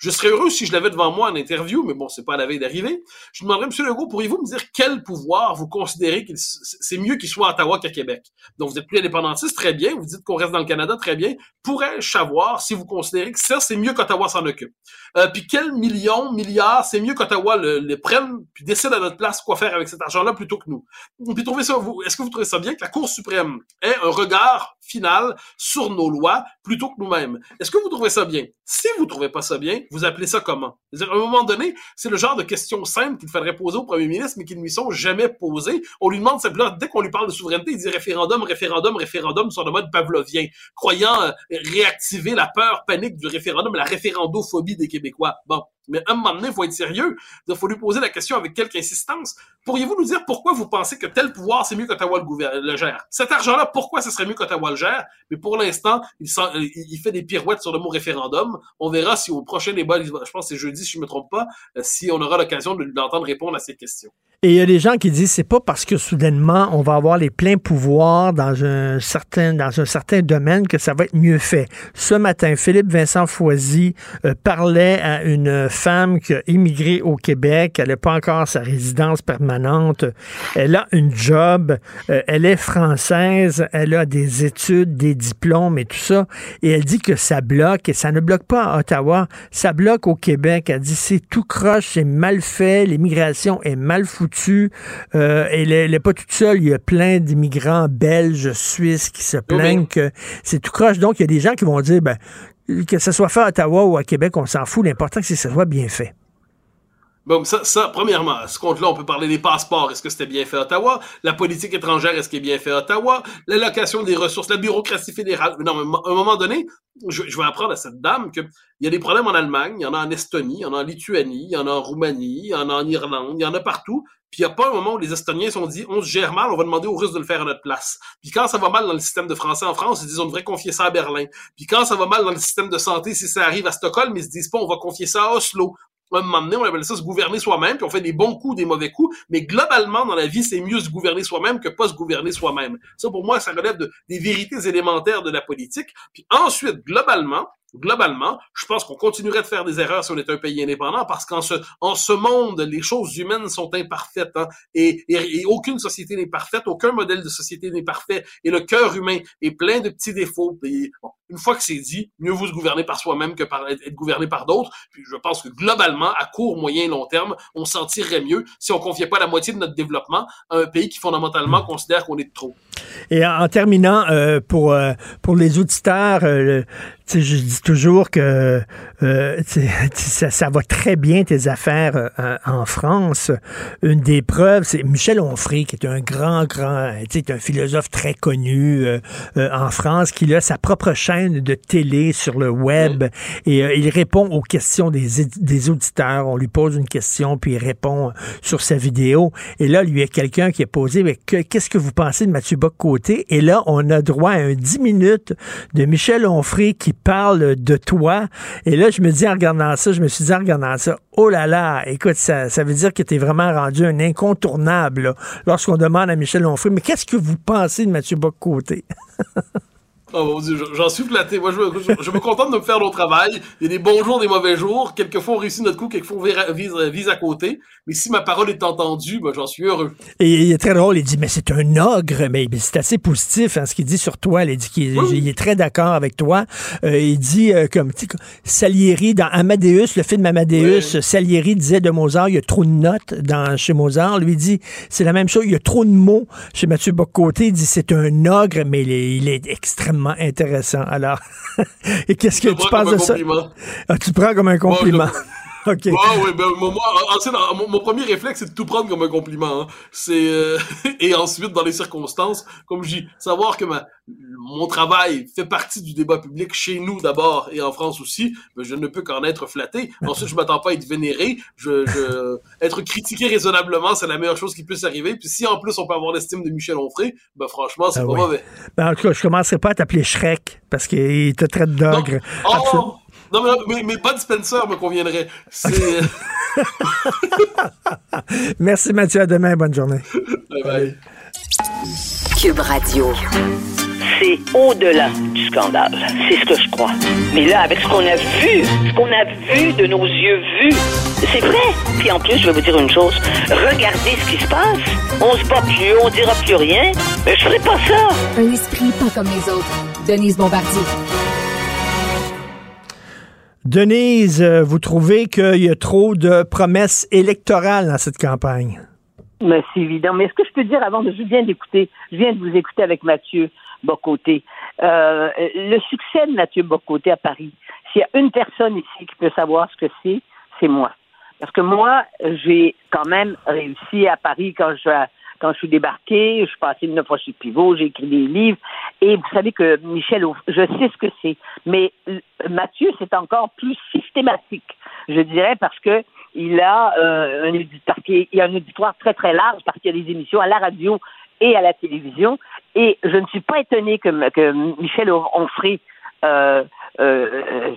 Je serais heureux si je l'avais devant moi en interview, mais bon, c'est pas à la veille d'arriver. Je demanderais, Monsieur Legault, pourriez-vous me dire quel pouvoir vous considérez qu'il c'est mieux qu'il soit à Ottawa qu'à Québec? Donc, vous êtes plus indépendantiste, très bien. Vous dites qu'on reste dans le Canada, très bien. Pourrais-je savoir si vous considérez que ça, c'est mieux qu'Ottawa s'en occupe? Euh, puis quels millions, milliards, c'est mieux qu'Ottawa le, le prenne puis décide à notre place quoi faire avec cet argent-là plutôt que nous? Puis trouvez ça, vous, est-ce que vous trouvez ça bien que la Cour suprême ait un regard final sur nos lois plutôt que nous-mêmes? Est-ce que vous trouvez ça bien? Si vous trouvez pas ça bien, vous appelez ça comment? À un moment donné, c'est le genre de questions simples qu'il faudrait poser au premier ministre, mais qui ne lui sont jamais posées. On lui demande simplement, dès qu'on lui parle de souveraineté, il dit référendum, référendum, référendum sur le mode pavlovien, croyant euh, réactiver la peur panique du référendum, la référendophobie des Québécois. Bon. Mais à un moment donné, il faut être sérieux. Il faut lui poser la question avec quelque insistance. Pourriez-vous nous dire pourquoi vous pensez que tel pouvoir, c'est mieux qu'Ottawa le, le gère? Cet argent-là, pourquoi ce serait mieux qu'Ottawa le gère? Mais pour l'instant, il fait des pirouettes sur le mot référendum. On verra si au prochain débat, je pense que c'est jeudi, si je ne me trompe pas, euh, si on aura l'occasion de l'entendre répondre à ces questions. Et il y a des gens qui disent c'est pas parce que soudainement on va avoir les pleins pouvoirs dans un certain dans un certain domaine que ça va être mieux fait. Ce matin, Philippe Vincent Foisy euh, parlait à une femme qui a immigré au Québec. Elle n'a pas encore sa résidence permanente. Elle a une job. euh, elle est française. Elle a des études, des diplômes et tout ça. Et elle dit que ça bloque. Et ça ne bloque pas à Ottawa. Ça bloque au Québec. Elle dit c'est tout croche, c'est mal fait. L'immigration est mal foutue. Euh, elle n'est pas toute seule. Il y a plein d'immigrants belges, suisses qui se plaignent que c'est tout croche. Donc, il y a des gens qui vont dire, ben, que ce soit fait à Ottawa ou à Québec, on s'en fout. L'important, c'est que ça soit bien fait. Bon, ça, ça, premièrement, à ce compte-là, on peut parler des passeports. Est-ce que c'était bien fait à Ottawa? La politique étrangère, est-ce qu'elle est bien fait à Ottawa? L'allocation des ressources, la bureaucratie fédérale. Non, mais à un moment donné, je, je vais apprendre à cette dame qu'il y a des problèmes en Allemagne, il y en a en Estonie, il y en a en Lituanie, il y en a en Roumanie, il y en a en Irlande, il y en a partout. Puis il n'y a pas un moment où les Estoniens se sont dit on se gère mal, on va demander aux Russes de le faire à notre place. Puis quand ça va mal dans le système de français en France, ils disent on devrait confier ça à Berlin. Puis quand ça va mal dans le système de santé, si ça arrive à Stockholm, ils se disent pas on va confier ça à Oslo. À un moment donné, on appelle ça se gouverner soi-même, puis on fait des bons coups, des mauvais coups, mais globalement, dans la vie, c'est mieux se gouverner soi-même que pas se gouverner soi-même. Ça, pour moi, ça relève de, des vérités élémentaires de la politique. Puis ensuite, globalement, globalement, je pense qu'on continuerait de faire des erreurs si on était un pays indépendant parce qu'en ce, en ce monde, les choses humaines sont imparfaites hein, et, et, aucune société n'est parfaite, aucun modèle de société n'est parfait et le cœur humain est plein de petits défauts. Et, bon, une fois que c'est dit, mieux vous gouverner par soi-même que par être gouverné par d'autres. Puis je pense que globalement, à court, moyen et long terme, on s'en tirerait mieux si on confiait pas la moitié de notre développement à un pays qui fondamentalement considère qu'on est trop. Et en, en terminant, euh, pour, euh, pour les auditeurs, euh, je dis toujours que ça, ça, va très bien tes affaires en France. Une des preuves, c'est Michel Onfray, qui est un grand, grand, un philosophe très connu en France, qui a sa propre chaîne de télé sur le web et il répond aux questions des, des auditeurs. On lui pose une question, puis il répond sur sa vidéo. Et là, lui, il y a quelqu'un qui a posé, mais qu'est-ce que vous pensez de Mathieu Et là, on a droit à un 10 minutes de Michel Onfray qui parle de toi. Et là, je me dis en regardant ça, je me suis dit en regardant ça, oh là là, écoute, ça, ça veut dire que tu es vraiment rendu un incontournable lorsqu'on demande à Michel Onfray, mais qu'est-ce que vous pensez de Mathieu Bock-Côté? Oh mon dieu, j'en suis flatté. Moi, je, je, je, me contente de me faire mon travail. Il y a des bons jours, des mauvais jours. Quelquefois, on réussit notre coup, quelquefois, on vise, vise à côté. Mais si ma parole est entendue, ben, j'en suis heureux. Et il est très drôle. Il dit, mais c'est un ogre. Mais c'est assez positif, hein, ce qu'il dit sur toi. Il dit qu'il oui. est très d'accord avec toi. Euh, il dit, euh, comme, Salieri, dans Amadeus, le film Amadeus, oui. Salieri disait de Mozart, il y a trop de notes dans, chez Mozart. Lui dit, c'est la même chose. Il y a trop de mots chez Mathieu Boccoté. Il dit, c'est un ogre, mais il est, il est extrêmement intéressant. Alors, et qu'est-ce que tu penses de ça? Ah, tu prends comme un compliment. Moi, OK. Ouais, ouais, ben, moi, ensuite, mon, mon, premier réflexe, c'est de tout prendre comme un compliment. Hein. C'est euh, et ensuite, dans les circonstances, comme je dis, savoir que ma, mon travail fait partie du débat public chez nous d'abord et en France aussi, ben, je ne peux qu'en être flatté. Ensuite, je m'attends pas à être vénéré. Je, je être critiqué raisonnablement, c'est la meilleure chose qui puisse arriver. Puis si en plus on peut avoir l'estime de Michel Onfray, ben franchement, c'est ah, pas oui. mauvais. Ben, en tout cas, je commencerai pas à t'appeler Shrek parce qu'il te traite d'ogre. Oh, non, mais, mais, mais Bud Spencer me conviendrait. C'est. Merci Mathieu, à demain, bonne journée. Bye bye. Cube Radio. C'est au-delà du scandale. C'est ce que je crois. Mais là, avec ce qu'on a vu, ce qu'on a vu de nos yeux vus, c'est vrai. Puis en plus, je vais vous dire une chose. Regardez ce qui se passe. On se bat plus, on dira plus rien. Mais je ferai pas ça. Un esprit pas comme les autres. Denise Bombardier. Denise, euh, vous trouvez qu'il y a trop de promesses électorales dans cette campagne? Mais c'est évident. Mais est-ce que je peux dire avant de je viens d'écouter, je viens de vous écouter avec Mathieu Bocoté. Euh, le succès de Mathieu Bocoté à Paris, s'il y a une personne ici qui peut savoir ce que c'est, c'est moi. Parce que moi, j'ai quand même réussi à Paris quand je quand je suis débarqué, je suis passé neuf fois chez Pivot, j'ai écrit des livres. Et vous savez que Michel, je sais ce que c'est. Mais Mathieu, c'est encore plus systématique, je dirais, parce que il a euh, un auditoire, a un auditoire très très large parce qu'il y a des émissions à la radio et à la télévision. Et je ne suis pas étonné que, que Michel Onfray euh, euh,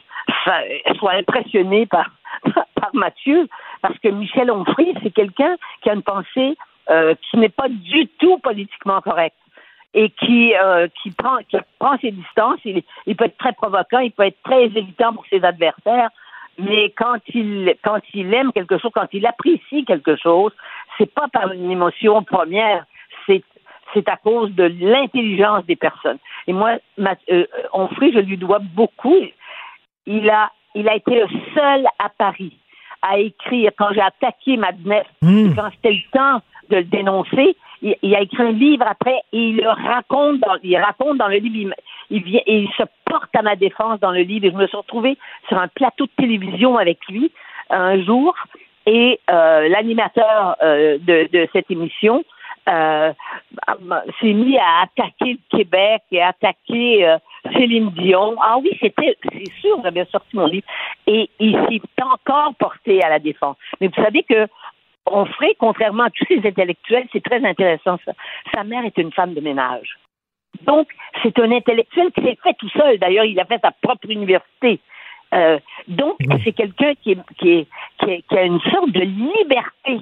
soit impressionné par, par Mathieu, parce que Michel Onfray, c'est quelqu'un qui a une pensée euh, qui n'est pas du tout politiquement correcte et qui euh, qui prend qui prend ses distances. Il, il peut être très provoquant, il peut être très évitant pour ses adversaires, mais quand il quand il aime quelque chose, quand il apprécie quelque chose, c'est pas par une émotion première, c'est c'est à cause de l'intelligence des personnes. Et moi, ma, euh, Onfray, je lui dois beaucoup. Il a il a été le seul à Paris à écrire quand j'ai attaqué Madness, mmh. quand c'était le temps de le dénoncer. Il, il, a écrit un livre après et il le raconte dans, il raconte dans le livre. Il, vient, il se porte à ma défense dans le livre. Et je me suis retrouvée sur un plateau de télévision avec lui un jour et euh, l'animateur euh, de, de cette émission euh, s'est mis à attaquer le Québec et à attaquer euh, Céline Dion. Ah oui, c'était, c'est sûr, j'avais sorti mon livre. Et il s'est encore porté à la défense. Mais vous savez que Onfray, contrairement à tous ces intellectuels, c'est très intéressant ça. Sa mère est une femme de ménage. Donc, c'est un intellectuel qui s'est fait tout seul. D'ailleurs, il a fait sa propre université. Euh, donc, c'est quelqu'un qui, est, qui, est, qui, est- qui a une sorte de liberté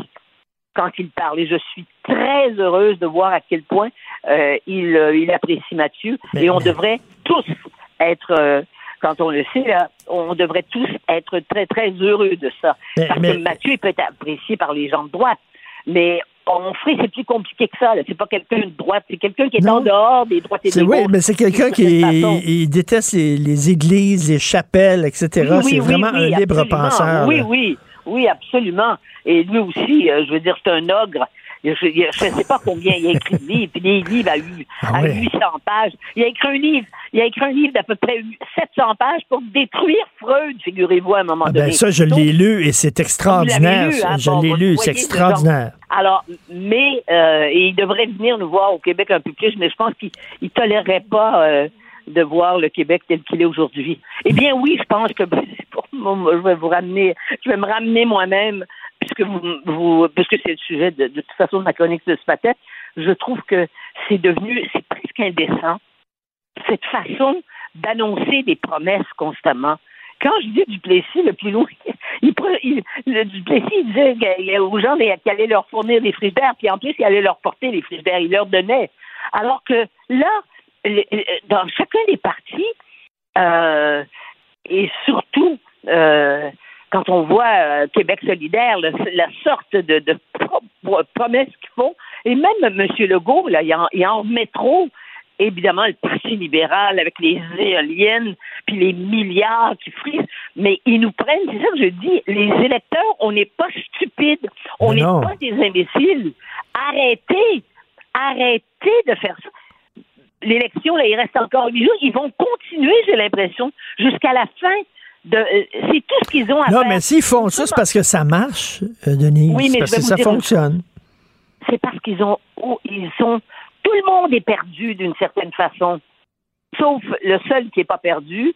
quand il parle. Et je suis très heureuse de voir à quel point euh, il, euh, il apprécie Mathieu. Et on devrait tous être, euh, quand on le sait, là, on devrait tous être très, très heureux de ça. Mais- Parce mais- que Mathieu peut être apprécié par les gens de droite. Mais Onfray, c'est plus compliqué que ça. C'est pas quelqu'un de droite, c'est quelqu'un qui est en dehors des droites et des oui, mais c'est quelqu'un qui il déteste les, les églises, les chapelles, etc. Oui, c'est oui, vraiment oui, un libre absolument. penseur. Oui, oui, oui, absolument. Et lui aussi, euh, je veux dire, c'est un ogre. Je ne sais pas combien il a écrit de livres, puis des livres à, hu- Ah à ouais. 800 pages. Il a écrit un livre, il a écrit un livre d'à peu près 700 pages pour détruire Freud, figurez-vous, à un moment Ah donné. ben ça, je l'ai lu et c'est extraordinaire. Lu, hein? Je Bon, l'ai lu, c'est ce extraordinaire. Alors, mais euh, et il devrait venir nous voir au Québec un peu plus, mais je pense qu'il ne tolérerait pas euh, de voir le Québec tel qu'il est aujourd'hui. Eh bien, oui, je pense que pour moi, je vais vous ramener, je vais me ramener moi-même, puisque vous, vous puisque c'est le sujet de, toute façon de ma chronique de ce matin. Je trouve que c'est devenu, c'est presque indécent cette façon d'annoncer des promesses constamment. Quand je dis Duplessis, le plus loin, il, il- le il disait aux gens qu'il allait leur fournir des frigidaires, puis en plus, il allait leur porter les frigidaires, il leur donnait. Alors que là, dans chacun des partis, euh, et surtout euh, quand on voit euh, Québec solidaire, le- la sorte de, de pro- promesses qu'ils font, et même M. Legault, là, il en, il en remet trop. Évidemment, le Parti libéral avec les éoliennes, puis les milliards qui frisent, mais ils nous prennent, c'est ça que je dis, les électeurs, on n'est pas stupides, on n'est pas des imbéciles. Arrêtez, arrêtez de faire ça l'élection, là, il reste encore huit jours. Ils vont continuer, j'ai l'impression, jusqu'à la fin. Euh, c'est tout ce qu'ils ont à Non, faire. mais s'ils font ça, c'est parce que ça marche, euh, Denise. Oui, mais parce je vais que vous ça dire fonctionne. C'est parce qu'ils ont, oh, ils sont, tout le monde est perdu d'une certaine façon. Sauf le seul qui n'est pas perdu,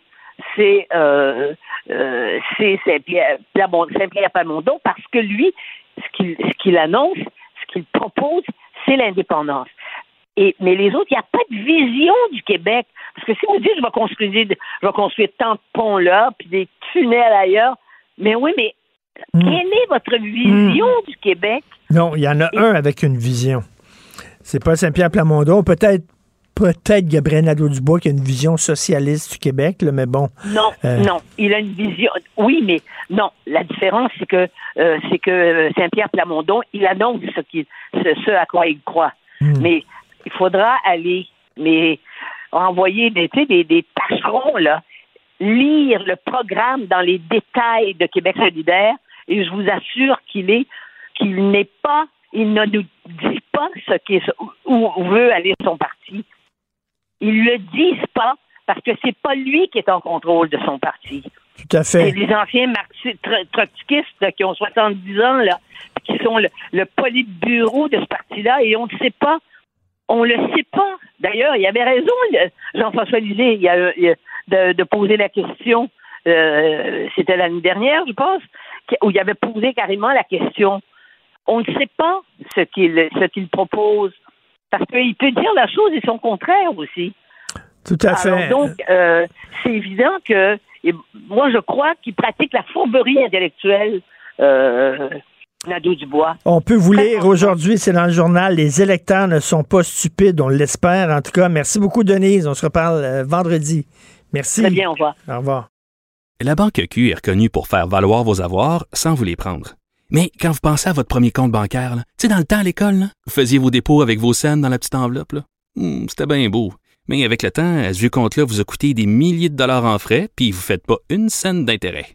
c'est euh, euh, Saint-Pierre Saint-Pierre Plamondon, parce que lui, ce qu'il ce qu'il annonce, ce qu'il propose, c'est l'indépendance. Et, mais les autres, il n'y a pas de vision du Québec. Parce que si vous dites, je vais construire, je vais construire tant de ponts là, puis des tunnels ailleurs, mais oui, mais Hmm. quelle est votre vision du Québec? Non, il y en a un avec une vision. C'est pas Saint-Pierre Plamondon, peut-être peut-être Gabriel Nadeau-Dubois qui a une vision socialiste du Québec, là, mais bon. Non, Euh, non, il a une vision. Oui, mais non. La différence, c'est que euh, c'est que euh, Saint-Pierre Plamondon, il annonce ce, qu'il- ce, ce à quoi il croit. Mais il faudra aller, mais envoyer des, des, des tâcherons là, lire le programme dans les détails de Québec solidaire, et je vous assure qu'il est qu'il n'est pas, il ne nous dit pas ce où, veut aller son parti. Ils le disent pas parce que c'est pas lui qui est en contrôle de son parti. Tout à fait. C'est les anciens trotskistes qui ont 70 ans, là, qui sont le, le politburo de ce parti-là, et on ne sait pas. On le sait pas. D'ailleurs, il avait raison, Jean-François Lisée, il y a, il y a- de, de poser la question. euh, C'était l'année dernière, je pense, où il avait posé carrément la question. On ne sait pas ce qu'il ce qu'il propose. Parce qu'il peut dire la chose et son contraire aussi. Tout à fait. Alors donc, euh, c'est évident que et moi, je crois qu'il pratique la fourberie intellectuelle, euh, Nadeau-Dubois. On peut vous lire aujourd'hui, c'est dans le journal, les électeurs ne sont pas stupides, on l'espère. En tout cas, merci beaucoup, Denise. On se reparle euh, vendredi. Merci. Très bien, au revoir. Au revoir. La Banque Q est reconnue pour faire valoir vos avoirs sans vous les prendre. Mais quand vous pensez à votre premier compte bancaire, tu sais, dans le temps à l'école, là, vous faisiez vos dépôts avec vos scènes dans la petite enveloppe. là. Hmm, C'était bien beau. Mais avec le temps, à ce compte-là vous a coûté des milliers de dollars en frais, puis vous ne faites pas une scène d'intérêt.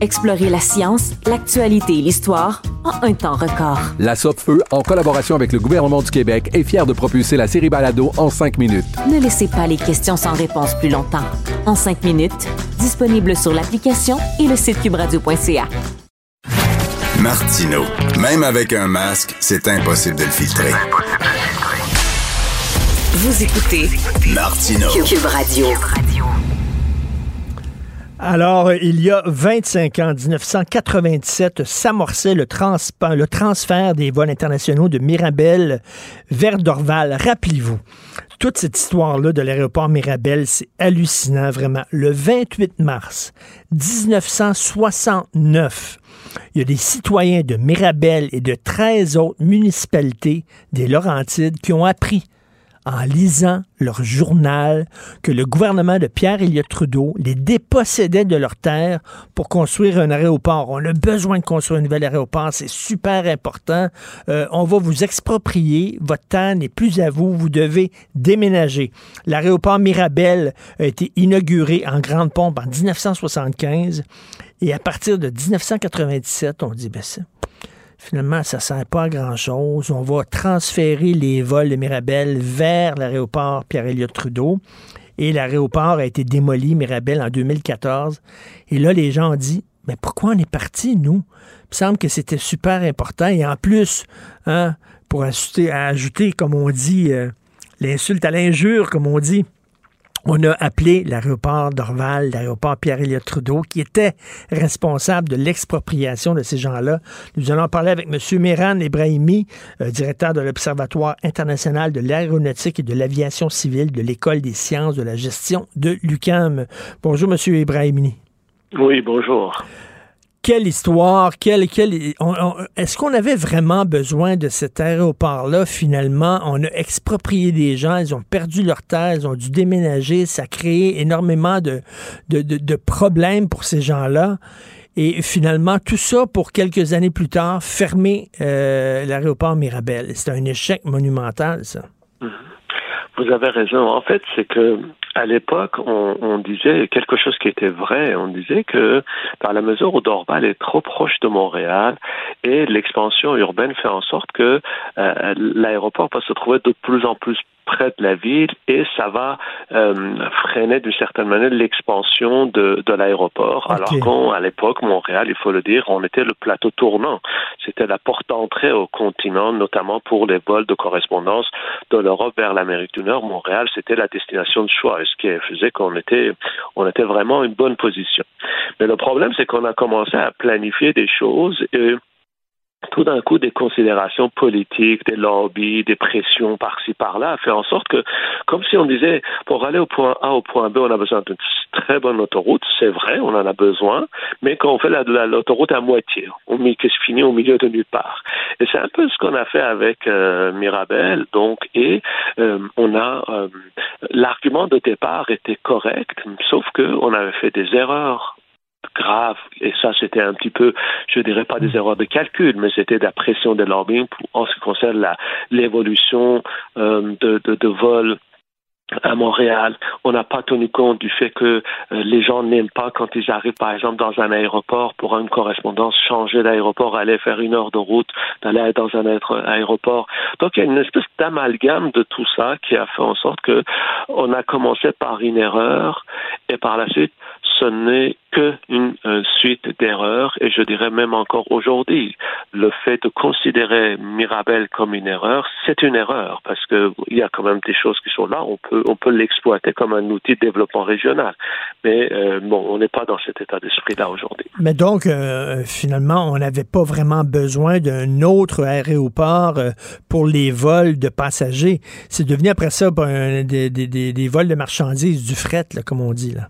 Explorez la science, l'actualité et l'histoire en un temps record. La Feu, en collaboration avec le gouvernement du Québec, est fière de propulser la série Balado en cinq minutes. Ne laissez pas les questions sans réponse plus longtemps. En cinq minutes, disponible sur l'application et le site cubradio.ca. Martino. Même avec un masque, c'est impossible de le filtrer. Vous écoutez Martino. Cube Radio. Alors, il y a 25 ans, 1997, s'amorçait le, le transfert des vols internationaux de Mirabel vers Dorval. Rappelez-vous, toute cette histoire-là de l'aéroport Mirabel, c'est hallucinant, vraiment. Le 28 mars 1969, il y a des citoyens de Mirabel et de 13 autres municipalités des Laurentides qui ont appris en lisant leur journal que le gouvernement de Pierre Elliott Trudeau les dépossédait de leurs terres pour construire un aéroport. On a besoin de construire un nouvel aéroport, c'est super important. Euh, on va vous exproprier, votre terre n'est plus à vous, vous devez déménager. L'aéroport Mirabel a été inauguré en grande pompe en 1975 et à partir de 1997, on dit, ben ça, Finalement, ça ne sert pas à grand-chose. On va transférer les vols de Mirabel vers l'aéroport Pierre-Éliott Trudeau. Et l'aéroport a été démoli, Mirabel, en 2014. Et là, les gens ont dit, mais pourquoi on est parti, nous? Il me semble que c'était super important. Et en plus, hein, pour ajouter, comme on dit, euh, l'insulte à l'injure, comme on dit, on a appelé l'aéroport d'Orval, l'aéroport Pierre-Éliott Trudeau, qui était responsable de l'expropriation de ces gens-là. Nous allons parler avec M. Mehran Ebrahimi, euh, directeur de l'Observatoire international de l'aéronautique et de l'aviation civile de l'École des sciences de la gestion de l'UCAM. Bonjour, M. Ebrahimi. Oui, bonjour. Quelle histoire, quelle, quelle, est-ce qu'on avait vraiment besoin de cet aéroport-là finalement? On a exproprié des gens, ils ont perdu leur terre, ils ont dû déménager, ça a créé énormément de, de, de- de problèmes pour ces gens-là. Et finalement, tout ça pour quelques années plus tard, fermer euh, l'aéroport Mirabel. C'est un échec monumental, ça. Vous avez raison. En fait, c'est que à l'époque, on, disait quelque chose qui était vrai. On disait que dans la mesure où Dorval est trop proche de Montréal et l'expansion urbaine fait en sorte que euh, l'aéroport va se trouver de plus en plus près de la ville et ça va euh, freiner d'une certaine manière l'expansion de, de l'aéroport. Alors qu'à l'époque, Montréal, il faut le dire, on était le plateau tournant. C'était la porte d'entrée au continent, notamment pour les vols de correspondance de l'Europe vers l'Amérique du Nord. Montréal, c'était la destination de choix, ce qui faisait qu'on était, on était vraiment une bonne position. Mais le problème, c'est qu'on a commencé à planifier des choses et tout d'un coup, des considérations politiques, des lobbies, des pressions par-ci, par-là, fait en sorte que, comme si on disait, pour aller au point A au point B, on a besoin d'une très bonne autoroute. C'est vrai, on en a besoin, mais quand on fait la- la- l'autoroute à moitié, on met qui finit au milieu de nulle part? Et c'est un peu ce qu'on a fait avec euh, Mirabel. Donc, et euh, on a euh, l'argument de départ était correct, sauf que on avait fait des erreurs grave. Et ça, c'était un petit peu, je dirais pas des erreurs de calcul, mais c'était de la pression de lobbying en ce qui concerne l'évolution euh, de, de, à Montréal. On n'a pas tenu compte du fait que euh, les gens n'aiment pas quand ils arrivent, par exemple, dans un aéroport pour une correspondance, changer d'aéroport, aller faire une heure de route, d'aller dans un autre aéroport. Donc, il y a une espèce d'amalgame de tout ça qui a fait en sorte que on a commencé par une erreur et par la suite, ce n'est que une euh, suite d'erreurs et je dirais même encore aujourd'hui, le fait de considérer Mirabel comme une erreur, c'est une erreur parce que il y a quand même des choses qui sont là. On peut on peut l'exploiter comme un outil de développement régional, mais euh, bon, on n'est pas dans cet état d'esprit là aujourd'hui. Mais donc euh, finalement, on n'avait pas vraiment besoin d'un autre aéroport pour les vols de passagers. C'est devenu après ça ben, des, des, vols de marchandises, du fret, comme on dit là.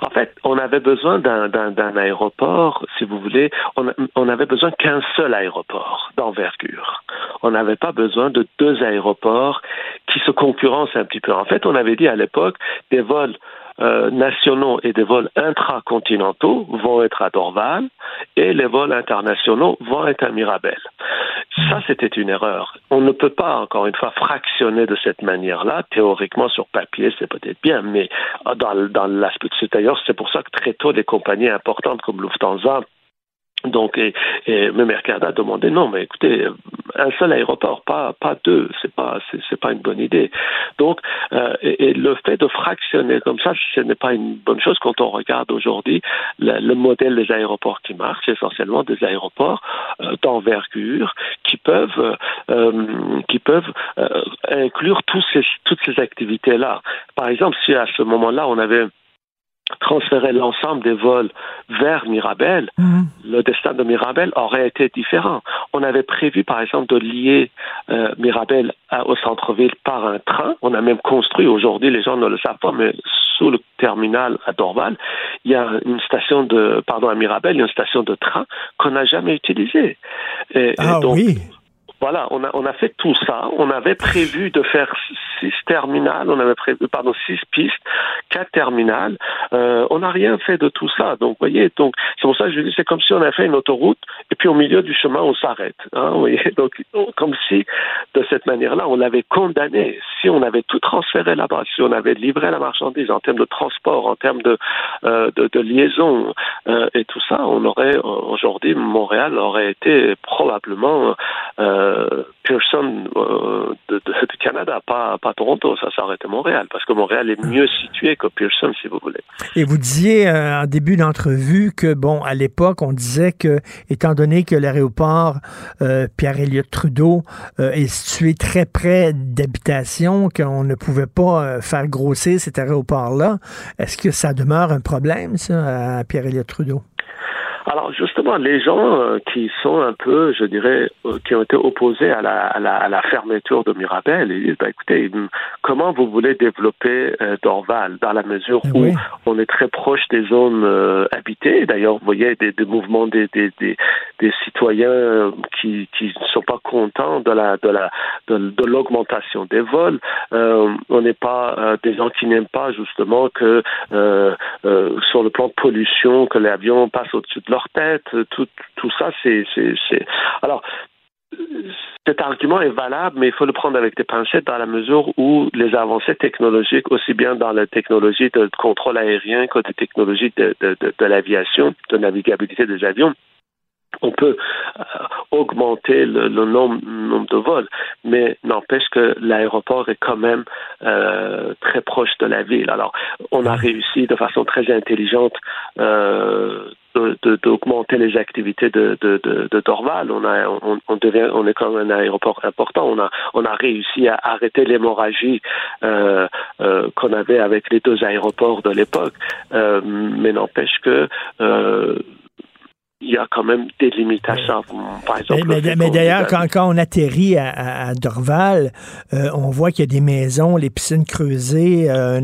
En fait, on avait besoin d'un aéroport, si vous voulez, on, on avait besoin qu'un seul aéroport d'envergure. On n'avait pas besoin de deux aéroports qui se concurrencent un petit peu. En fait, on avait dit à l'époque des vols euh, nationaux et des vols intracontinentaux vont être à Dorval et les vols internationaux vont être à Mirabel. Ça, c'était une erreur. On ne peut pas, encore une fois, fractionner de cette manière-là. Théoriquement, sur papier, c'est peut-être bien, mais dans, dans l'aspect, d'ailleurs, c'est pour ça que très tôt, des compagnies importantes comme Lufthansa donc, et, et même Air Canada a demandé non, mais écoutez, un seul aéroport, pas pas deux, c'est pas c'est pas une bonne idée. Donc, euh, et, le fait de fractionner comme ça, ce n'est pas une bonne chose quand on regarde aujourd'hui le, le, modèle des aéroports qui marchent, essentiellement des aéroports euh, d'envergure qui peuvent euh, qui peuvent euh, inclure tous ces, toutes ces activités là. Par exemple, si à ce moment-là on avait transférer l'ensemble des vols vers Mirabel, mmh. le destin de Mirabel aurait été différent. On avait prévu, par exemple, de lier euh, Mirabel à, au centre-ville par un train. On a même construit, aujourd'hui, les gens ne le savent pas, mais sous le terminal à Dorval, il y a une station de, pardon, à Mirabel, il y a une station de train qu'on n'a jamais utilisée. Et, ah et donc, oui voilà, on a, on a fait tout ça. On avait prévu de faire six terminales, on avait prévu, pardon, six pistes, quatre terminales. Euh, on n'a rien fait de tout ça. Donc, vous voyez, donc c'est pour ça que je dis, c'est comme si on avait fait une autoroute et puis au milieu du chemin, on s'arrête. Hein, vous voyez, donc comme si de cette manière-là, on l'avait condamné. Si on avait tout transféré là-bas, si on avait livré la marchandise en termes de transport, en termes de, euh, de, liaison euh, et tout ça, on aurait aujourd'hui Montréal aurait été probablement Pearson euh, de, Canada, pas, Toronto, ça s'arrête à Montréal, parce que Montréal est mieux situé que Pearson, si vous voulez. Et vous disiez euh, en début d'entrevue que, bon, à l'époque, on disait que, étant donné que l'aéroport euh, Pierre-Éliott Trudeau euh, est situé très près d'habitations, qu'on ne pouvait pas euh, faire grossir cet aéroport-là, est-ce que ça demeure un problème, ça, à Pierre-Éliott Trudeau? Alors justement, les gens euh, qui sont un peu, je dirais, euh, qui ont été opposés à la, à la, à la fermeture de Mirabel, ils disent, bah, écoutez, comment vous voulez développer euh, Dorval dans la mesure où oui. on est très proche des zones euh, habitées? D'ailleurs, vous voyez des, des mouvements des, des, des, des citoyens qui qui ne sont pas contents de la de la de, de l'augmentation des vols. on n'est pas des gens qui n'aiment pas justement que sur le plan de pollution que l'avion passe au-dessus de leur tête, tout, tout ça, c'est, Alors, cet argument est valable, mais il faut le prendre avec des pincettes dans la mesure où les avancées technologiques, aussi bien dans la technologie de contrôle aérien que des technologies de, de, de l'aviation, de navigabilité des avions, on peut euh, augmenter le, le nombre, nombre, de vols, mais n'empêche que l'aéroport est quand même euh, très proche de la ville. Alors, on a réussi de façon très intelligente euh, d'augmenter les activités de, de, de, de, Dorval. On, a, on, on, devient, on est comme un aéroport important. On a, on a réussi à arrêter l'hémorragie euh, euh, qu'on avait avec les deux aéroports de l'époque. Euh, mais n'empêche que il y a quand même des limitations. Par exemple, mais, mais, mais d'ailleurs, quand, quand, on atterrit à, à Dorval, euh, on voit qu'il y a des maisons, les piscines creusées. Euh,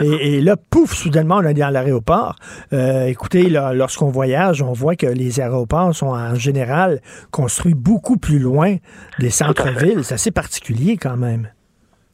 et, et, là, pouf, soudainement, on est dans l'aéroport. Euh, écoutez, lorsqu'on voyage, on voit que les aéroports sont en général construits beaucoup plus loin des centres-villes. C'est assez particulier quand même.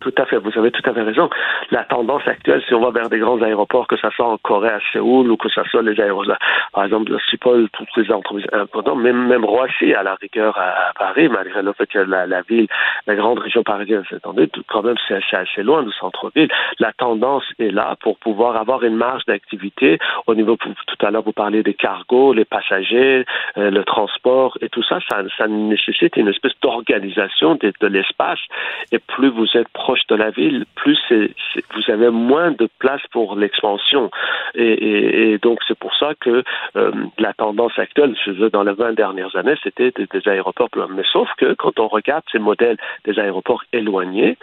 Tout à fait, vous avez tout à fait raison. La tendance actuelle, si on va vers des grands aéroports, que ce soit en Corée, à Séoul, ou que ce soit les aéroports, par exemple, le Schiphol, toutes les entreprises importantes, même, même Roissy, à la rigueur, à, Paris, malgré le fait que la, ville, la grande région parisienne s'étendait, quand même, c'est assez loin du centre-ville. La tendance est là pour pouvoir avoir une marge d'activité au niveau, tout à l'heure, vous parlez des cargos, les passagers, euh, le transport et tout ça, ça, ça nécessite une espèce d'organisation de, l'espace. Et plus vous êtes proche de la ville, plus vous avez moins de place pour l'expansion. Et, et- et donc c'est pour ça que euh, la tendance actuelle, je veux, dans les 20 dernières années, c'était des, des aéroports plus. Mais sauf que quand on regarde ces modèles des aéroports éloignés,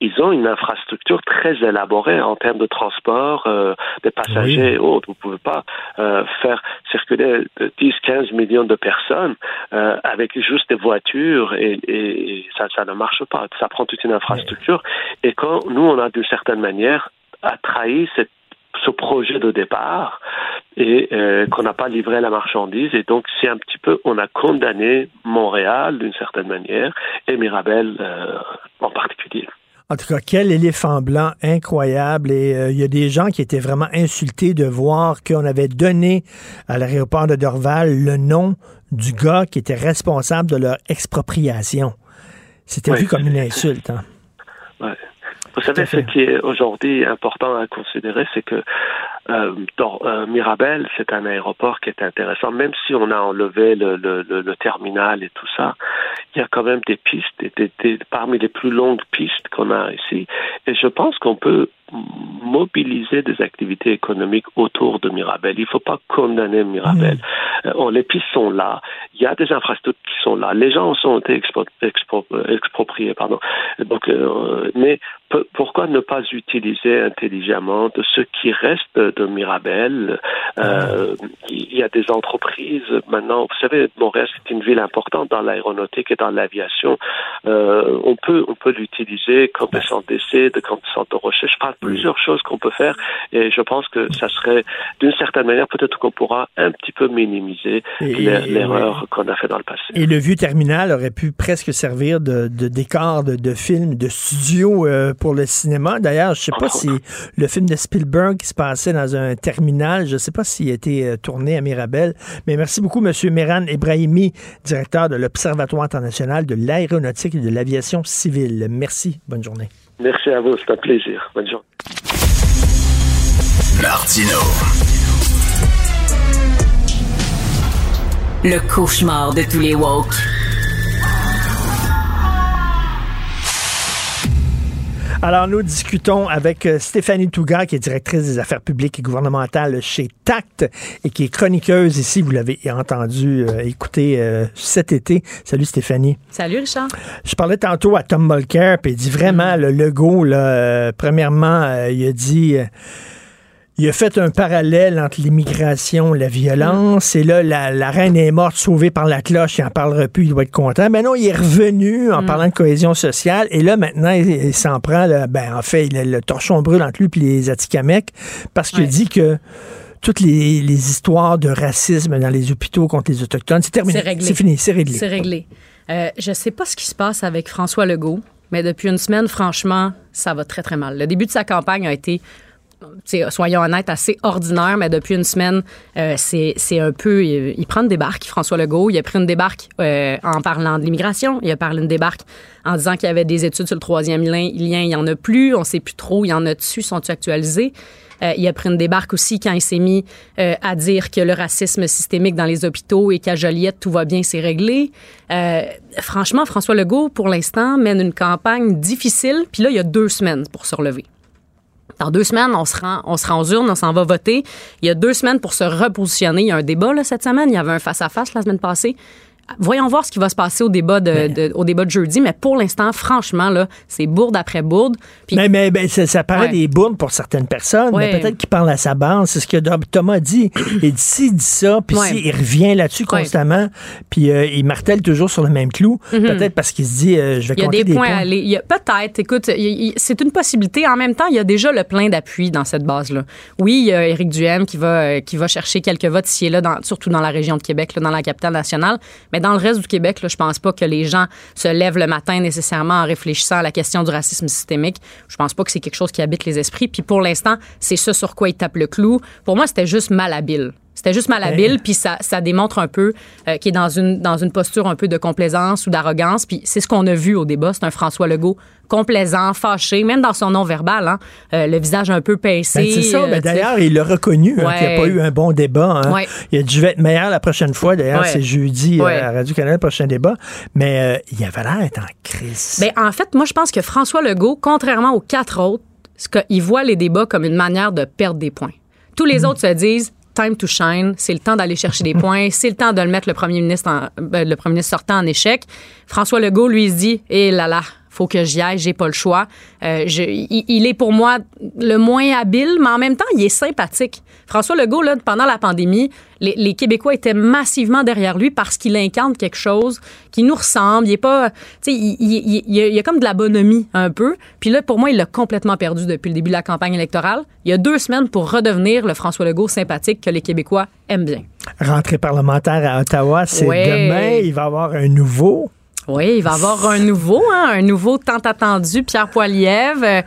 ils ont une infrastructure très élaborée en termes de transport euh, des passagers et autres. Vous pouvez pas euh, faire circuler 10, 15 millions de personnes avec juste des voitures et, et- et ça, ça ne marche pas. Ça prend toute une infrastructure. Et quand nous, on a d'une certaine manière trahi cette ce projet de départ et euh, qu'on n'a pas livré la marchandise et donc c'est un petit peu on a condamné Montréal d'une certaine manière et Mirabel euh, en particulier. En tout cas, quel éléphant blanc incroyable. Et euh, il y a des gens qui étaient vraiment insultés de voir qu'on avait donné à l'aéroport de Dorval le nom du gars qui était responsable de leur expropriation. C'était vu comme une insulte. hein. Ouais. Vous savez, ce qui est aujourd'hui important à considérer, c'est que euh, dans, euh, Mirabel, c'est un aéroport qui est intéressant, même si on a enlevé le, le, le, le terminal et tout ça, il y a quand même des pistes, des- des- parmi les plus longues pistes qu'on a ici. Et je pense qu'on peut mobiliser des activités économiques autour de Mirabel. Il ne faut pas condamner Mirabel. Euh, on- les pistes sont là. Il y a des infrastructures qui sont là. Les gens ont été expropriés, pardon. Donc, euh, mais pourquoi ne pas utiliser intelligemment de ce qui reste de Mirabel? Euh, Il y a des entreprises maintenant. Vous savez, Montréal c'est une ville importante dans l'aéronautique et dans l'aviation. Euh, on peut on peut l'utiliser comme des centres d'essai, de- comme des centres de recherche. Plusieurs choses qu'on peut faire. Et je pense que ça serait d'une certaine manière peut-être qu'on pourra un petit peu minimiser l'erreur qu'on a fait dans le passé. Et le vieux terminal aurait pu presque servir de, de décor de, de film, de studio euh, pour le cinéma. D'ailleurs, je sais pas si le film de Spielberg qui se passait dans un terminal, je sais pas s'il a été euh, tourné à Mirabel. Mais merci beaucoup, M. Meran Ebrahimi, directeur de l'Observatoire international de l'aéronautique et de l'aviation civile. Merci. Bonne journée. Merci à vous, c'est un plaisir. Bonne journée. Martino. Le cauchemar de tous les woke. Alors, nous discutons avec euh, Stéphanie Touga, qui est directrice des affaires publiques et gouvernementales chez TACT et qui est chroniqueuse ici. Vous l'avez entendu euh, écouter euh, cet été. Salut Stéphanie. Salut Richard. Je parlais tantôt à Tom Mulcair, puis il dit vraiment, le Legault, là, euh, premièrement, il a dit... il a fait un parallèle entre l'immigration et la violence. Et là, la, la reine est morte, sauvée par la cloche. Il n'en parlera plus, il doit être content. Mais non, il est revenu en parlant de cohésion sociale. Et là, maintenant, il, il s'en prend. là, ben, en fait, il a le torchon brûle entre lui et les Atikamekw parce qu'il dit que toutes les, les histoires de racisme dans les hôpitaux contre les Autochtones, c'est terminé. C'est réglé. C'est fini, c'est réglé. C'est réglé. Euh, je sais pas ce qui se passe avec François Legault, mais depuis une semaine, franchement, ça va très, très mal. Le début de sa campagne a été soyons honnêtes, assez ordinaire, mais depuis une semaine, euh, c'est un peu. Il, prend une débarque, François Legault. Il a pris une débarque euh, en parlant de l'immigration. Il a parlé une débarque en disant qu'il y avait des études sur le troisième lien. il n'y en a plus. On sait plus trop. Il y en a dessus. Sont-ils actualisés? Euh, il a pris une débarque aussi quand il s'est mis euh, à dire que le racisme systémique dans les hôpitaux et qu'à Joliette, tout va bien, c'est réglé. Euh, franchement, François Legault, pour l'instant, mène une campagne difficile. Puis là, il y a deux semaines pour se relever. Dans deux semaines, on se rend, on se rend aux urnes, on s'en va voter. Il y a deux semaines pour se repositionner. Il y a un débat là, cette semaine. Il y avait un face-à-face la semaine passée. Voyons voir ce qui va se passer au débat de, de- au débat de jeudi. Mais pour l'instant, franchement, là, c'est bourde après bourde. Puis- mais mais ben, ça, ça paraît Ouais. des bourdes pour certaines personnes, Ouais. mais peut-être qu'il parle à sa bande. C'est ce que Thomas dit. Il dit s'il dit ça, puis Ouais. s'il revient là-dessus constamment, puis euh, il martèle toujours sur le même clou, Mhm. peut-être parce qu'il se dit euh, je vais Il y a compter des, points, points. à aller. Peut-être, écoute, c'est une possibilité. En même temps, il y a déjà le plein d'appui dans cette base-là. Oui, il y a Éric Duhem qui va, euh, qui va chercher quelques votes ici et là, dans- surtout dans la région de Québec, là, dans la capitale nationale. Mais dans le reste du Québec, là, je pense pas que les gens se lèvent le matin nécessairement en réfléchissant à la question du racisme systémique. Je pense pas que c'est quelque chose qui habite les esprits. Puis pour l'instant, c'est ce sur quoi il tape le clou. Pour moi, c'était juste malhabile. C'était juste malhabile, puis ça, ça démontre un peu euh, qu'il est dans une, dans une posture un peu de complaisance ou d'arrogance. Puis c'est ce qu'on a vu au débat. C'est un François Legault complaisant, fâché, même dans son nom verbal, hein, euh, le visage un peu pincé. Ben, c'est ça. euh, Ben. D'ailleurs, il l'a reconnu hein, qu'il n'y a pas eu un bon débat. hein. Ouais. Il a dit je vais être meilleur la prochaine fois. D'ailleurs, Ouais. c'est jeudi à Radio-Canada, le prochain débat. Mais euh, il avait l'air d'être en crise. Ben, en fait, moi, je pense que François Legault, contrairement aux quatre autres, il voit les débats comme une manière de perdre des points. Tous les autres se disent time to shine, c'est le temps d'aller chercher des points, c'est le temps de le mettre le premier ministre, en- ben, le premier ministre sortant en échec. François Legault, lui, dit, eh là là, faut que j'y aille, j'ai pas le choix. Euh, je- il, il est pour moi le moins habile, mais en même temps, il est sympathique. François Legault, là, pendant la pandémie, les, les Québécois étaient massivement derrière lui parce qu'il incarne quelque chose qui nous ressemble. Il est pas, tu sais, il, il- il- il y a- comme de la bonhomie un peu. Puis là, pour moi, il l'a complètement perdu depuis le début de la campagne électorale. Il y a deux semaines pour redevenir le François Legault sympathique que les Québécois aiment bien. Rentrée parlementaire à Ottawa, c'est Ouais. demain. Il va y avoir un nouveau. Oui, il va y avoir un nouveau, hein, un nouveau tant attendu, Pierre Poilievre. Euh,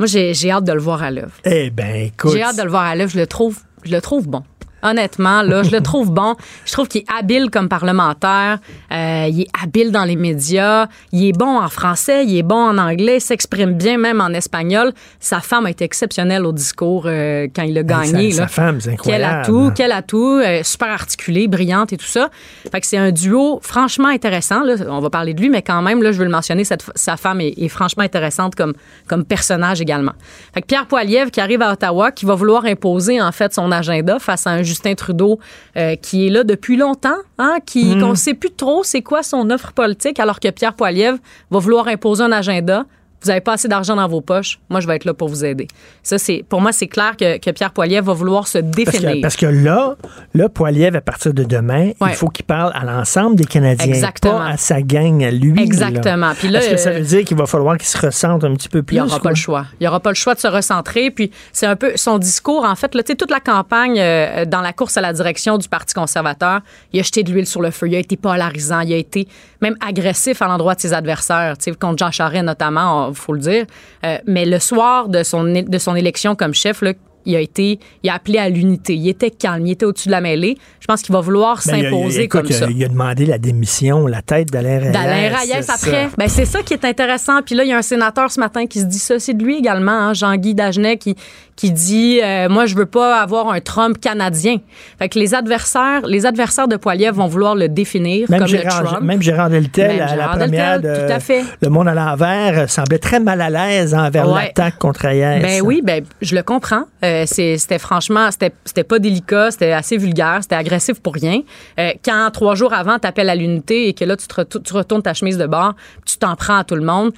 moi, j'ai j'ai hâte de le voir à l'œuvre. Eh bien, écoute. J'ai hâte de le voir à l'œuvre. Je le trouve, je le trouve bon. Honnêtement, là, je le trouve bon. Je trouve qu'il est habile comme parlementaire. Euh, il est habile dans les médias. Il est bon en français. Il est bon en anglais. Il s'exprime bien même en espagnol. Sa femme a été exceptionnelle au discours euh, quand il a gagné. Sa- là. sa femme, c'est Quel incroyable. atout, quel atout. euh, super articulé, brillante et tout ça. Fait que c'est un duo franchement intéressant. Là. On va parler de lui, mais quand même, là, je veux le mentionner, cette, sa femme est, est franchement intéressante comme, comme personnage également. Fait que Pierre Poilievre qui arrive à Ottawa, qui va vouloir imposer en fait son agenda face à un Justin Trudeau euh, qui est là depuis longtemps, hein, qui Mm. qu'on sait plus trop c'est quoi son offre politique, alors que Pierre Poilievre va vouloir imposer un agenda. Vous n'avez pas assez d'argent dans vos poches. Moi, je vais être là pour vous aider. Ça, c'est pour moi, c'est clair que, que Pierre Poilievre va vouloir se Parce définir. que, parce que là, là, Poiliev, à partir de demain, Ouais. il faut qu'il parle à l'ensemble des Canadiens, Exactement. pas à sa gang, à lui. là. Exactement. Puis là, Est-ce que ça euh, veut dire qu'il va falloir qu'il se recentre un petit peu plus? Il n'y aura pas le choix. Il n'y aura pas le choix de se recentrer. Puis c'est un peu son discours, en fait, là, tu sais, toute la campagne euh, dans la course à la direction du Parti conservateur, il a jeté de l'huile sur le feu. Il a été polarisant. Il a été même agressif à l'endroit de ses adversaires, contre Jean Charest notamment, faut le dire. Euh, mais le soir de son, de son élection comme chef, là, il a été, il a appelé à l'unité. Il était calme, il était au-dessus de la mêlée. Je pense qu'il va vouloir Ben, s'imposer comme ça. Il a demandé la démission, la tête d'Alain Reyes. D'Alain Reyes après. ça. Ben, c'est ça qui est intéressant. Puis là, il y a un sénateur ce matin qui se dit ça. C'est de lui également, hein, Jean-Guy Dagenet, qui, qui dit euh, Moi, je veux pas avoir un Trump canadien. Fait que les adversaires, les adversaires de Poiliev vont vouloir le définir Même comme le Gérard, Trump. même Gérard Deltel, Même à la première Deltel, de tout à fait. Le Monde à l'envers, euh, semblait très mal à l'aise envers Ouais. l'attaque contre Reyes. Ben oui, ben je le comprends. Euh, c'est- c'était franchement, c'était pas délicat, c'était assez vulgaire, c'était agressif pour rien. Euh, quand trois jours avant t'appelles à l'unité et que là tu, te retournes ta chemise de bord, tu t'en prends à tout le monde.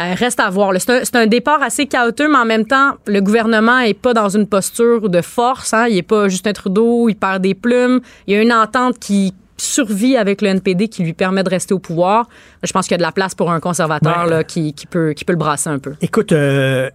Euh, reste à voir. là. C'est un, c'est un départ assez chaotique, mais en même temps, le gouvernement est pas dans une posture de force. Hein. Il est pas Justin Trudeau, il perd des plumes. Il y a une entente qui survit avec le NPD qui lui permet de rester au pouvoir. Je pense qu'il y a de la place pour un conservateur Ouais. là, qui, qui peut, qui peut le brasser un peu. Écoute, euh,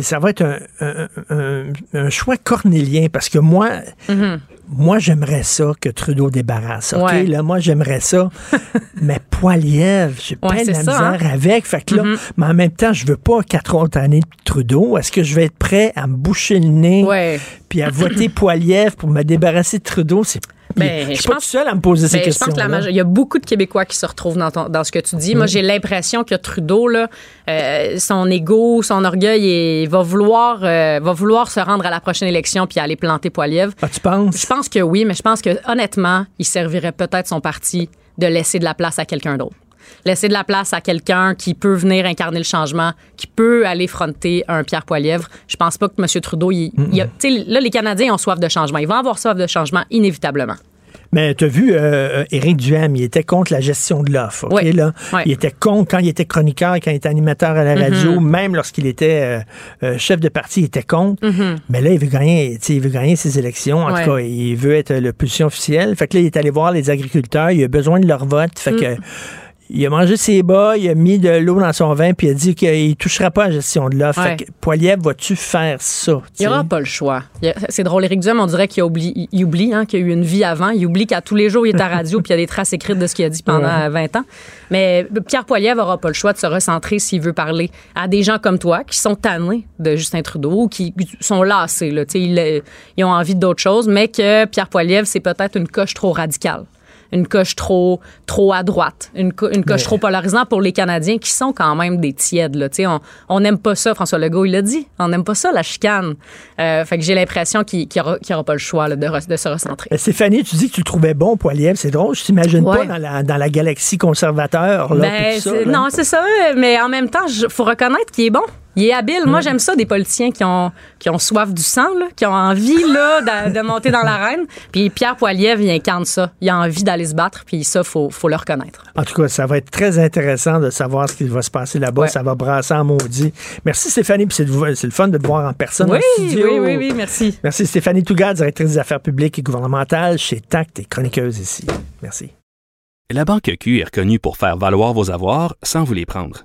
ça va être un, un- un- un choix cornélien parce que moi, Mhm. moi j'aimerais ça que Trudeau débarrasse. OK, Ouais. là, moi j'aimerais ça. mais Poiliev, j'ai Ouais, pas de la ça, misère hein? avec. Fait que là, Mhm. mais en même temps, je veux pas quatre autres années de Trudeau. Est-ce que je vais être prêt à me boucher le nez puis à voter Poiliev pour me débarrasser de Trudeau? C'est Ben, je suis pas pense- tout seul à me poser ces Ben, je questions. pense que la majo- il y a beaucoup de Québécois qui se retrouvent dans, ton- dans ce que tu dis. Moi, Mm. j'ai l'impression que Trudeau, là, euh, son ego, son orgueil, il va vouloir, euh, va vouloir se rendre à la prochaine élection puis aller planter Poiliev. Ah, tu penses? Je pense que oui, mais je pense que honnêtement, il servirait peut-être son parti de laisser de la place à quelqu'un d'autre. Laisser de la place à quelqu'un qui peut venir incarner le changement, qui peut aller fronter un Pierre Poilievre. Je pense pas que M. Trudeau, il, il a- tu sais, là, les Canadiens ont soif de changement. Ils vont avoir soif de changement inévitablement. Mais tu as vu, euh, euh, Éric Duham, il était contre la gestion de l'offre. OK, Oui. là? Oui. Il était contre quand il était chroniqueur, quand il était animateur à la radio, Mhm. même lorsqu'il était euh, chef de parti, il était contre. Mhm. Mais là, il veut gagner, il veut gagner ses élections. En Ouais. tout cas, il veut être le position officielle. Fait que là, il est allé voir les agriculteurs. Il a besoin de leur vote. Fait Mm. que il a mangé ses bas, il a mis de l'eau dans son vin, puis il a dit qu'il touchera pas à la gestion de l'offre. Ouais. Fait que, Poiliev, vas-tu faire ça? Il tu sais? n'y aura pas le choix. C'est drôle, Éric Duhem, on dirait qu'il oublie, il oublie hein, qu'il y a eu une vie avant. Il oublie qu'à tous les jours, il est à radio puis il y a des traces écrites de ce qu'il a dit pendant Ouais. euh, 20 ans. Mais Pierre Poilievre n'aura pas le choix de se recentrer s'il veut parler à des gens comme toi qui sont tannés de Justin Trudeau ou qui sont lassés. Là. Sais, Ils, ils ont envie d'autre chose, mais que Pierre Poilievre, c'est peut-être une coche trop radicale. Une coche trop, trop à droite, une, co- une coche Mais- trop polarisante pour les Canadiens qui sont quand même des tièdes. Là. On on n'aime pas ça, François Legault, il l'a dit. On n'aime pas ça, la chicane. Euh, fait que j'ai l'impression qu'il n'y aura, qu'il y aura pas le choix là, de, re- de se recentrer. Euh, Stéphanie, tu dis que tu le trouvais bon, Poiliev. C'est drôle, je t'imagine Ouais. pas dans la, dans la galaxie conservateur. Là, Ben, puis tout ça, c'est- là. non, c'est ça. Mais en même temps, il faut reconnaître qu'il est bon. Il est habile. Moi, j'aime ça, des politiciens qui ont, qui ont soif du sang, là, qui ont envie là, de, de monter dans l'arène. Puis Pierre Poilievre, il incarne ça. Il a envie d'aller se battre, puis ça, il faut, faut le reconnaître. En tout cas, ça va être très intéressant de savoir ce qui va se passer là-bas. Ouais. Ça va brasser en maudit. Merci Stéphanie, puis c'est le, c'est le fun de te voir en personne Oui, en studio. oui, oui, oui, merci. Merci Stéphanie Tougat, directrice des affaires publiques et gouvernementales chez TACT et chroniqueuse ici. Merci. La Banque Q est reconnue pour faire valoir vos avoirs sans vous les prendre.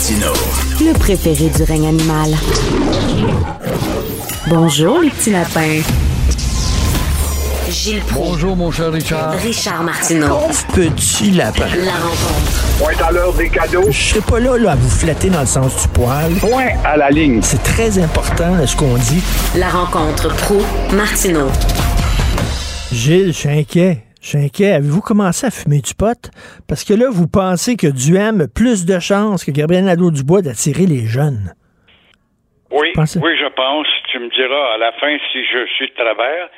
Martino. Le préféré du règne animal. Bonjour les petits lapins. Gilles Bonjour, mon cher Richard. Richard Martineau. Pauvre petit lapin. La rencontre. Point à l'heure des cadeaux. Je serai pas là, là à vous flatter dans le sens du poil. Point à la ligne. C'est très important là, ce qu'on dit. La rencontre pro Martineau. Gilles, je suis inquiet. Je suis inquiet. Avez-vous commencé à fumer du pot? Parce que là, vous pensez que Duhem a plus de chances que Gabriel Nadeau-Dubois d'attirer les jeunes. Oui, Pensez- oui, je pense. Tu me diras à la fin si je suis de travers.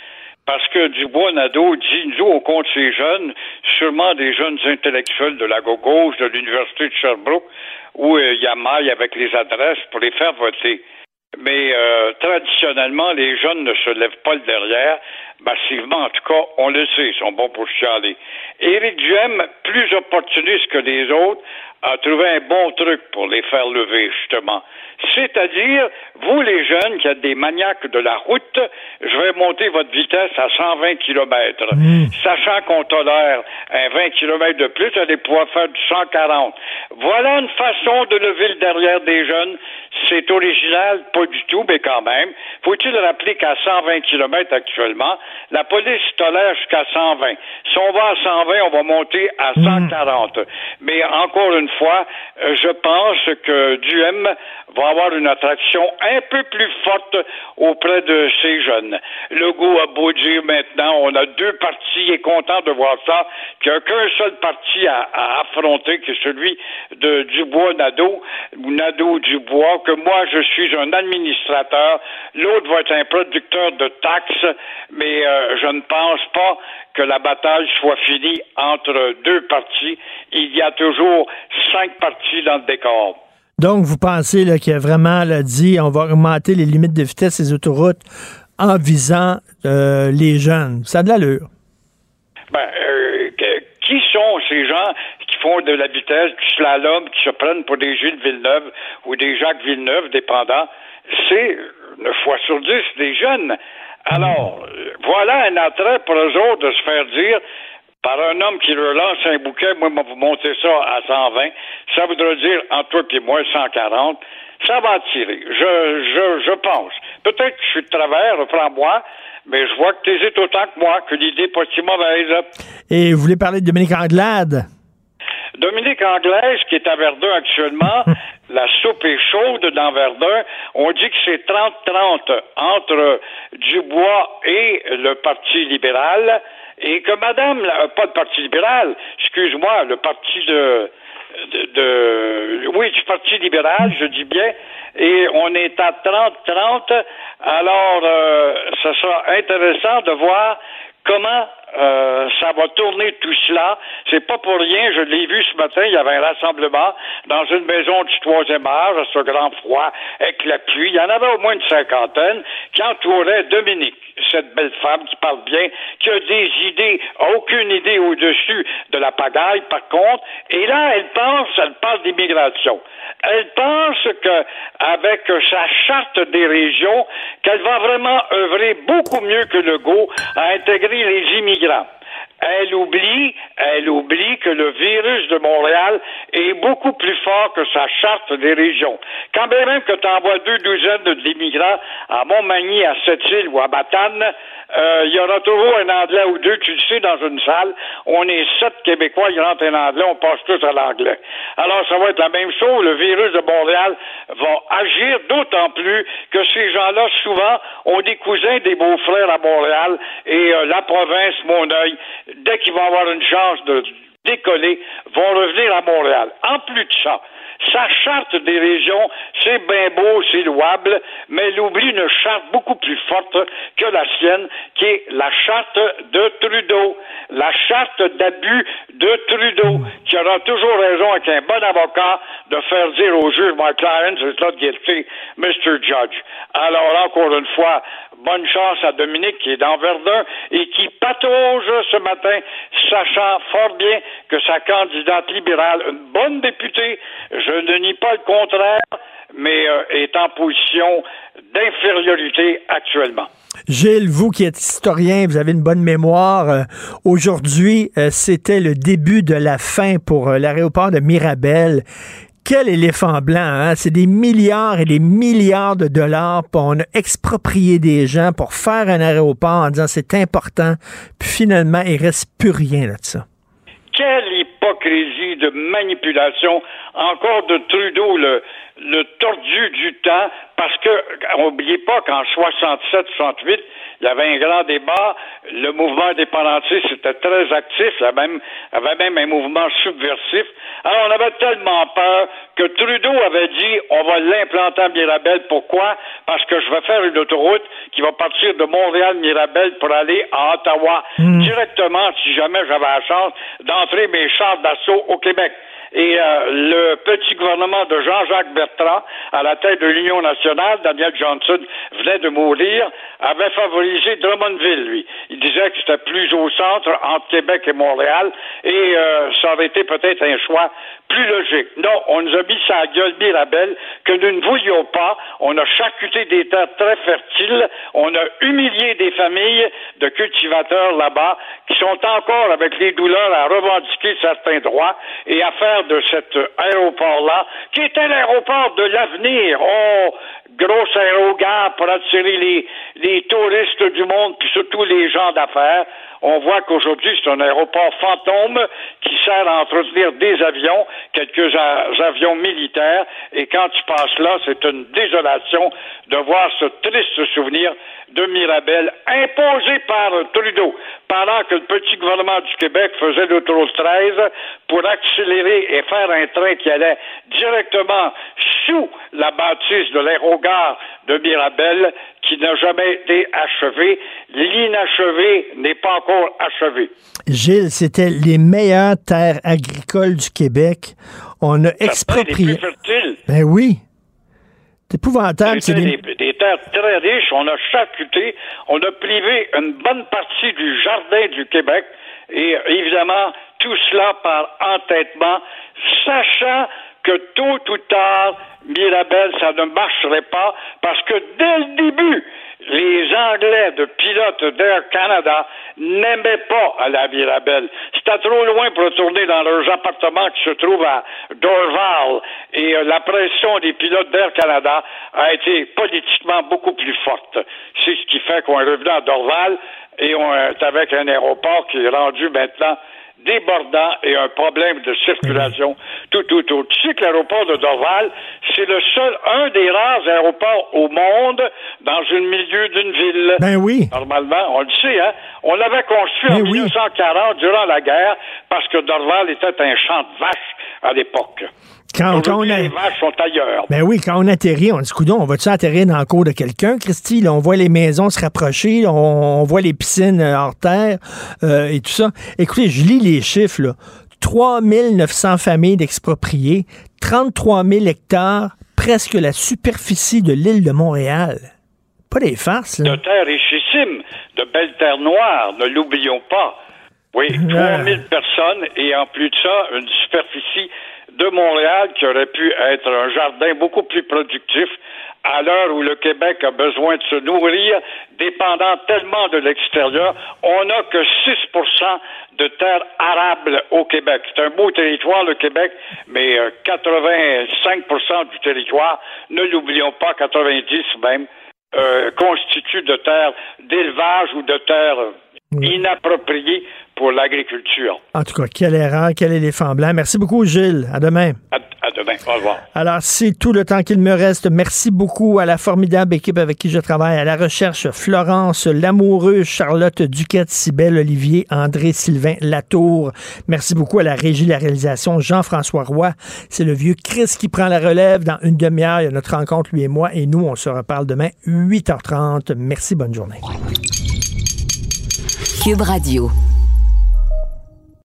Parce que Dubois-Nadeau dit, nous, on compte ces jeunes, sûrement des jeunes intellectuels de la gauche, de l'Université de Sherbrooke, où euh, il y a maille avec les adresses pour les faire voter. Mais euh, traditionnellement, les jeunes ne se lèvent pas le derrière. Massivement, en tout cas, on le sait, ils sont bons pour chialer. Éric Duhem, plus opportuniste que les autres, a trouvé un bon truc pour les faire lever, justement. C'est-à-dire, vous les jeunes qui êtes des maniaques de la route, je vais monter votre vitesse à 120 km. Sachant qu'on tolère un 20 km de plus, allez pouvoir faire du 140. Voilà une façon de lever le derrière des jeunes. C'est original, pas du tout, mais quand même. Faut-il rappeler qu'à 120 km actuellement, la police tolère jusqu'à 120. Si on va à 120, on va monter à 140. Mais encore une fois, euh, je pense que Duhem va avoir une attraction un peu plus forte auprès de ces jeunes. Le goût a beau dire maintenant, on a deux partis, est content de voir ça, qu'il n'y a qu'un seul parti à, à affronter, qui est celui de Dubois-Nadeau, ou Nadeau-Dubois, que moi je suis un administrateur, l'autre va être un producteur de taxes, mais euh, je ne pense pas que la bataille soit finie entre deux partis. Il y a toujours cinq partis dans le décor. Donc, vous pensez qu'il a vraiment là, dit on va augmenter les limites de vitesse des autoroutes en visant euh, les jeunes. Ça a de l'allure. Ben, euh, qui sont ces gens qui font de la vitesse, du slalom, qui se prennent pour des Gilles Villeneuve ou des Jacques Villeneuve, dépendant, c'est 9 fois sur 10 des jeunes. Alors, euh, voilà un attrait pour eux autres de se faire dire par un homme qui leur lance un bouquet, moi, vous monter ça à 120, ça voudrait dire, entre toi et moi, 140. Ça va attirer. Je, je, je pense. Peut-être que je suis de travers, reprends-moi, mais je vois que tu hésites autant que moi, que l'idée n'est pas si mauvaise. Et vous voulez parler de Dominique Anglade? Dominique Anglaise, qui est à Verdun actuellement, la soupe est chaude dans Verdun. On dit que c'est 30-30 entre Dubois et le Parti libéral. Et que Madame, pas le Parti libéral, excuse-moi, le Parti de, de, oui, du Parti libéral, je dis bien, et on est à 30-30. Alors, euh, ce sera intéressant de voir comment euh, ça va tourner tout cela. C'est pas pour rien, je l'ai vu ce matin, il y avait un rassemblement dans une maison du troisième âge, à ce grand froid, avec la pluie. Il y en avait au moins une cinquantaine qui entouraient Dominique, cette belle femme qui parle bien, qui a des idées, aucune idée au-dessus de la pagaille, par contre. Et là, elle pense, elle parle d'immigration. Elle pense que, avec sa charte des régions, qu'elle va vraiment œuvrer beaucoup mieux que Legault à intégrer les immigrants. Elle oublie, elle oublie que le virus de Montréal est beaucoup plus fort que sa charte des régions. Quand bien même que tu envoies deux douzaines d'immigrants à Montmagny, à Sept-Îles ou à Batane, euh, il y aura toujours un Anglais ou deux, tu le sais, dans une salle. On est sept Québécois, il rentre un Anglais, on passe tous à l'anglais. Alors, ça va être la même chose. Le virus de Montréal va agir d'autant plus que ces gens-là, souvent, ont des cousins, des beaux-frères à Montréal et euh, la province, mon œil, dès qu'ils vont avoir une chance de décoller, vont revenir à Montréal. En plus de ça, sa charte des régions, c'est bien beau, c'est louable, mais elle oublie une charte beaucoup plus forte que la sienne, qui est la charte de Trudeau, la charte d'abus de Trudeau, qui aura toujours raison avec un bon avocat de faire dire au juge, my client is not guilty, Mr. Judge. Alors, encore une fois, bonne chance à Dominique qui est dans Verdun et qui patauge ce matin, sachant fort bien que sa candidate libérale, une bonne députée, je ne nie pas le contraire, mais euh, est en position d'infériorité actuellement. Gilles, vous qui êtes historien, vous avez une bonne mémoire. euh, Aujourd'hui, euh, c'était le début de la fin pour l'aéroport de Mirabel. Quel éléphant blanc, hein? C'est des milliards et des milliards de dollars. Puis on a exproprié des gens pour faire un aéroport en disant c'est important. Puis finalement, il reste plus rien là de ça. Quelle hypocrisie de manipulation, encore de Trudeau, le, le tordu du temps, parce que, n'oubliez pas qu'en 67-68, il y avait un grand débat, le mouvement indépendantiste était très actif, il y avait même, avait même un mouvement subversif. Alors, on avait tellement peur que Trudeau avait dit, on va l'implanter à Mirabel. Pourquoi? Parce que je vais faire une autoroute qui va partir de Montréal-Mirabel pour aller à Ottawa directement, si jamais j'avais la chance d'entrer mes chars d'assaut au Québec. Et euh, le petit gouvernement de Jean-Jacques Bertrand, à la tête de l'Union nationale, Daniel Johnson venait de mourir, avait favorisé Drummondville, lui. Il disait que c'était plus au centre, entre Québec et Montréal, et euh, ça aurait été peut-être un choix plus logique. Non, on nous a mis sa gueule Mirabel que nous ne voulions pas. On a charcuté des terres très fertiles. On a humilié des familles de cultivateurs là-bas qui sont encore avec les douleurs à revendiquer certains droits et à faire de cet aéroport-là, qui était l'aéroport de l'avenir. Oh, gros aérogare pour attirer les, les touristes du monde, puis surtout les gens d'affaires. On voit qu'aujourd'hui, c'est un aéroport fantôme qui sert à entretenir des avions, quelques avions militaires, et quand tu passes là, c'est une désolation de voir ce triste souvenir de Mirabel imposé par Trudeau, pendant que le petit gouvernement du Québec faisait l'autoroute 13 pour accélérer et faire un train qui allait directement sous la bâtisse de l'aérogare de Mirabel, qui n'a jamais été achevé. L'inachevé n'est pas encore achevé. Gilles, c'était les meilleures terres agricoles du Québec. On a exproprié. Ben oui. C'est épouvantable. C'est des... très riches. On a charcuté, on a privé une bonne partie du jardin du Québec. Et évidemment, tout cela par entêtement, sachant que tôt ou tard, Mirabel, ça ne marcherait pas, parce que dès le début, les Anglais de pilotes d'Air Canada n'aimaient pas à la Mirabel. C'était trop loin pour retourner dans leurs appartements qui se trouvent à Dorval. Et euh, la pression des pilotes d'Air Canada a été politiquement beaucoup plus forte. C'est ce qui fait qu'on est revenu à Dorval et on est avec un aéroport qui est rendu maintenant débordant et un problème de circulation tout autour. Tu sais que l'aéroport de Dorval, c'est le seul, un des rares aéroports au monde dans le milieu d'une ville. Ben oui. Normalement, on le sait, hein. On l'avait construit en 1940 durant la guerre parce que Dorval était un champ de vaches à l'époque. Quand, quand on a... Les vaches sont ailleurs. Ben oui, quand on atterrit, on dit, coudon, on va-tu atterrir dans le cours de quelqu'un, Christy? Là, on voit les maisons se rapprocher, on, on voit les piscines euh, hors terre euh, et tout ça. Écoutez, je lis les chiffres, là. 3900 familles d'expropriés, 33 000 hectares, presque la superficie de l'île de Montréal. Pas des farces, là. De terre richissime, de belles terres noires, ne l'oublions pas. Oui, 3000 personnes et en plus de ça, une superficie de Montréal qui aurait pu être un jardin beaucoup plus productif à l'heure où le Québec a besoin de se nourrir, dépendant tellement de l'extérieur, on n'a que 6% de terres arables au Québec. C'est un beau territoire, le Québec, mais 85% du territoire, ne l'oublions pas, 90 même, euh, constitue de terres d'élevage ou de terres inappropriées pour l'agriculture. En tout cas, quelle erreur, quel éléphant blanc. Merci beaucoup, Gilles. À demain. À, à demain. Au revoir. Alors, c'est tout le temps qu'il me reste. Merci beaucoup à la formidable équipe avec qui je travaille, à la recherche, Florence Lamoureux, Charlotte Duquette, Cybelle Olivier, André Sylvain Latour. Merci beaucoup à la régie, la réalisation, Jean-François Roy. C'est le vieux Chris qui prend la relève. Dans une demi-heure, il y a notre rencontre, lui et moi, et nous, on se reparle demain, 8h30. Merci, bonne journée. Cube Radio.